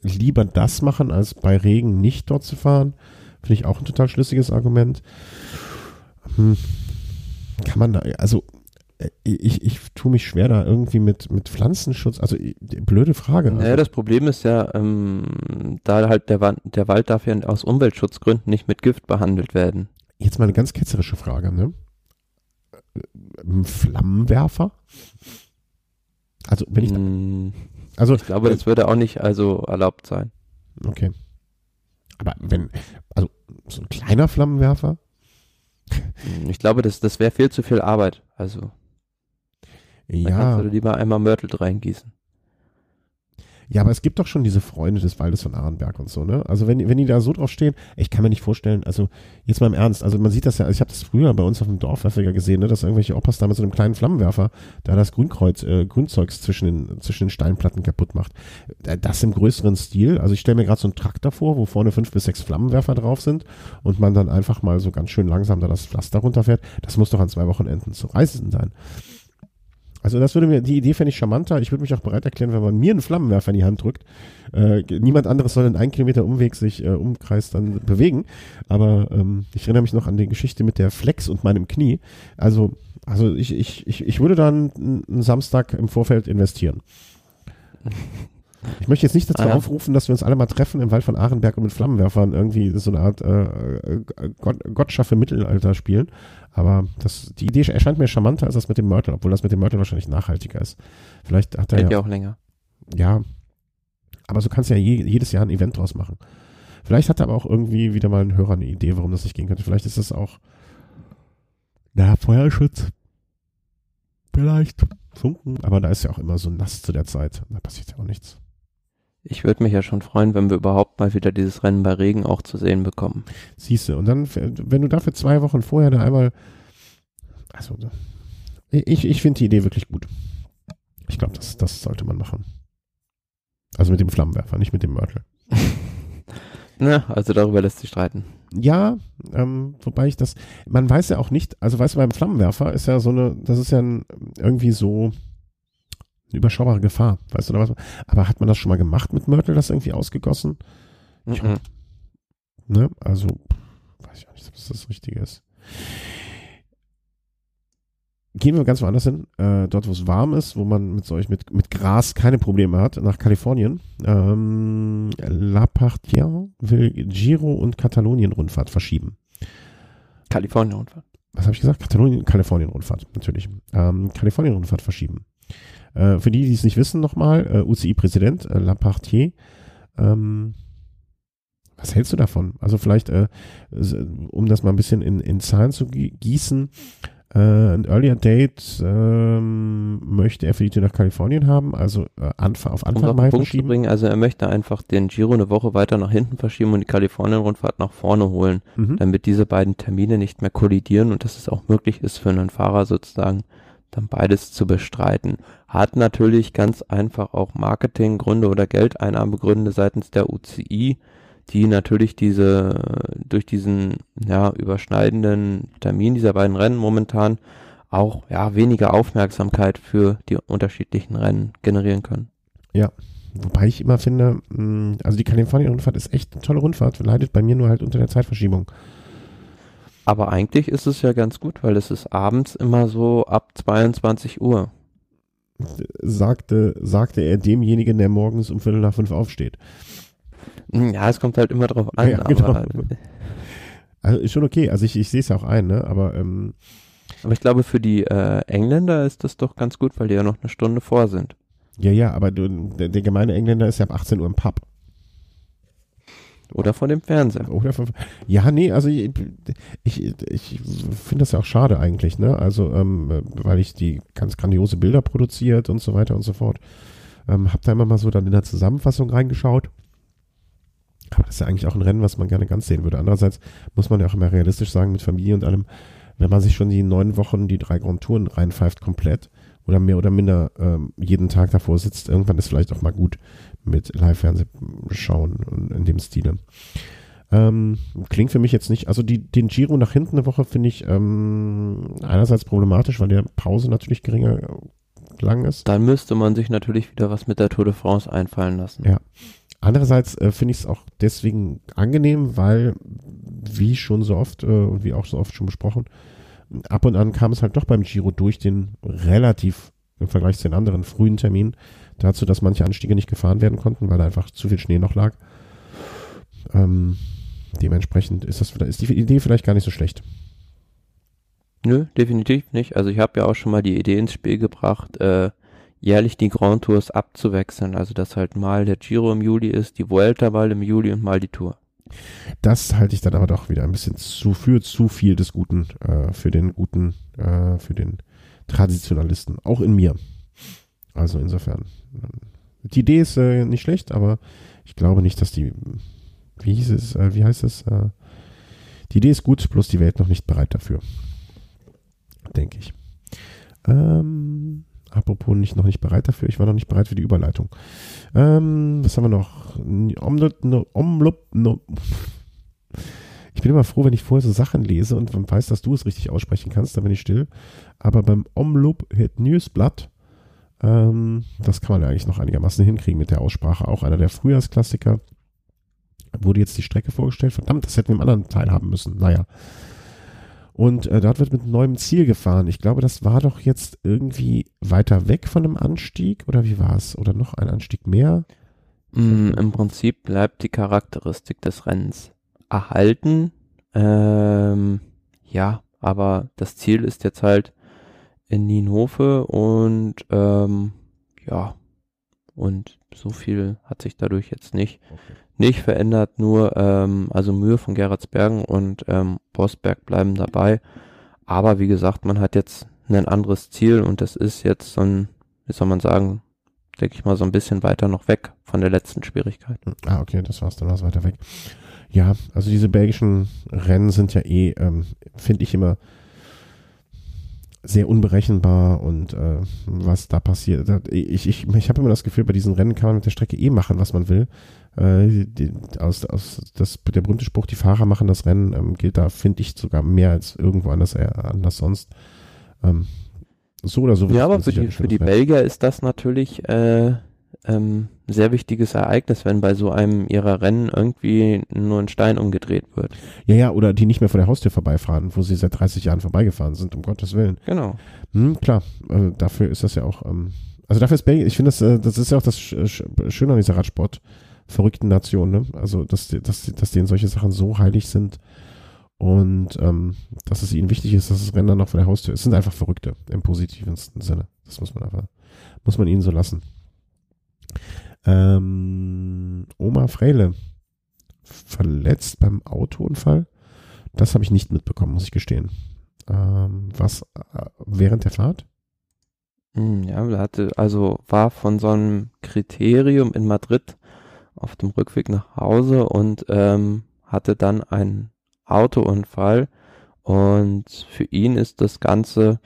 lieber das machen, als bei Regen nicht dort zu fahren, finde ich auch ein total schlüssiges Argument. Hm. Kann man da, also äh, ich, ich tue mich schwer da irgendwie mit, mit Pflanzenschutz, also blöde Frage. Also. Naja, das Problem ist ja, ähm, da halt der, der Wald darf ja aus Umweltschutzgründen nicht mit Gift behandelt werden. Jetzt mal eine ganz ketzerische Frage, ne? Äh, Flammenwerfer? Also wenn ich mm, also ich glaube, das würde auch nicht also erlaubt sein. Okay. Aber wenn also so ein kleiner Flammenwerfer? Mm, ich glaube, das das wäre viel zu viel Arbeit. Also ja. Da kannst du lieber einmal Mörtel reingießen. Ja, aber es gibt doch schon diese Freunde des Waldes von Arenberg und so, ne? Also wenn, wenn die da so drauf stehen, ich kann mir nicht vorstellen, also jetzt mal im Ernst, also man sieht das ja, ich habe das früher bei uns auf dem Dorfwerfer gesehen, ne, dass irgendwelche Opas da mit so einem kleinen Flammenwerfer da das Grünkreuz, äh, Grünzeugs zwischen den, zwischen den Steinplatten kaputt macht. Äh, das im größeren Stil, also ich stelle mir gerade so einen Traktor vor, wo vorne fünf bis sechs Flammenwerfer drauf sind und man dann einfach mal so ganz schön langsam da das Pflaster runterfährt. Das muss doch an zwei Wochenenden zu reißen sein. Also das würde mir, die Idee fände ich charmanter. Ich würde mich auch bereit erklären, wenn man mir einen Flammenwerfer in die Hand drückt. Äh, niemand anderes soll in einen Kilometer Umweg sich äh, Umkreis dann bewegen. Aber ähm, ich erinnere mich noch an die Geschichte mit der Flex und meinem Knie. Also, also ich, ich, ich, ich würde dann einen Samstag im Vorfeld investieren. Ich möchte jetzt nicht dazu ah, ja. aufrufen, dass wir uns alle mal treffen im Wald von Arenberg und mit Flammenwerfern irgendwie so eine Art äh, äh Gott, Gott schaffe Mittelalter spielen. Aber das, die Idee erscheint mir charmanter als das mit dem Mörtel, obwohl das mit dem Mörtel wahrscheinlich nachhaltiger ist. Vielleicht hat er Hält ja, ja auch länger. Ja, aber so kannst du ja je, jedes Jahr ein Event draus machen. Vielleicht hat er aber auch irgendwie wieder mal ein Hörer eine Idee, warum das nicht gehen könnte. Vielleicht ist das auch, na, Feuerschutz. Vielleicht. Funken. Aber da ist ja auch immer so nass zu der Zeit. Da passiert ja auch nichts. Ich würde mich ja schon freuen, wenn wir überhaupt mal wieder dieses Rennen bei Regen auch zu sehen bekommen. Siehst du, und dann, wenn du dafür zwei Wochen vorher da einmal, also, ich, ich finde die Idee wirklich gut. Ich glaube, das, das sollte man machen. Also mit dem Flammenwerfer, nicht mit dem Mörtel. Na, also darüber lässt sich streiten. Ja, ähm, wobei ich das, man weiß ja auch nicht, also weißt du, beim Flammenwerfer ist ja so eine, das ist ja ein, irgendwie so, eine überschaubare Gefahr, weißt du, oder was? Aber hat man das schon mal gemacht mit Mörtel, das irgendwie ausgegossen? Mhm. Ich, ne, also, weiß ich auch nicht, ob das das Richtige ist. Gehen wir ganz woanders hin, äh, dort wo es warm ist, wo man mit solch mit, mit Gras keine Probleme hat, nach Kalifornien. Ähm, La Partien will Giro und Katalonien-Rundfahrt verschieben. Kalifornien-Rundfahrt. Was habe ich gesagt? Katalonien, Kalifornien-Rundfahrt, natürlich. Ähm, Kalifornien-Rundfahrt verschieben. Äh, für die, die es nicht wissen, nochmal, äh, UCI-Präsident äh, Lapartier, ähm, was hältst du davon? Also vielleicht, äh, um das mal ein bisschen in, in Zahlen zu gießen, äh, ein Earlier Date ähm, möchte er für die Tour nach Kalifornien haben, also äh, Anfang, auf Anfang um Mai Punkt verschieben. Zu bringen, also er möchte einfach den Giro eine Woche weiter nach hinten verschieben und die Kalifornien-Rundfahrt nach vorne holen, mhm. damit diese beiden Termine nicht mehr kollidieren und dass es auch möglich ist für einen Fahrer sozusagen dann beides zu bestreiten. Hat natürlich ganz einfach auch Marketinggründe oder Geldeinnahmegründe seitens der UCI, die natürlich diese, durch diesen, ja, überschneidenden Termin dieser beiden Rennen momentan auch, ja, weniger Aufmerksamkeit für die unterschiedlichen Rennen generieren können. Ja. Wobei ich immer finde, mm, also die Kalifornien-Rundfahrt ist echt eine tolle Rundfahrt, leidet bei mir nur halt unter der Zeitverschiebung. Aber eigentlich ist es ja ganz gut, weil es ist abends immer so ab 22 Uhr. Sagte, sagte er demjenigen, der morgens um Viertel nach fünf aufsteht. Ja, es kommt halt immer drauf an. Ja, genau. Also ist schon okay, also ich, ich sehe es ja auch ein, ne? Aber, ähm, aber ich glaube, für die äh, Engländer ist das doch ganz gut, weil die ja noch eine Stunde vor sind. Ja, ja, aber du, der, der gemeine Engländer ist ja ab 18 Uhr im Pub. Oder vor dem Fernseher. Oder von, ja, nee, also ich, ich, ich finde das ja auch schade eigentlich, ne? Also, ähm, weil ich die ganz grandiose Bilder produziert und so weiter und so fort. Ähm, hab da immer mal so dann in der Zusammenfassung reingeschaut. Aber das ist ja eigentlich auch ein Rennen, was man gerne ganz sehen würde. Andererseits muss man ja auch immer realistisch sagen, mit Familie und allem, wenn man sich schon die neun Wochen die drei Grand Touren reinpfeift komplett oder mehr oder minder ähm, jeden Tag davor sitzt, irgendwann ist vielleicht auch mal gut mit Live-Fernsehen schauen in dem Stile. Ähm, klingt für mich jetzt nicht, also die, den Giro nach hinten eine Woche finde ich ähm, einerseits problematisch, weil der Pause natürlich geringer lang ist. Dann müsste man sich natürlich wieder was mit der Tour de France einfallen lassen. Ja. Andererseits äh, finde ich es auch deswegen angenehm, weil, wie schon so oft äh, und wie auch so oft schon besprochen, ab und an kam es halt doch beim Giro durch den relativ im Vergleich zu den anderen frühen Termin dazu, dass manche Anstiege nicht gefahren werden konnten, weil da einfach zu viel Schnee noch lag. Ähm, dementsprechend ist das ist die Idee vielleicht gar nicht so schlecht. Nö, definitiv nicht. Also ich habe ja auch schon mal die Idee ins Spiel gebracht, äh, jährlich die Grand Tours abzuwechseln. Also dass halt mal der Giro im Juli ist, die Vuelta mal im Juli und mal die Tour. Das halte ich dann aber doch wieder ein bisschen zu für zu viel des Guten, äh, für den guten, äh, für den Traditionalisten, auch in mir. Also insofern. Die Idee ist äh, nicht schlecht, aber ich glaube nicht, dass die, wie hieß es, äh, wie heißt es? Äh, die Idee ist gut, bloß die Welt noch nicht bereit dafür. Denke ich. Ähm, apropos nicht noch nicht bereit dafür, ich war noch nicht bereit für die Überleitung. Ähm, was haben wir noch? No. Ich bin immer froh, wenn ich vorher so Sachen lese und man weiß, dass du es richtig aussprechen kannst, dann bin ich still. Aber beim Omloop Hit Newsblatt ähm, das kann man ja eigentlich noch einigermaßen hinkriegen mit der Aussprache. Auch einer der Frühjahrsklassiker. Wurde jetzt die Strecke vorgestellt. Verdammt, das hätten wir im anderen Teil haben müssen. Naja. Und äh, dort wird mit neuem Ziel gefahren. Ich glaube, das war doch jetzt irgendwie weiter weg von einem Anstieg oder wie war es? Oder noch ein Anstieg mehr? Mm, Im Prinzip bleibt die Charakteristik des Rennens erhalten. Ähm, ja, aber das Ziel ist jetzt halt in Nienhofe und ähm, ja, und so viel hat sich dadurch jetzt nicht, okay. nicht verändert, nur ähm, also Mühe von Gerardsbergen und ähm, Bosberg bleiben dabei. Aber wie gesagt, man hat jetzt ein anderes Ziel und das ist jetzt so ein, wie soll man sagen, denke ich mal, so ein bisschen weiter noch weg von der letzten Schwierigkeit. Ah, okay, das war's, dann war's weiter weg. Ja, also diese belgischen Rennen sind ja eh, ähm, finde ich immer sehr unberechenbar und äh, was da passiert. Ich, ich, ich habe immer das Gefühl, bei diesen Rennen kann man mit der Strecke eh machen, was man will. Äh, die, aus, aus, das, der berühmte Spruch, die Fahrer machen das Rennen, ähm, gilt da, finde ich, sogar mehr als irgendwo anders, äh, anders sonst. Ähm, so oder so. Ja, aber für die, für die Belgier ist das natürlich äh, ähm, sehr wichtiges Ereignis, wenn bei so einem ihrer Rennen irgendwie nur ein Stein umgedreht wird. Ja, ja, oder die nicht mehr vor der Haustür vorbeifahren, wo sie seit 30 Jahren vorbeigefahren sind, um Gottes Willen. Genau. Hm, klar, äh, dafür ist das ja auch, ähm, also dafür ist Belgien, ich finde das, äh, das ist ja auch das Schöne an dieser Radsport verrückten Nation, ne? Also, dass, dass, dass denen solche Sachen so heilig sind und ähm, dass es ihnen wichtig ist, dass das Rennen dann noch vor der Haustür ist. Es sind einfach Verrückte im positivsten Sinne. Das muss man einfach, muss man ihnen so lassen. Ähm, Oma Freile verletzt beim Autounfall. Das habe ich nicht mitbekommen, muss ich gestehen. Ähm, was äh, während der Fahrt? Hm, ja, hatte, also war von so einem Kriterium in Madrid auf dem Rückweg nach Hause und ähm, hatte dann einen Autounfall und für ihn ist das Ganze,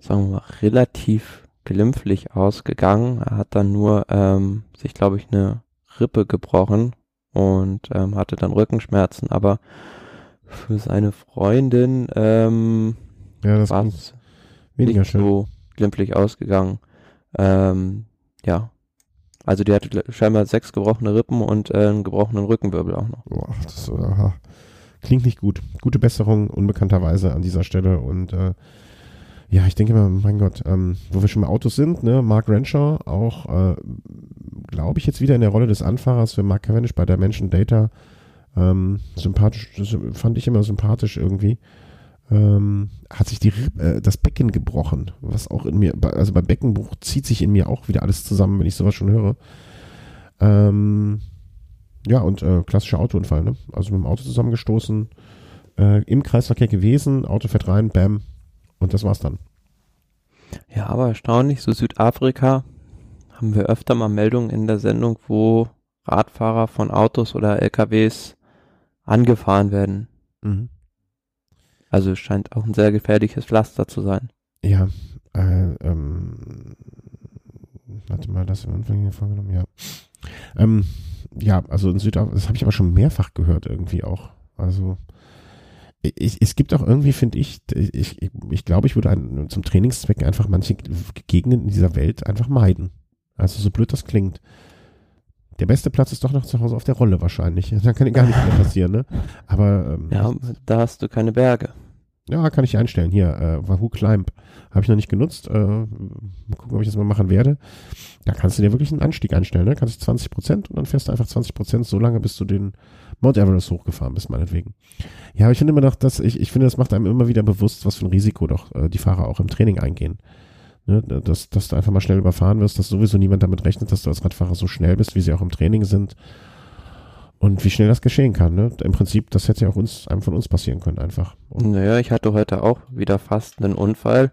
sagen wir mal, relativ glimpflich ausgegangen. Er hat dann nur ähm, sich, glaube ich, eine Rippe gebrochen und ähm, hatte dann Rückenschmerzen, aber für seine Freundin ähm, ja, war es nicht schön. so glimpflich ausgegangen. Ähm, ja. Also die hatte scheinbar sechs gebrochene Rippen und äh, einen gebrochenen Rückenwirbel auch noch. Boah, das aha. klingt nicht gut. Gute Besserung unbekannterweise an dieser Stelle und äh, ja, ich denke mal, mein Gott, ähm, wo wir schon mal Autos sind, ne, Mark Renshaw, auch, äh, glaube ich, jetzt wieder in der Rolle des Anfahrers für Mark Cavendish bei der Menschen Data. Ähm, sympathisch, das fand ich immer sympathisch irgendwie. Ähm, hat sich die, äh, das Becken gebrochen, was auch in mir, also bei Beckenbruch zieht sich in mir auch wieder alles zusammen, wenn ich sowas schon höre. Ähm, ja, und äh, klassischer Autounfall, ne? Also mit dem Auto zusammengestoßen, äh, im Kreisverkehr gewesen, Auto fährt rein, bam, und das war's dann. Ja, aber erstaunlich, so Südafrika haben wir öfter mal Meldungen in der Sendung, wo Radfahrer von Autos oder LKWs angefahren werden. Mhm. Also es scheint auch ein sehr gefährliches Pflaster zu sein. Ja, äh, ähm, warte mal, das im Anfang hier vorgenommen, ja. Ähm, ja, also in Südafrika, das habe ich aber schon mehrfach gehört irgendwie auch. Also ich, es gibt auch irgendwie, finde ich, ich, ich, ich glaube, ich würde ein, zum Trainingszweck einfach manche Gegenden in dieser Welt einfach meiden. Also so blöd das klingt. Der beste Platz ist doch noch zu Hause auf der Rolle wahrscheinlich. Da kann gar nichts mehr passieren, ne? Aber ähm, ja, da hast du keine Berge. Ja, kann ich einstellen. Hier, äh, Wahoo Climb. Habe ich noch nicht genutzt. Äh, mal gucken, ob ich das mal machen werde. Da kannst du dir wirklich einen Anstieg einstellen. Ne? Kannst du 20 Prozent und dann fährst du einfach 20 Prozent so lange, bis du den Mount Everest hochgefahren bist, meinetwegen. Ja, aber ich finde immer noch, dass ich, ich finde, das macht einem immer wieder bewusst, was für ein Risiko doch äh, die Fahrer auch im Training eingehen. Ne? Dass, dass du einfach mal schnell überfahren wirst, dass sowieso niemand damit rechnet, dass du als Radfahrer so schnell bist, wie sie auch im Training sind. Und wie schnell das geschehen kann, ne? Im Prinzip, das hätte ja auch uns, einem von uns passieren können, einfach. Und naja, ich hatte heute auch wieder fast einen Unfall,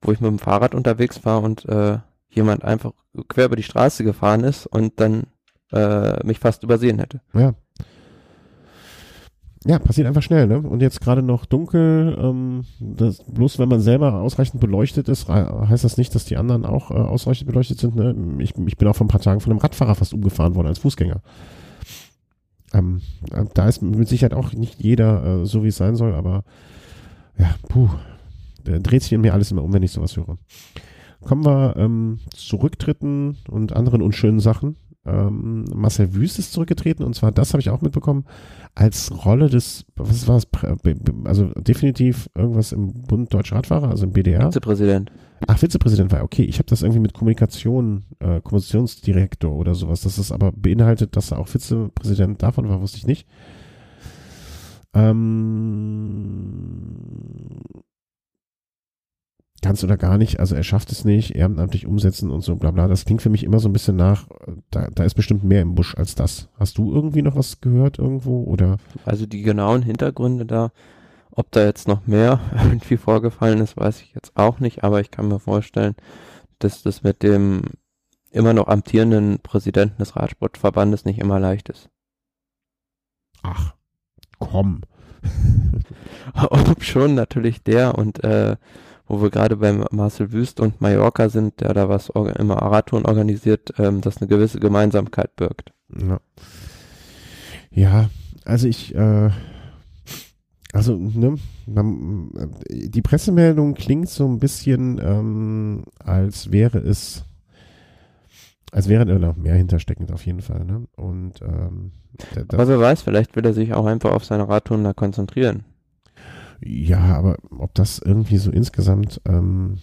wo ich mit dem Fahrrad unterwegs war und äh, jemand einfach quer über die Straße gefahren ist und dann äh, mich fast übersehen hätte. Ja. Ja, passiert einfach schnell, ne? Und jetzt gerade noch dunkel, ähm, das, bloß wenn man selber ausreichend beleuchtet ist, heißt das nicht, dass die anderen auch äh, ausreichend beleuchtet sind. Ne? Ich, ich bin auch vor ein paar Tagen von einem Radfahrer fast umgefahren worden als Fußgänger. Ähm, äh, da ist mit Sicherheit auch nicht jeder äh, so, wie es sein soll, aber ja, puh, da dreht sich in mir alles immer um, wenn ich sowas höre. Kommen wir ähm, zu Rücktritten und anderen unschönen Sachen. Ähm, Marcel Wüst ist zurückgetreten und zwar, das habe ich auch mitbekommen, als Rolle des, was war es, also definitiv irgendwas im Bund Deutscher Radfahrer, also im BDR. Vizepräsident. Ach, Vizepräsident war okay. Ich habe das irgendwie mit Kommunikation, äh, Kommunikationsdirektor oder sowas. Das ist aber beinhaltet, dass er auch Vizepräsident davon war, wusste ich nicht. Ähm, ganz oder gar nicht, also er schafft es nicht, ehrenamtlich umsetzen und so bla bla. Das klingt für mich immer so ein bisschen nach, da, da ist bestimmt mehr im Busch als das. Hast du irgendwie noch was gehört irgendwo oder? Also die genauen Hintergründe da, ob da jetzt noch mehr irgendwie vorgefallen ist, weiß ich jetzt auch nicht, aber ich kann mir vorstellen, dass das mit dem immer noch amtierenden Präsidenten des Radsportverbandes nicht immer leicht ist. Ach, komm. Ob schon natürlich der und äh, wo wir gerade beim Marcel Wüst und Mallorca sind, der da was im Marathon organisiert, ähm, das eine gewisse Gemeinsamkeit birgt. Ja, ja also ich, äh, also, ne, man, die Pressemeldung klingt so ein bisschen, ähm, als wäre es, als wäre da noch mehr hintersteckend auf jeden Fall, ne? Und ähm, Aber wer weiß, vielleicht will er sich auch einfach auf seine Radtouren da konzentrieren. Ja, aber ob das irgendwie so insgesamt, ähm,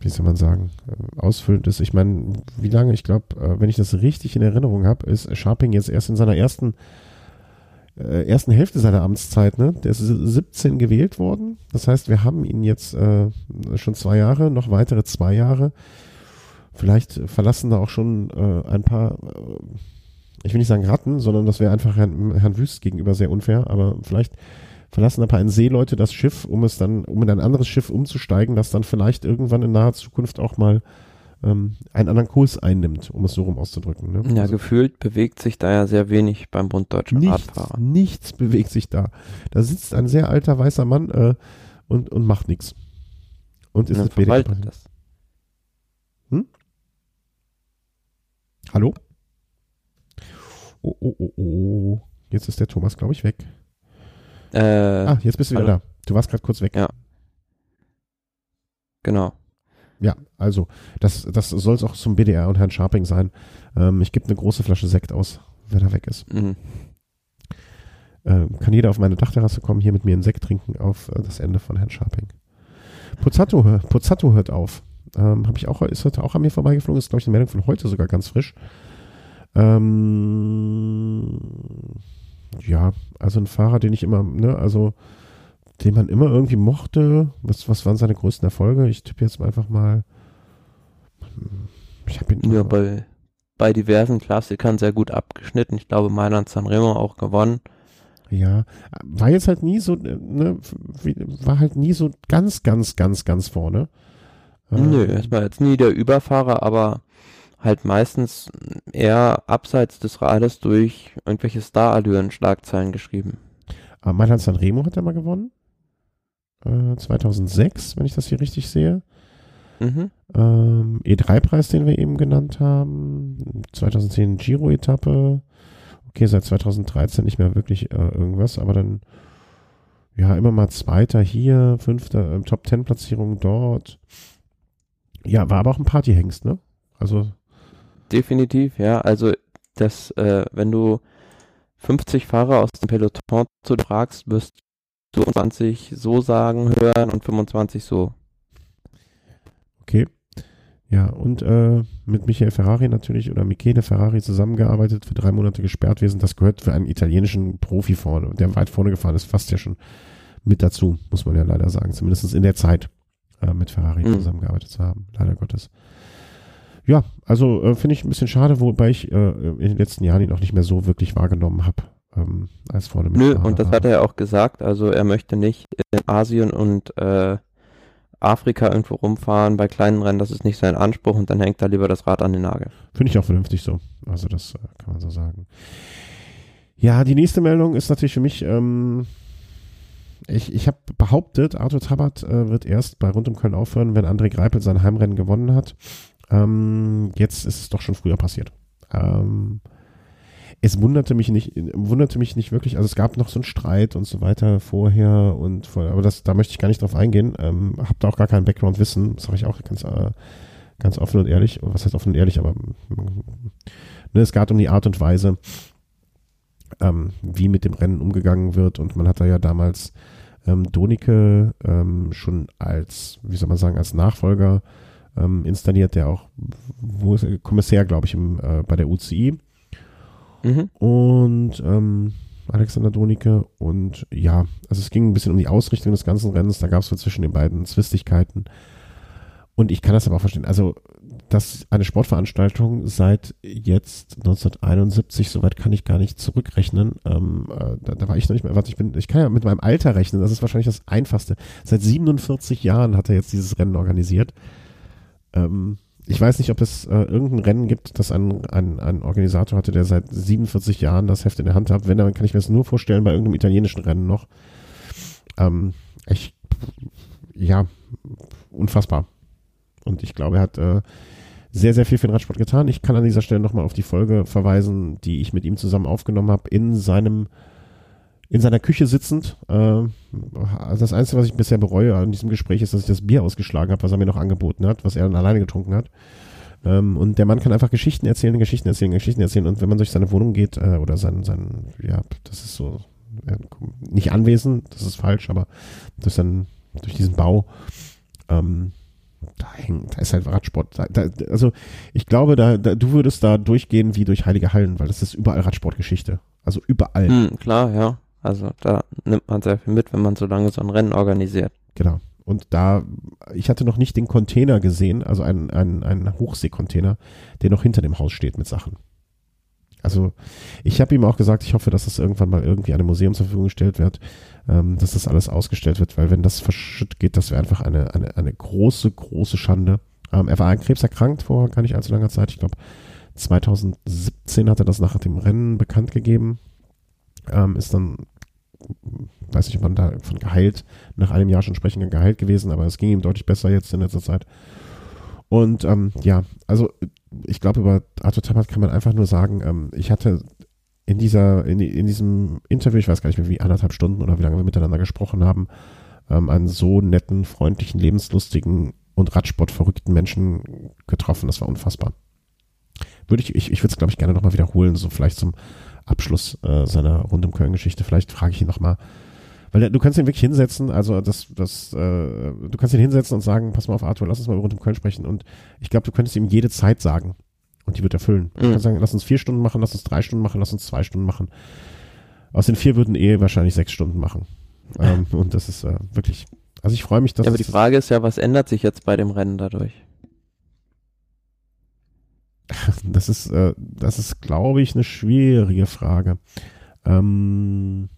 wie soll man sagen, äh, ausfüllend ist. Ich meine, wie lange, ich glaube, äh, wenn ich das richtig in Erinnerung habe, ist Sharping jetzt erst in seiner ersten äh, ersten Hälfte seiner Amtszeit, ne? Der ist 17 gewählt worden. Das heißt, wir haben ihn jetzt äh, schon zwei Jahre, noch weitere zwei Jahre. Vielleicht verlassen da auch schon äh, ein paar, äh, ich will nicht sagen Ratten, sondern das wäre einfach Herrn, Herrn Wüst gegenüber sehr unfair, aber vielleicht verlassen ein paar Seeleute das Schiff, um es dann, um in ein anderes Schiff umzusteigen, das dann vielleicht irgendwann in naher Zukunft auch mal ähm, einen anderen Kurs einnimmt, um es so rum auszudrücken. Ne? Ja, also, gefühlt bewegt sich da ja sehr wenig beim Bund Deutscher nichts, Radfahrer. Nichts bewegt sich da. Da sitzt ein sehr alter weißer Mann äh, und, und macht nichts. Und ist das verwaltet das. Hm? Hallo? Oh, oh, oh, oh. Jetzt ist der Thomas, glaube ich, weg. Äh, ah, jetzt bist du wieder hallo. da. Du warst gerade kurz weg. Ja. Genau. Ja, also, das, das soll es auch zum BDR und Herrn Sharping sein. Ähm, ich gebe eine große Flasche Sekt aus, wenn er weg ist. Mhm. Ähm, kann jeder auf meine Dachterrasse kommen, hier mit mir einen Sekt trinken auf äh, das Ende von Herrn Sharping. Pozzato, Pozzato hört auf. Ähm, Habe ich auch, ist heute auch an mir vorbeigeflogen, ist, glaube ich, eine Meldung von heute sogar ganz frisch. Ähm, ja, also ein Fahrer, den ich immer, ne, also den man immer irgendwie mochte. Was, was waren seine größten Erfolge? Ich tippe jetzt einfach mal. Ich habe ihn ja, bei, bei diversen Klassikern sehr gut abgeschnitten. Ich glaube, Mailand Sanremo auch gewonnen. Ja, war jetzt halt nie so, ne, war halt nie so ganz, ganz, ganz, ganz vorne. Nö, es war jetzt nie der Überfahrer, aber halt meistens eher abseits des Rades durch irgendwelche Star-Allüren Schlagzeilen geschrieben. Aber Mailand Sanremo hat er mal gewonnen. Äh, 2006, wenn ich das hier richtig sehe. Mhm. Ähm, E3-Preis, den wir eben genannt haben. 2010 Giro-Etappe. Okay, seit 2013 nicht mehr wirklich äh, irgendwas, aber dann ja immer mal Zweiter hier, Fünfter, äh, Top Ten Platzierung dort. Ja, war aber auch ein Partyhengst, ne? Also Definitiv, ja. Also das, äh, wenn du 50 Fahrer aus dem Peloton zu fragst, wirst du 20 so sagen hören und 25 so. Okay. Ja, und äh, mit Michael Ferrari natürlich oder Michele Ferrari zusammengearbeitet, für drei Monate gesperrt gewesen. Das gehört für einen italienischen Profi vorne, der weit vorne gefahren ist, fast ja schon mit dazu, muss man ja leider sagen. Zumindest in der Zeit äh, mit Ferrari Mhm. zusammengearbeitet zu haben, leider Gottes. Ja, also äh, finde ich ein bisschen schade, wobei ich äh, in den letzten Jahren ihn auch nicht mehr so wirklich wahrgenommen habe, ähm, als vorne mit Nö, und das hat er ja auch gesagt. Also er möchte nicht in Asien und äh, Afrika irgendwo rumfahren bei kleinen Rennen. Das ist nicht sein Anspruch und dann hängt er lieber das Rad an den Nagel. Finde ich auch vernünftig so. Also das äh, kann man so sagen. Ja, die nächste Meldung ist natürlich für mich, ähm, ich, ich habe behauptet, Arthur Tabat äh, wird erst bei Rund um Köln aufhören, wenn André Greipel sein Heimrennen gewonnen hat. Ähm, jetzt ist es doch schon früher passiert. Ähm, es wunderte mich nicht, wunderte mich nicht wirklich. Also es gab noch so einen Streit und so weiter vorher und vor, aber das, da möchte ich gar nicht drauf eingehen. Ähm, hab da auch gar kein Background-Wissen. Sage ich auch ganz, äh, ganz offen und ehrlich. Was heißt offen und ehrlich, aber ne, es geht um die Art und Weise, ähm, wie mit dem Rennen umgegangen wird. Und man hat da ja damals ähm, Donike ähm, schon als, wie soll man sagen, als Nachfolger ähm, installiert, der auch wo ist, er? Kommissär, glaube ich, im, äh, bei der UCI Mhm. und ähm, Alexander Donike. Und ja, also es ging ein bisschen um die Ausrichtung des ganzen Rennens. Da gab es so zwischen den beiden Zwistigkeiten. Und ich kann das aber auch verstehen. Also, dass eine Sportveranstaltung seit jetzt 1971, soweit kann ich gar nicht zurückrechnen. Ähm, äh, da, da war ich noch nicht mehr, warte, ich bin, ich kann ja mit meinem Alter rechnen, das ist wahrscheinlich das Einfachste. Seit 47 Jahren hat er jetzt dieses Rennen organisiert. Ähm, ich weiß nicht, ob es äh, irgendein Rennen gibt, das ein, ein, ein Organisator hatte, der seit 47 Jahren das Heft in der Hand hat. Wenn, dann kann ich mir das nur vorstellen bei irgendeinem italienischen Rennen noch. Ähm, ich, ja, unfassbar. Und ich glaube, er hat äh, sehr, sehr viel für den Radsport getan. Ich kann an dieser Stelle nochmal auf die Folge verweisen, die ich mit ihm zusammen aufgenommen habe, in seinem in seiner Küche sitzend. Äh, das Einzige, was ich bisher bereue an diesem Gespräch, ist, dass ich das Bier ausgeschlagen habe, was er mir noch angeboten hat, was er dann alleine getrunken hat. Ähm, und der Mann kann einfach Geschichten erzählen, Geschichten erzählen, Geschichten erzählen. Und wenn man durch seine Wohnung geht, äh, oder sein, sein, ja, das ist so, äh, nicht anwesend, das ist falsch, aber durch, sein, durch diesen Bau, ähm, da, hängt, da ist halt Radsport. Da, da, also ich glaube, da, da, du würdest da durchgehen wie durch heilige Hallen, weil das ist überall Radsportgeschichte. Also überall. Hm, klar, ja. Also da nimmt man sehr viel mit, wenn man so lange so ein Rennen organisiert. Genau. Und da, ich hatte noch nicht den Container gesehen, also einen, einen, einen Hochseekontainer, der noch hinter dem Haus steht mit Sachen. Also ich habe ihm auch gesagt, ich hoffe, dass das irgendwann mal irgendwie einem Museum zur Verfügung gestellt wird, ähm, dass das alles ausgestellt wird, weil wenn das verschütt geht, das wäre einfach eine, eine, eine große, große Schande. Ähm, er war an Krebs erkrankt vor gar nicht allzu langer Zeit. Ich glaube, 2017 hat er das nach dem Rennen bekannt gegeben. Ähm, ist dann, weiß nicht, ob man davon geheilt, nach einem Jahr schon sprechend geheilt gewesen, aber es ging ihm deutlich besser jetzt in letzter Zeit. Und ähm, ja, also ich glaube, über Arthur Tabat kann man einfach nur sagen, ähm, ich hatte in dieser, in, in diesem Interview, ich weiß gar nicht mehr, wie anderthalb Stunden oder wie lange wir miteinander gesprochen haben, ähm, einen so netten, freundlichen, lebenslustigen und Radsportverrückten Menschen getroffen. Das war unfassbar. Würde ich, ich, ich würde es, glaube ich, gerne nochmal wiederholen, so vielleicht zum Abschluss äh, seiner Rund um Köln-Geschichte. Vielleicht frage ich ihn nochmal, weil du kannst ihn wirklich hinsetzen, also das, das, äh, du kannst ihn hinsetzen und sagen, pass mal auf, Arthur, lass uns mal über rund um Köln sprechen. Und ich glaube, du könntest ihm jede Zeit sagen. Und die wird erfüllen. Du Mhm. kannst sagen, lass uns vier Stunden machen, lass uns drei Stunden machen, lass uns zwei Stunden machen. Aus den vier würden eh wahrscheinlich sechs Stunden machen. ähm, und das ist äh, wirklich, also ich freue mich, dass ja, aber die Frage ist ja, was ändert sich jetzt bei dem Rennen dadurch? Das ist, äh, das ist, glaube ich, eine schwierige Frage. Ähm,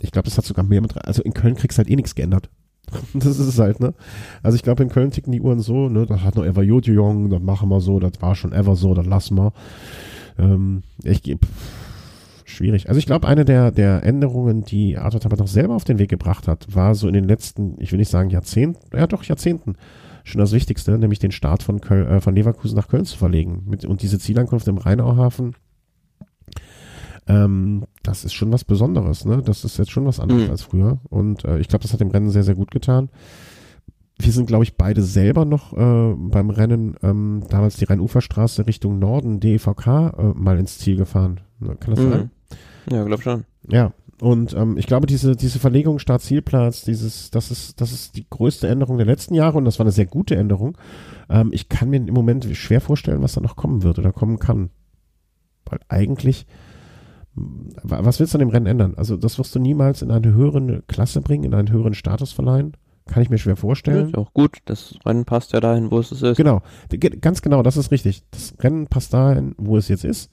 ich glaube, das hat sogar mehr mit, also in Köln kriegst du halt eh nichts geändert. das ist es halt, ne? Also ich glaube, in Köln ticken die Uhren so, ne? Das hat noch Ever Jung, das machen wir so, das war schon ever so, das lassen wir. Ähm, ich gebe schwierig. Also ich glaube, eine der, der Änderungen, die Arthur Tappert noch selber auf den Weg gebracht hat, war so in den letzten, ich will nicht sagen Jahrzehnten, ja doch Jahrzehnten, schon das Wichtigste, nämlich den Start von, Köln, äh, von Leverkusen nach Köln zu verlegen. Mit, und diese Zielankunft im Rheinauhafen, ähm, das ist schon was Besonderes. Ne? Das ist jetzt schon was anderes mhm. als früher. Und äh, ich glaube, das hat dem Rennen sehr, sehr gut getan. Wir sind, glaube ich, beide selber noch äh, beim Rennen ähm, damals die Rheinuferstraße Richtung Norden, DEVK, äh, mal ins Ziel gefahren. Kann das mhm. sein? Ja, glaube schon. Ja, und ähm, ich glaube, diese, diese Verlegung Start-Zielplatz, dieses, das ist, das ist die größte Änderung der letzten Jahre und das war eine sehr gute Änderung. Ähm, ich kann mir im Moment schwer vorstellen, was da noch kommen wird oder kommen kann. Weil eigentlich, was willst du an dem Rennen ändern? Also, das wirst du niemals in eine höhere Klasse bringen, in einen höheren Status verleihen. Kann ich mir schwer vorstellen. ist auch gut. Das Rennen passt ja dahin, wo es ist. Genau. Ganz genau, das ist richtig. Das Rennen passt dahin, wo es jetzt ist.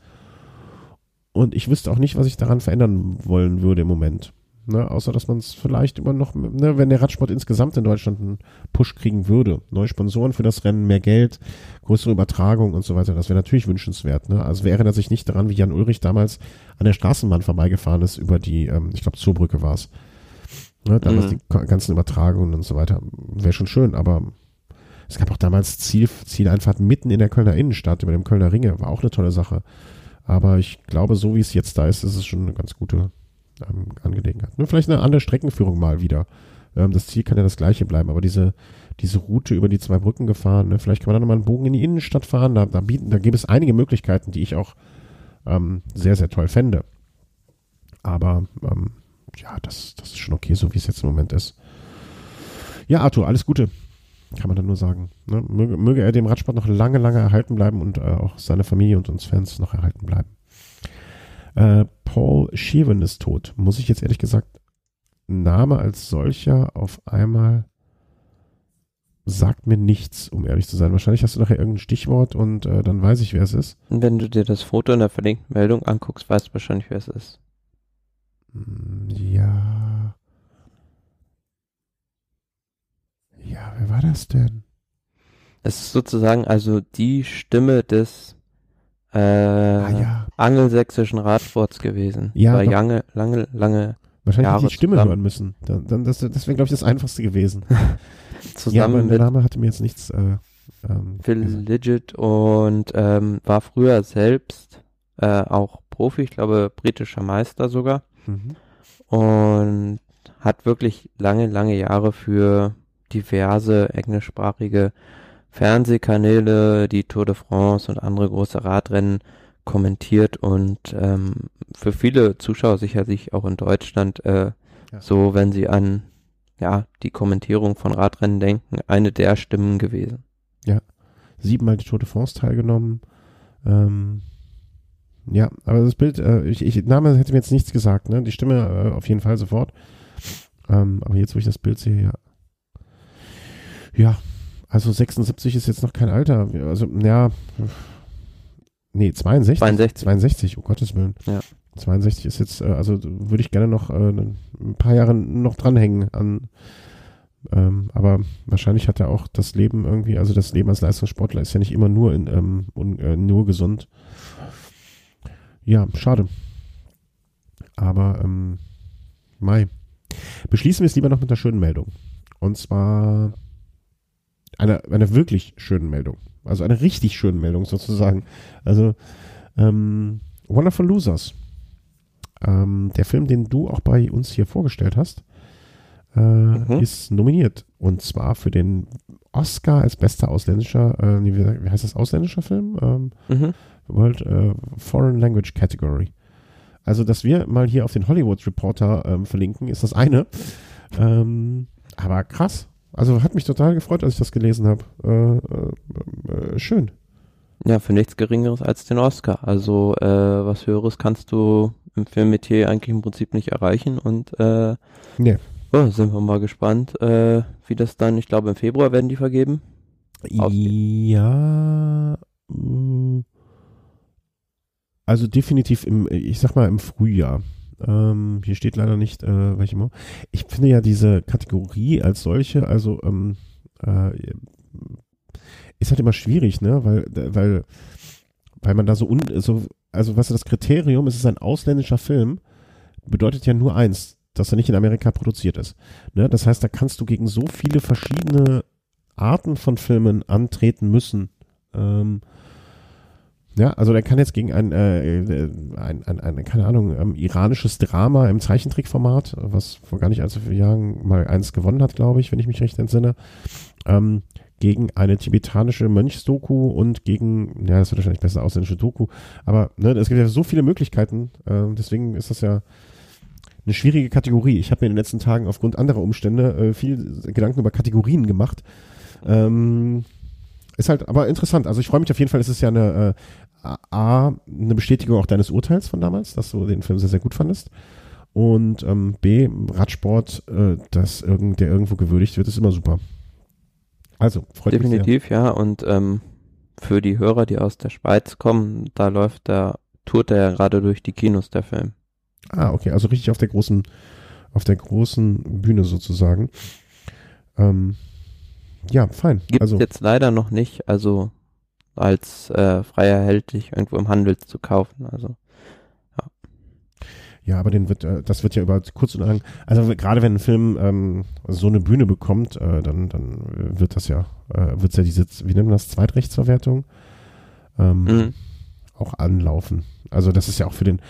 Und ich wüsste auch nicht, was ich daran verändern wollen würde im Moment. Ne, außer dass man es vielleicht immer noch, ne, wenn der Radsport insgesamt in Deutschland einen Push kriegen würde, neue Sponsoren für das Rennen, mehr Geld, größere Übertragung und so weiter, das wäre natürlich wünschenswert. Ne? Also wer erinnert sich nicht daran, wie Jan Ulrich damals an der Straßenbahn vorbeigefahren ist über die, ähm, ich glaube Zoobrücke war es. Ne, damals mhm. die ganzen Übertragungen und so weiter, wäre schon schön, aber es gab auch damals Ziel, Zieleinfahrt mitten in der Kölner Innenstadt über dem Kölner Ringe, war auch eine tolle Sache. Aber ich glaube, so wie es jetzt da ist, ist es schon eine ganz gute ähm, Angelegenheit. Nur vielleicht eine andere Streckenführung mal wieder. Ähm, das Ziel kann ja das gleiche bleiben, aber diese, diese Route über die zwei Brücken gefahren, ne? vielleicht kann man dann nochmal einen Bogen in die Innenstadt fahren. Da, da, bieten, da gibt es einige Möglichkeiten, die ich auch ähm, sehr, sehr toll fände. Aber ähm, ja, das, das ist schon okay, so wie es jetzt im Moment ist. Ja, Arthur, alles Gute. Kann man dann nur sagen. Ne? Möge, möge, er dem Radsport noch lange, lange erhalten bleiben und äh, auch seine Familie und uns Fans noch erhalten bleiben. Äh, Paul Sheeran ist tot. Muss ich jetzt ehrlich gesagt, Name als solcher auf einmal sagt mir nichts, um ehrlich zu sein. Wahrscheinlich hast du nachher irgendein Stichwort und äh, dann weiß ich, wer es ist. Wenn du dir das Foto in der verlinkten Meldung anguckst, weißt du wahrscheinlich, wer es ist. Hm, ja. Ja, wer war das denn? Es ist sozusagen also die Stimme des äh, ah, ja. angelsächsischen Radsports gewesen. Ja, War lange, lange, lange Wahrscheinlich Jahre die Stimme zusammen. hören müssen. Dann, dann das das wäre, glaube ich, das Einfachste gewesen. zusammen ja, aber der Name hatte mir jetzt nichts. Äh, ähm, Phil. Legit und ähm, war früher selbst äh, auch Profi, ich glaube britischer Meister sogar. Mhm. Und hat wirklich lange, lange Jahre für diverse englischsprachige Fernsehkanäle, die Tour de France und andere große Radrennen kommentiert und ähm, für viele Zuschauer sicherlich auch in Deutschland äh, ja. so, wenn sie an ja die Kommentierung von Radrennen denken, eine der Stimmen gewesen. Ja, siebenmal die Tour de France teilgenommen. Ähm, ja, aber das Bild, äh, ich, ich, Name hätte mir jetzt nichts gesagt, ne? Die Stimme äh, auf jeden Fall sofort. Ähm, aber jetzt, wo ich das Bild sehe, ja, ja, also 76 ist jetzt noch kein Alter. Also, ja. Nee, 62. 62. 62, oh Gottes Willen. Ja. 62 ist jetzt, äh, also würde ich gerne noch äh, ein paar Jahre noch dranhängen an. Ähm, aber wahrscheinlich hat er auch das Leben irgendwie, also das Leben als Leistungssportler ist ja nicht immer nur in, ähm, un, äh, nur gesund. Ja, schade. Aber ähm, Mai. Beschließen wir es lieber noch mit einer schönen Meldung. Und zwar einer, einer wirklich schönen Meldung. Also eine richtig schöne Meldung sozusagen. Also ähm, Wonderful Losers. Ähm, der Film, den du auch bei uns hier vorgestellt hast, äh, mhm. ist nominiert. Und zwar für den Oscar als bester ausländischer, äh, wie heißt das, ausländischer Film? Ähm, mhm. World äh, Foreign Language Category. Also, dass wir mal hier auf den Hollywood Reporter ähm, verlinken, ist das eine. Ähm, aber krass. Also hat mich total gefreut, als ich das gelesen habe. Äh, äh, äh, schön. Ja, für nichts Geringeres als den Oscar. Also äh, was Höheres kannst du im Filmmetier eigentlich im Prinzip nicht erreichen. Und äh, nee. oh, sind wir mal gespannt, äh, wie das dann, ich glaube im Februar werden die vergeben. Ja. Also definitiv im, ich sag mal im Frühjahr. Ähm, hier steht leider nicht, äh, welche Mo Ich finde ja diese Kategorie als solche, also ähm, äh, ist halt immer schwierig, ne? Weil, weil, weil man da so, un, so also was ist das Kriterium, es ist ein ausländischer Film, bedeutet ja nur eins, dass er nicht in Amerika produziert ist. Ne? Das heißt, da kannst du gegen so viele verschiedene Arten von Filmen antreten müssen. Ähm, ja, also der kann jetzt gegen ein, äh, ein, ein, ein keine Ahnung, ähm, iranisches Drama im Zeichentrickformat, was vor gar nicht allzu vielen Jahren mal eins gewonnen hat, glaube ich, wenn ich mich recht entsinne, ähm, gegen eine tibetanische Mönchsdoku und gegen, ja, das wird wahrscheinlich besser ausländische Doku, aber ne, es gibt ja so viele Möglichkeiten, äh, deswegen ist das ja eine schwierige Kategorie. Ich habe mir in den letzten Tagen aufgrund anderer Umstände äh, viel Gedanken über Kategorien gemacht. Ähm, ist halt aber interessant. Also ich freue mich auf jeden Fall. Es ist ja eine äh, A, eine Bestätigung auch deines Urteils von damals, dass du den Film sehr, sehr gut fandest. Und ähm, B, Radsport, äh, das irgend, der irgendwo gewürdigt wird, ist immer super. Also, freut Definitiv, mich sehr. ja. Und ähm, für die Hörer, die aus der Schweiz kommen, da läuft der, tourt er ja gerade durch die Kinos, der Film. Ah, okay, also richtig auf der großen, auf der großen Bühne sozusagen. Ähm, ja, fein. Gibt also, jetzt leider noch nicht, also als äh, frei erhältlich irgendwo im Handel zu kaufen. Also ja. Ja, aber den wird, äh, das wird ja über kurz und lang, also gerade wenn ein Film ähm, so eine Bühne bekommt, äh, dann, dann wird das ja, äh, wird ja diese, wie nennt man das, Zweitrechtsverwertung ähm, mhm. auch anlaufen. Also das ist ja auch für den,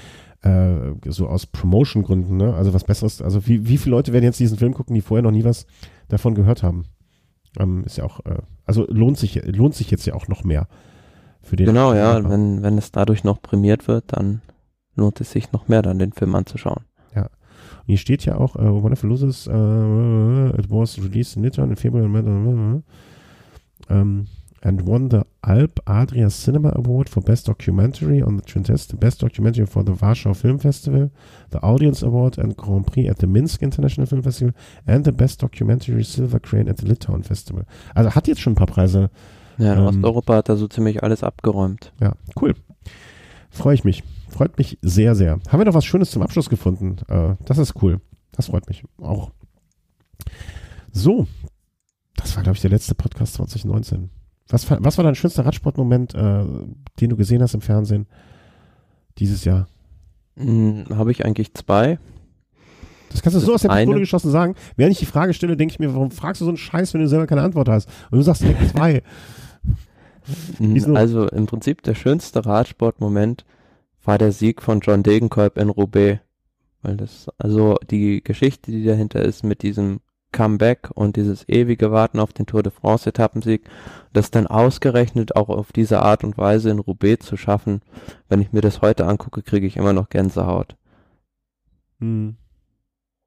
äh, so aus Promotion-Gründen, ne? Also was Besseres. Also wie, wie viele Leute werden jetzt diesen Film gucken, die vorher noch nie was davon gehört haben? Ähm, ist ja auch, äh, also lohnt sich, lohnt sich jetzt ja auch noch mehr für den. Genau, ja, wenn, wenn es dadurch noch prämiert wird, dann lohnt es sich noch mehr, dann den Film anzuschauen. Ja. Und hier steht ja auch, uh, Wonderful Losers, uh, it was released in Litauen in February. Ähm, and won the Alp Adria Cinema Award for Best Documentary on the Trentest, the Best Documentary for the Warsaw Film Festival, the Audience Award and Grand Prix at the Minsk International Film Festival and the Best Documentary Silver Crane at the Litauen Festival. Also hat jetzt schon ein paar Preise. Ja, ähm, Osteuropa hat da so ziemlich alles abgeräumt. Ja, cool. Freue ich mich. Freut mich sehr, sehr. Haben wir noch was Schönes zum Abschluss gefunden? Äh, das ist cool. Das freut mich auch. So, das war, glaube ich, der letzte Podcast 2019. Was, was war dein schönster Radsportmoment, äh, den du gesehen hast im Fernsehen dieses Jahr? Hm, Habe ich eigentlich zwei. Das kannst du das so aus der Pistole geschossen sagen. Während ich die Frage stelle, denke ich mir, warum fragst du so einen Scheiß, wenn du selber keine Antwort hast? Und du sagst direkt zwei. Hm, also im Prinzip der schönste Radsportmoment war der Sieg von John Degenkolb in Roubaix. Weil das, also die Geschichte, die dahinter ist mit diesem Comeback und dieses ewige Warten auf den Tour de France Etappensieg, das dann ausgerechnet auch auf diese Art und Weise in Roubaix zu schaffen, wenn ich mir das heute angucke, kriege ich immer noch Gänsehaut. Mhm.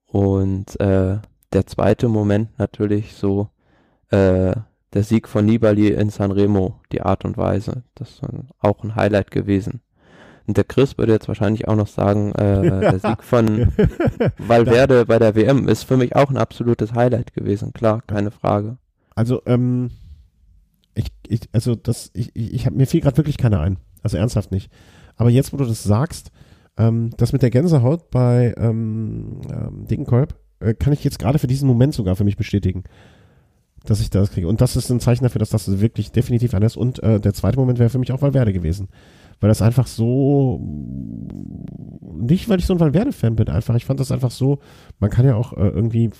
Und äh, der zweite Moment natürlich so äh, der Sieg von Nibali in Sanremo, die Art und Weise, das ist auch ein Highlight gewesen. Und der Chris würde jetzt wahrscheinlich auch noch sagen, äh, der Sieg von Valverde bei der WM ist für mich auch ein absolutes Highlight gewesen. Klar, keine Frage. Also, ähm, ich, ich, also das, ich, ich, ich habe mir fiel gerade wirklich keiner ein. Also ernsthaft nicht. Aber jetzt, wo du das sagst, ähm, das mit der Gänsehaut bei ähm, ähm, Degenkolb, äh, kann ich jetzt gerade für diesen Moment sogar für mich bestätigen, dass ich das kriege. Und das ist ein Zeichen dafür, dass das wirklich definitiv anders ist. Und äh, der zweite Moment wäre für mich auch Valverde gewesen weil das einfach so, nicht weil ich so ein Valverde-Fan bin, einfach, ich fand das einfach so, man kann ja auch äh, irgendwie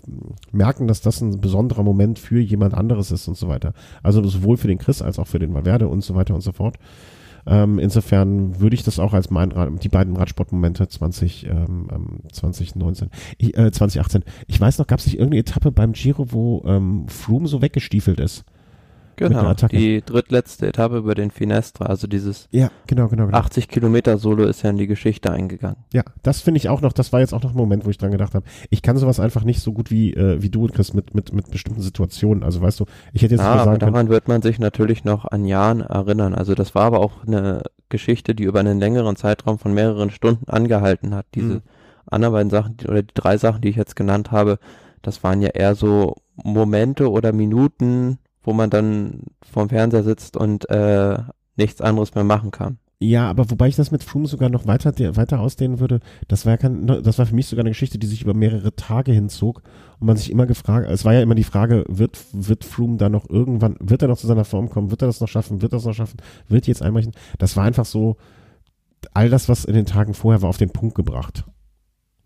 merken, dass das ein besonderer Moment für jemand anderes ist und so weiter. Also sowohl für den Chris als auch für den Valverde und so weiter und so fort. Ähm, insofern würde ich das auch als mein Rad, die beiden Radsportmomente 20, ähm, 2019, ähm, ich, äh, 2018. Ich weiß noch, gab es nicht irgendeine Etappe beim Giro, wo ähm, Froome so weggestiefelt ist? Genau, die drittletzte Etappe über den Finestra, also dieses ja, genau, genau, genau. 80 Kilometer Solo ist ja in die Geschichte eingegangen. Ja, das finde ich auch noch, das war jetzt auch noch ein Moment, wo ich dran gedacht habe, ich kann sowas einfach nicht so gut wie, äh, wie du und Chris mit, mit, mit bestimmten Situationen, also weißt du, ich hätte jetzt ja, aber daran können, wird man sich natürlich noch an Jahren erinnern, also das war aber auch eine Geschichte, die über einen längeren Zeitraum von mehreren Stunden angehalten hat, diese mhm. anderen beiden Sachen, oder die drei Sachen, die ich jetzt genannt habe, das waren ja eher so Momente oder Minuten, wo man dann vorm Fernseher sitzt und äh, nichts anderes mehr machen kann. Ja, aber wobei ich das mit Froome sogar noch weiter, weiter ausdehnen würde, das war ja kein, ne, das war für mich sogar eine Geschichte, die sich über mehrere Tage hinzog und man sich immer gefragt, es war ja immer die Frage, wird, wird Froome da noch irgendwann, wird er noch zu seiner Form kommen, wird er das noch schaffen, wird er das noch schaffen, wird jetzt einbrechen? Das war einfach so, all das, was in den Tagen vorher war, auf den Punkt gebracht.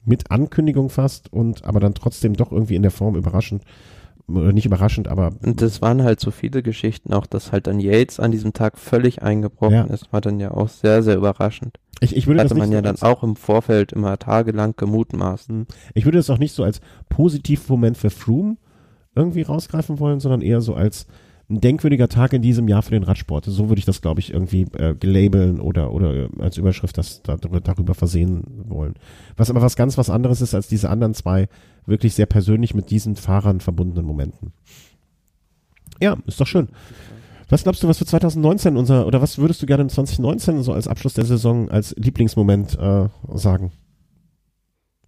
Mit Ankündigung fast und aber dann trotzdem doch irgendwie in der Form überraschend nicht überraschend, aber. Und das waren halt so viele Geschichten, auch dass halt dann Yates an diesem Tag völlig eingebrochen ja. ist, war dann ja auch sehr, sehr überraschend. Ich, ich würde Hatte das man ja dann auch im Vorfeld immer tagelang gemutmaßt. Hm. Ich würde das auch nicht so als Positivmoment für Froome irgendwie rausgreifen wollen, sondern eher so als ein denkwürdiger Tag in diesem Jahr für den Radsport. So würde ich das, glaube ich, irgendwie äh, gelabeln oder, oder äh, als Überschrift das darüber, darüber versehen wollen. Was aber was ganz was anderes ist als diese anderen zwei wirklich sehr persönlich mit diesen Fahrern verbundenen Momenten. Ja, ist doch schön. Was glaubst du, was für 2019 unser, oder was würdest du gerne in 2019 so als Abschluss der Saison als Lieblingsmoment äh, sagen?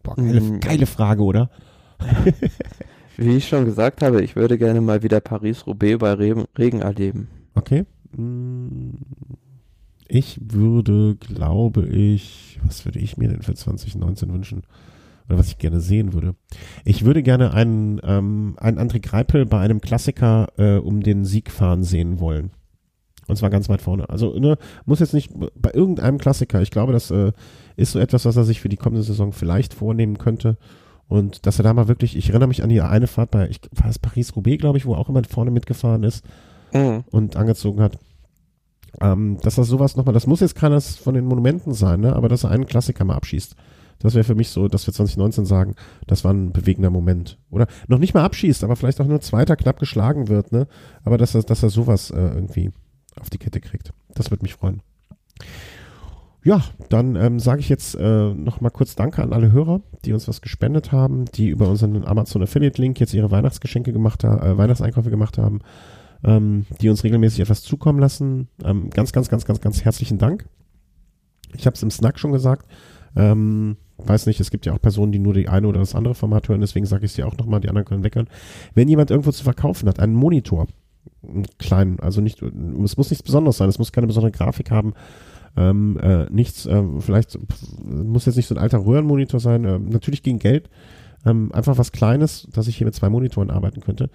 Boah, geile, mm, geile Frage, oder? Wie ich schon gesagt habe, ich würde gerne mal wieder Paris-Roubaix bei Regen, Regen erleben. Okay. Ich würde, glaube ich, was würde ich mir denn für 2019 wünschen? Oder was ich gerne sehen würde. Ich würde gerne einen, ähm, einen André Greipel bei einem Klassiker äh, um den Sieg fahren sehen wollen. Und zwar ganz weit vorne. Also ne, muss jetzt nicht bei irgendeinem Klassiker. Ich glaube, das äh, ist so etwas, was er sich für die kommende Saison vielleicht vornehmen könnte. Und dass er da mal wirklich, ich erinnere mich an die eine Fahrt bei, ich war es Paris-Roubaix, glaube ich, wo auch jemand vorne mitgefahren ist mhm. und angezogen hat. Ähm, dass er sowas nochmal, das muss jetzt keines von den Monumenten sein, ne? aber dass er einen Klassiker mal abschießt. Das wäre für mich so, dass wir 2019 sagen, das war ein bewegender Moment. Oder noch nicht mal abschießt, aber vielleicht auch nur Zweiter knapp geschlagen wird, ne? Aber dass er, dass er sowas äh, irgendwie auf die Kette kriegt. Das würde mich freuen. Ja, dann ähm, sage ich jetzt äh, noch mal kurz Danke an alle Hörer, die uns was gespendet haben, die über unseren Amazon Affiliate Link jetzt ihre Weihnachtsgeschenke gemacht haben, äh, Weihnachtseinkäufe gemacht haben, ähm, die uns regelmäßig etwas zukommen lassen. Ähm, ganz, ganz, ganz, ganz, ganz herzlichen Dank. Ich habe es im Snack schon gesagt. Ähm, weiß nicht, es gibt ja auch Personen, die nur die eine oder das andere Format hören, deswegen sage ich es dir auch nochmal, die anderen können weghören. Wenn jemand irgendwo zu verkaufen hat, einen Monitor, einen kleinen, also nicht, es muss nichts Besonderes sein, es muss keine besondere Grafik haben, ähm, äh, nichts, äh, vielleicht muss jetzt nicht so ein alter Röhrenmonitor sein, äh, natürlich gegen Geld. Ähm, einfach was Kleines, dass ich hier mit zwei Monitoren arbeiten könnte.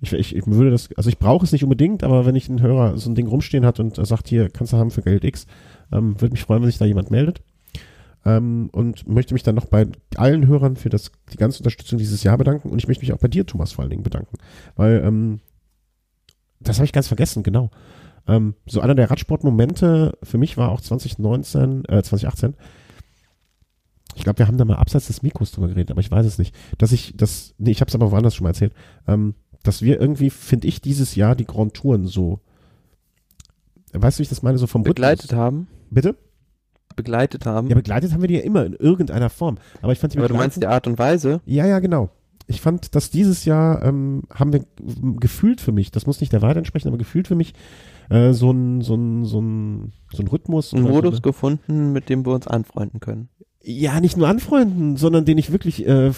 Ich, ich, ich würde das, also ich brauche es nicht unbedingt, aber wenn ich einen Hörer so ein Ding rumstehen hat und sagt, hier kannst du haben für Geld X, ähm, würde mich freuen, wenn sich da jemand meldet. Ähm, und möchte mich dann noch bei allen Hörern für das, die ganze Unterstützung dieses Jahr bedanken und ich möchte mich auch bei dir, Thomas, vor allen Dingen bedanken. Weil, ähm, das habe ich ganz vergessen, genau. Ähm, so einer der Radsportmomente für mich war auch 2019, äh, 2018. Ich glaube, wir haben da mal abseits des Mikros drüber geredet, aber ich weiß es nicht. Dass ich das, nee, ich habe es aber woanders schon mal erzählt, ähm, dass wir irgendwie, finde ich, dieses Jahr die Grand Touren so, weißt du, wie ich das meine, so vom Begleitet Rhythmus. haben. Bitte? Begleitet haben. Ja, begleitet haben wir die ja immer in irgendeiner Form. Aber ich fand die Aber du meinst die Art und Weise? Ja, ja, genau ich fand, dass dieses Jahr ähm, haben wir gefühlt für mich, das muss nicht der Wahrheit entsprechen, aber gefühlt für mich äh, so ein so ein so ein so ein Rhythmus, ein Modus so gefunden, mit dem wir uns anfreunden können. Ja, nicht nur anfreunden, sondern den ich wirklich äh,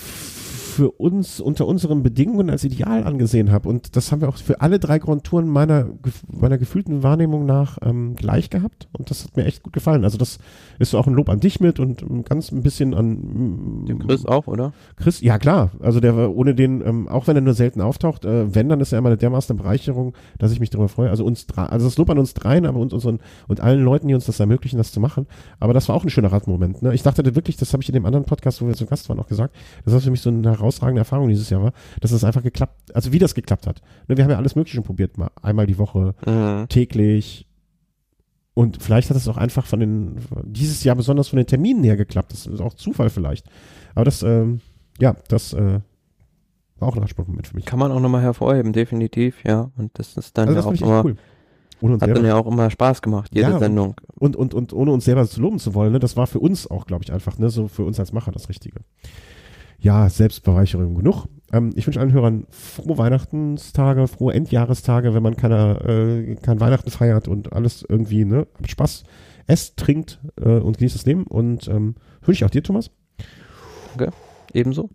für uns unter unseren Bedingungen als ideal angesehen habe. Und das haben wir auch für alle drei Grand Touren meiner, meiner gefühlten Wahrnehmung nach ähm, gleich gehabt. Und das hat mir echt gut gefallen. Also das ist auch ein Lob an dich mit und ganz ein bisschen an dem Chris auch, oder? Chris, ja klar. Also der war ohne den, ähm, auch wenn er nur selten auftaucht, äh, wenn, dann ist er immer eine dermaßen Bereicherung, dass ich mich darüber freue. Also uns drei, also das Lob an uns dreien, aber uns unseren und allen Leuten, die uns das ermöglichen, das zu machen. Aber das war auch ein schöner Radmoment. Ne? Ich dachte wirklich, das habe ich in dem anderen Podcast, wo wir zu Gast waren, auch gesagt. Das war für mich so eine Heraus herausragende Erfahrung dieses Jahr war, dass es einfach geklappt, also wie das geklappt hat. Ne, wir haben ja alles Mögliche probiert, mal einmal die Woche, mhm. täglich. Und vielleicht hat es auch einfach von den, dieses Jahr besonders von den Terminen her geklappt. Das ist auch Zufall vielleicht. Aber das, ähm, ja, das äh, war auch ein Radsportmoment für mich. Kann man auch nochmal hervorheben, definitiv, ja. Und das ist dann also ja auch immer, cool. hat selber. dann ja auch immer Spaß gemacht, jede ja, Sendung. Und, und, und ohne uns selber zu loben zu wollen, ne, das war für uns auch, glaube ich, einfach, ne, so für uns als Macher das Richtige ja, Selbstbereicherung genug. Ähm, ich wünsche allen Hörern frohe Weihnachtstage, frohe Endjahrestage, wenn man keine, äh, kein Weihnachten feiert und alles irgendwie, ne, habt Spaß, esst, trinkt äh, und genießt das Leben und ähm, wünsche ich auch dir, Thomas. Okay, ebenso.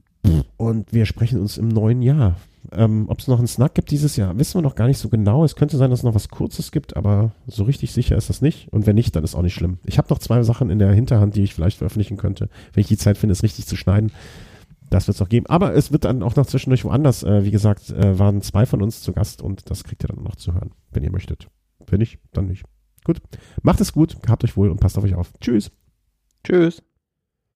Und wir sprechen uns im neuen Jahr. Ähm, Ob es noch einen Snack gibt dieses Jahr, wissen wir noch gar nicht so genau. Es könnte sein, dass es noch was Kurzes gibt, aber so richtig sicher ist das nicht. Und wenn nicht, dann ist auch nicht schlimm. Ich habe noch zwei Sachen in der Hinterhand, die ich vielleicht veröffentlichen könnte, wenn ich die Zeit finde, es richtig zu schneiden. Das wird es auch geben. Aber es wird dann auch noch zwischendurch woanders. Äh, wie gesagt, äh, waren zwei von uns zu Gast und das kriegt ihr dann noch zu hören, wenn ihr möchtet. Wenn nicht, dann nicht. Gut. Macht es gut, habt euch wohl und passt auf euch auf. Tschüss. Tschüss.